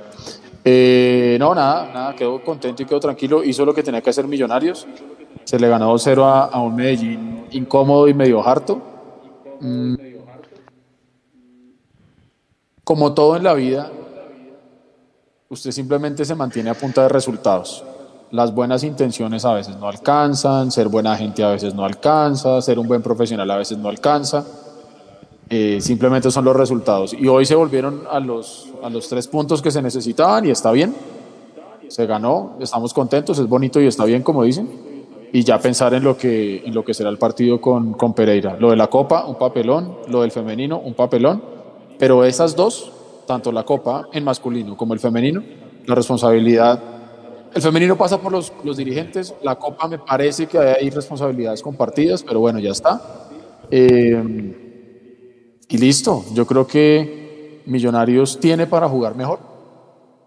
Eh, no, nada, nada, quedó contento y quedó tranquilo. Hizo lo que tenía que hacer Millonarios. Se le ganó 2-0 a, un Medellín incómodo y medio harto. Mm. Como todo en la vida, usted simplemente se mantiene a punta de resultados. Las buenas intenciones a veces no alcanzan, ser buena gente a veces no alcanza, ser un buen profesional a veces no alcanza eh, simplemente son los resultados. Y hoy se volvieron a los, a los tres puntos que se necesitaban y está bien. Se ganó, estamos contentos, es bonito y está bien, como dicen. Y ya pensar en lo que, en lo que será el partido con, con Pereira. Lo de la Copa, un papelón. Lo del femenino, un papelón. Pero esas dos, tanto la Copa en masculino como el femenino, la responsabilidad. El femenino pasa por los, los dirigentes, la Copa me parece que hay responsabilidades compartidas, pero bueno, ya está. Eh, y listo, yo creo que Millonarios tiene para jugar mejor.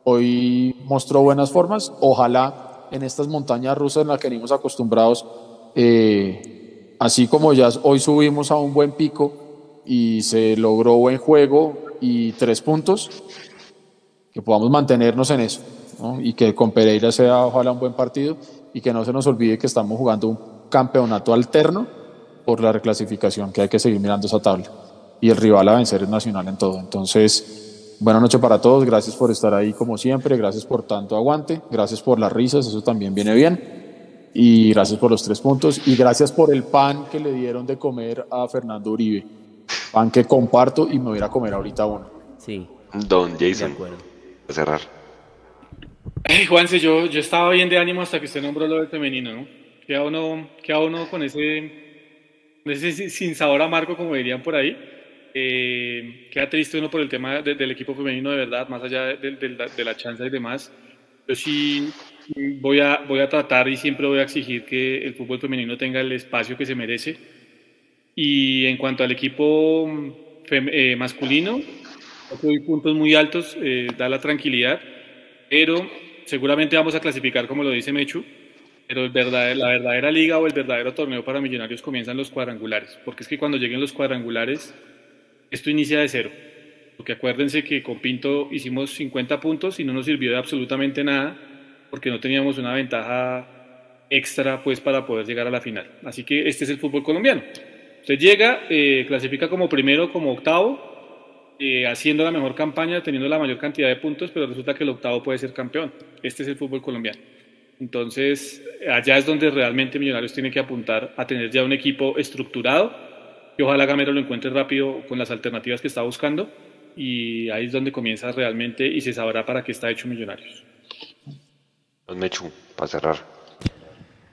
Hoy mostró buenas formas, ojalá en estas montañas rusas en las que venimos acostumbrados, eh, así como ya hoy subimos a un buen pico y se logró buen juego y tres puntos, que podamos mantenernos en eso y que con Pereira sea ojalá un buen partido y que no se nos olvide que estamos jugando un campeonato alterno por la reclasificación, que hay que seguir mirando esa tabla y el rival a vencer es Nacional en todo. Entonces, buena noche para todos, gracias por estar ahí como siempre, gracias por tanto aguante, gracias por las risas, eso también viene bien, y gracias por los tres puntos, y gracias por el pan que le dieron de comer a Fernando Uribe, pan que comparto y me voy a comer ahorita uno. Sí. Don Jason, a cerrar. Hey, Juanse, yo, yo estaba bien de ánimo hasta que usted nombró lo del femenino, ¿no? Queda uno, queda uno con ese, ese sin sabor amargo, como dirían por ahí eh, queda triste uno por el tema del equipo femenino de verdad, más allá de, la chance y demás. Yo sí voy a, voy a tratar y siempre voy a exigir que el fútbol femenino tenga el espacio que se merece. Y en cuanto al equipo eh, masculino, hay puntos muy altos, eh, da la tranquilidad, pero seguramente vamos a clasificar como lo dice Mechu, pero el la verdadera liga o el verdadero torneo para millonarios comienzan los cuadrangulares, porque es que cuando lleguen los cuadrangulares esto inicia de cero. Porque acuérdense que con Pinto hicimos 50 puntos y no nos sirvió de absolutamente nada porque no teníamos una ventaja extra pues para poder llegar a la final. Así que este es el fútbol colombiano. Usted llega, eh, clasifica como primero, como octavo, eh, haciendo la mejor campaña, teniendo la mayor cantidad de puntos, pero resulta que el octavo puede ser campeón. Este es el fútbol colombiano. Entonces, allá es donde realmente Millonarios tiene que apuntar a tener ya un equipo estructurado y ojalá Gamero lo encuentre rápido con las alternativas que está buscando y ahí es donde comienza realmente y se sabrá para qué está hecho Millonarios. Don Mechu, para cerrar.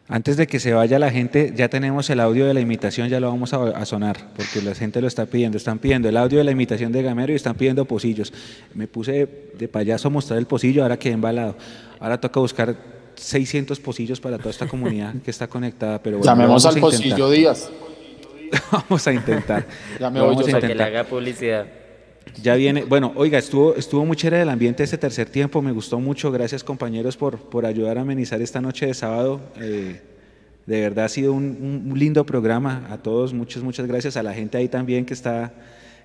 Antes de que se vaya la gente, ya tenemos el audio de la imitación, ya lo vamos a, sonar, porque la gente lo está pidiendo. Están pidiendo el audio de la imitación de Gamero y están pidiendo pocillos. Me puse de, payaso a mostrar el pocillo, ahora quedé embalado. Ahora toca buscar 600 pocillos para toda esta comunidad que está conectada. Pero Llamemos al pocillo Díaz. vamos a intentar. ya me voy yo. que le haga publicidad. Ya viene, bueno, oiga, estuvo, estuvo muy chévere el ambiente ese tercer tiempo, me gustó mucho, gracias compañeros por, por ayudar a amenizar esta noche de sábado. Eh, de verdad ha sido un, lindo programa, a todos, muchas, muchas gracias, a la gente ahí también que está,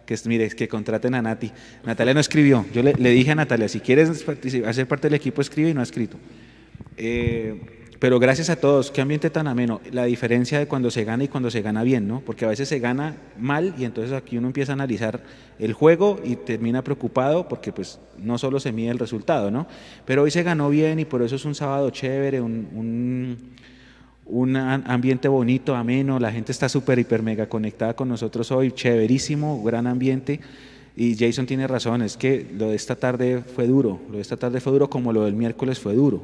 que mire, que contraten a Nati. Natalia no escribió, yo le, le dije a Natalia, si quieres hacer parte del equipo, escribe y no ha escrito. Eh, pero gracias a todos, qué ambiente tan ameno. La diferencia de cuando se gana y cuando se gana bien, ¿no? Porque a veces se gana mal y entonces aquí uno empieza a analizar el juego y termina preocupado porque pues no solo se mide el resultado, ¿no? Pero hoy se ganó bien y por eso es un sábado chévere, un, un, ambiente bonito, ameno, la gente está súper, hiper, mega conectada con nosotros hoy, chéverísimo, gran ambiente. Y Jason tiene razón, es que lo de esta tarde fue duro, lo de esta tarde fue duro como lo del miércoles fue duro.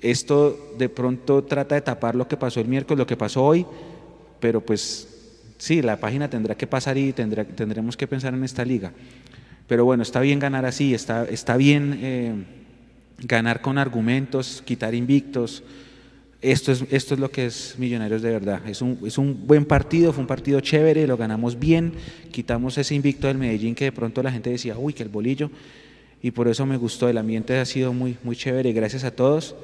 Esto de pronto trata de tapar lo que pasó el miércoles, lo que pasó hoy, pero pues sí, la página tendrá que pasar y tendremos que pensar en esta liga. Pero bueno, está bien ganar así, está, está bien eh, ganar con argumentos, quitar invictos. Esto es, esto es lo que es Millonarios de verdad. Es un, es un buen partido, fue un partido chévere, lo ganamos bien, quitamos ese invicto del Medellín que de pronto la gente decía, uy, que el bolillo. Y por eso me gustó, el ambiente ha sido muy, muy chévere, gracias a todos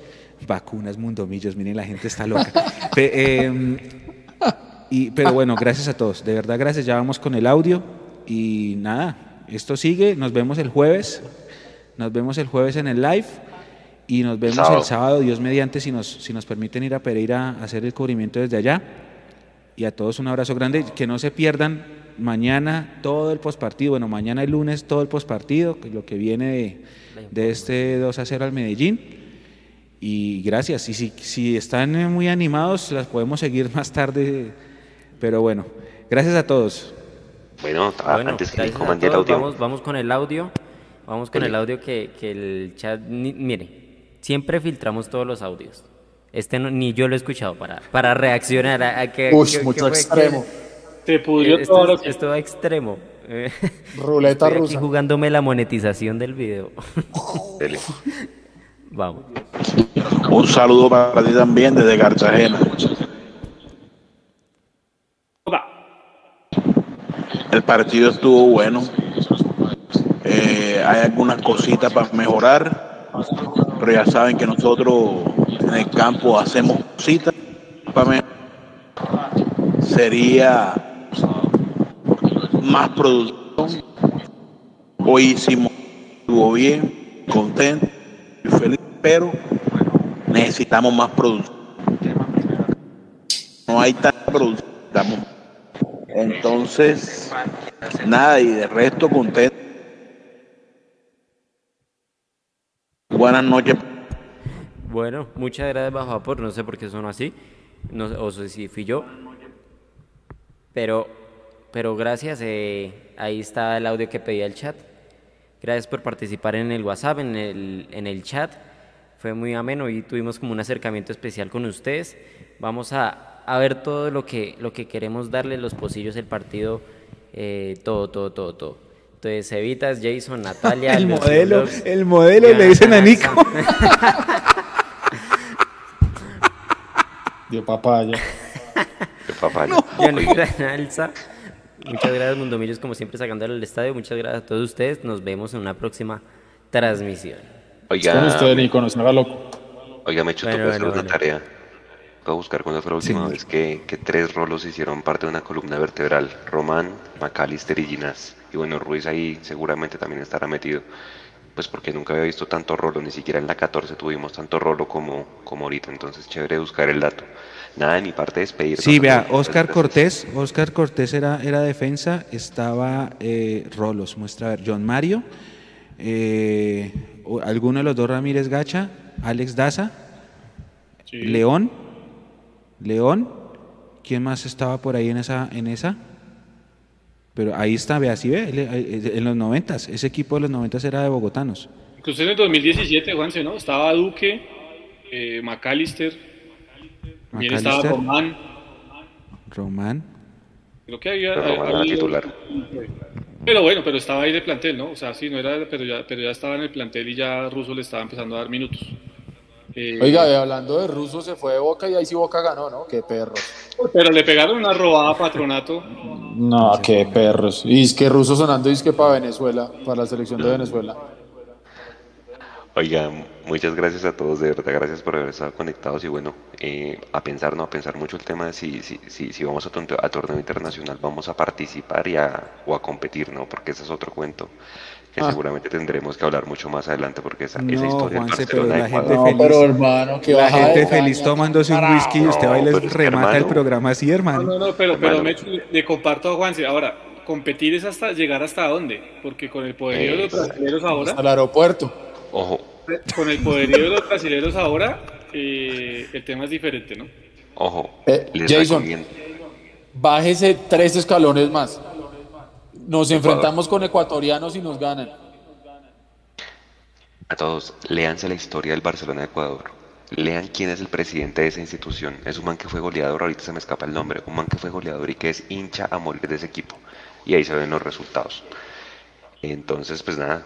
vacunas, mundomillos, miren, la gente está loca. Em, y, pero bueno, gracias a todos, de verdad gracias, ya vamos con el audio y nada, esto sigue, nos vemos el jueves, nos vemos el jueves en el live y nos vemos el sábado, Dios mediante, si nos, si nos permiten ir a Pereira a hacer el cubrimiento desde allá. Y a todos un abrazo grande, que no se pierdan mañana todo el postpartido, bueno, mañana el lunes todo el postpartido, lo que viene de, de este 2 a 0 al Medellín y gracias. Y si, si están muy animados, las podemos seguir más tarde. Pero bueno, gracias a todos. Bueno, antes que el audio. Vamos, vamos con el audio. Vamos con el audio que, que el chat. mire, siempre filtramos todos los audios. Este ni yo lo he escuchado para, para reaccionar a, que. Uy, mucho extremo. Te pudrió esto, todo lo Esto extremo. Ruleta Estoy rusa. Aquí jugándome la monetización del video. Vamos. Un saludo para ti también desde Cartagena. El partido estuvo bueno. Eh, hay algunas cositas para mejorar, pero ya saben que nosotros en el campo hacemos cositas para mejorar. Sería más producción. Hoy hicimos, estuvo bien, contento y feliz pero necesitamos más producción. No hay tanta producción. Entonces, nada, y de resto contento. Buenas noches. Bueno, muchas gracias bajo por no sé por qué sonó así, no, o sé si fui yo, pero, pero gracias, eh, ahí está el audio que pedía el chat. Gracias por participar en el WhatsApp, en el, en el chat fue muy ameno y tuvimos como un acercamiento especial con ustedes. Vamos a, a ver todo lo que, lo que queremos darle, los pocillos, el partido, eh, todo, todo, todo, todo. Entonces, Evitas, Jason, Natalia. el modelo, el modelo le dicen a Nico. Dio papaya. Dio papaya. No. Muchas gracias, Mundomillos, como siempre, sacándole al estadio. Muchas gracias a todos ustedes. Nos vemos en una próxima transmisión. Oiga, con usted, Nico, no se me haga loco. Oiga, me he hecho bueno, bueno, una tarea. Voy a buscar cuando fue la última vez que, que, tres rolos hicieron parte de una columna vertebral. Román, McAllister y Ginás. Y bueno, Ruiz ahí seguramente también estará metido. Pues porque nunca había visto tanto rolo, ni siquiera en la 14 tuvimos tanto rolo como, como ahorita. Entonces, chévere buscar el dato. Nada de mi parte despedir. Sí, vea, Oscar Cortés, Oscar Cortés era, era defensa, estaba eh, rolos. Muestra a ver, John Mario. Eh, alguno de los dos Ramírez Gacha, Alex Daza, León, León, ¿quién más estaba por ahí en esa, en esa? Pero ahí está, ve, así ve, en los noventas, ese equipo de los noventas era de bogotanos. Incluso en el 2017, Juanse, ¿no? Estaba Duque, eh, McAllister. También estaba Román. Román. Creo que había, Román titular. Pero bueno, pero estaba ahí de plantel, ¿no? O sea, sí, no era, pero ya, pero ya estaba en el plantel y ya Russo le estaba empezando a dar minutos. Eh, Oiga, hablando de Russo, se fue de Boca y ahí sí Boca ganó, ¿no? Qué perros. Pero le pegaron una robada a Patronato. No, qué perros. Y es que Russo sonando y es que para Venezuela, para la selección de Venezuela. Oiga, muchas gracias a todos, de verdad, gracias por haber estado conectados y bueno, eh, a pensar, no, a pensar mucho el tema de si, si, si, si vamos a, a, torneo internacional, vamos a participar y a, o a competir, ¿no? Porque ese es otro cuento que ah. seguramente tendremos que hablar mucho más adelante porque esa, esa historia Juanse, pero la gente feliz, pero hermano, que la gente feliz tomándose un whisky y usted va y les remata el programa así, hermano. No, no, pero, pero me, le comparto a Juanse, ahora, competir es hasta llegar hasta dónde, porque con el poderío de los brasileños ahora... Al aeropuerto. Ojo. Con el poderío de los brasileños ahora, eh, el tema es diferente, ¿no? Ojo. Eh, Jason, bájese tres escalones más. Nos enfrentamos con ecuatorianos y nos ganan. A todos, léanse la historia del Barcelona de Ecuador. Lean quién es el presidente de esa institución. Es un man que fue goleador, ahorita se me escapa el nombre. Un man que fue goleador y que es hincha a morir de ese equipo. Y ahí se ven los resultados. Entonces, pues nada,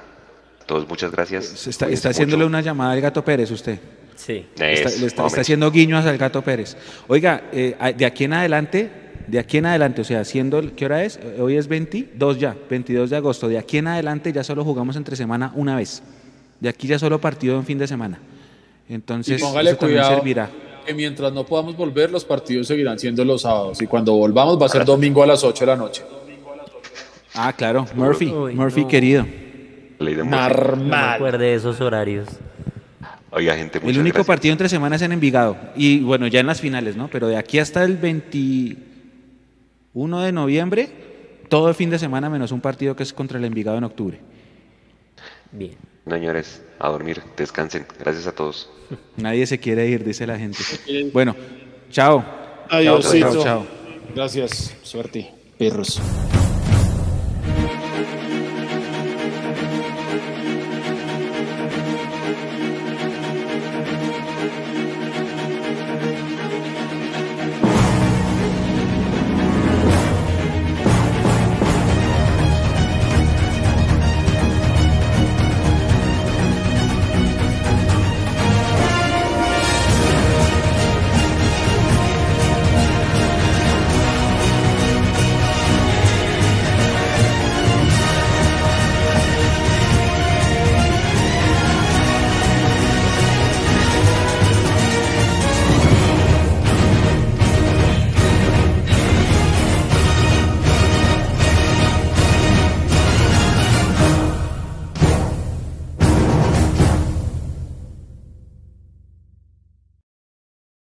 todos muchas gracias. Está, está haciéndole una llamada al gato Pérez usted. Sí. está, le está, haciendo guiños al gato Pérez. Oiga, eh, de aquí en adelante, de aquí en adelante, o sea, siendo, ¿qué hora es? Hoy es 22 ya, 22 de agosto. De aquí en adelante ya solo jugamos entre semana una vez. De aquí ya solo partido en fin de semana. Entonces, y póngale cuidado servirá. que mientras no podamos volver, los partidos seguirán siendo los sábados. Y cuando volvamos va a ser domingo a las 8 de la noche. Ah, claro, Murphy, Murphy querido. Normal. No me acuerdo de esos horarios. Oiga, gente, El único partido entre semanas en Envigado. Y bueno, ya en las finales, ¿no? Pero de aquí hasta el 21 de noviembre, todo el fin de semana menos un partido que es contra el Envigado en octubre. Bien. Señores, a dormir, descansen. Gracias a todos. Nadie se quiere ir, dice la gente. Bueno, chao. Adiós. Chao, chao. Gracias. Suerte, perros.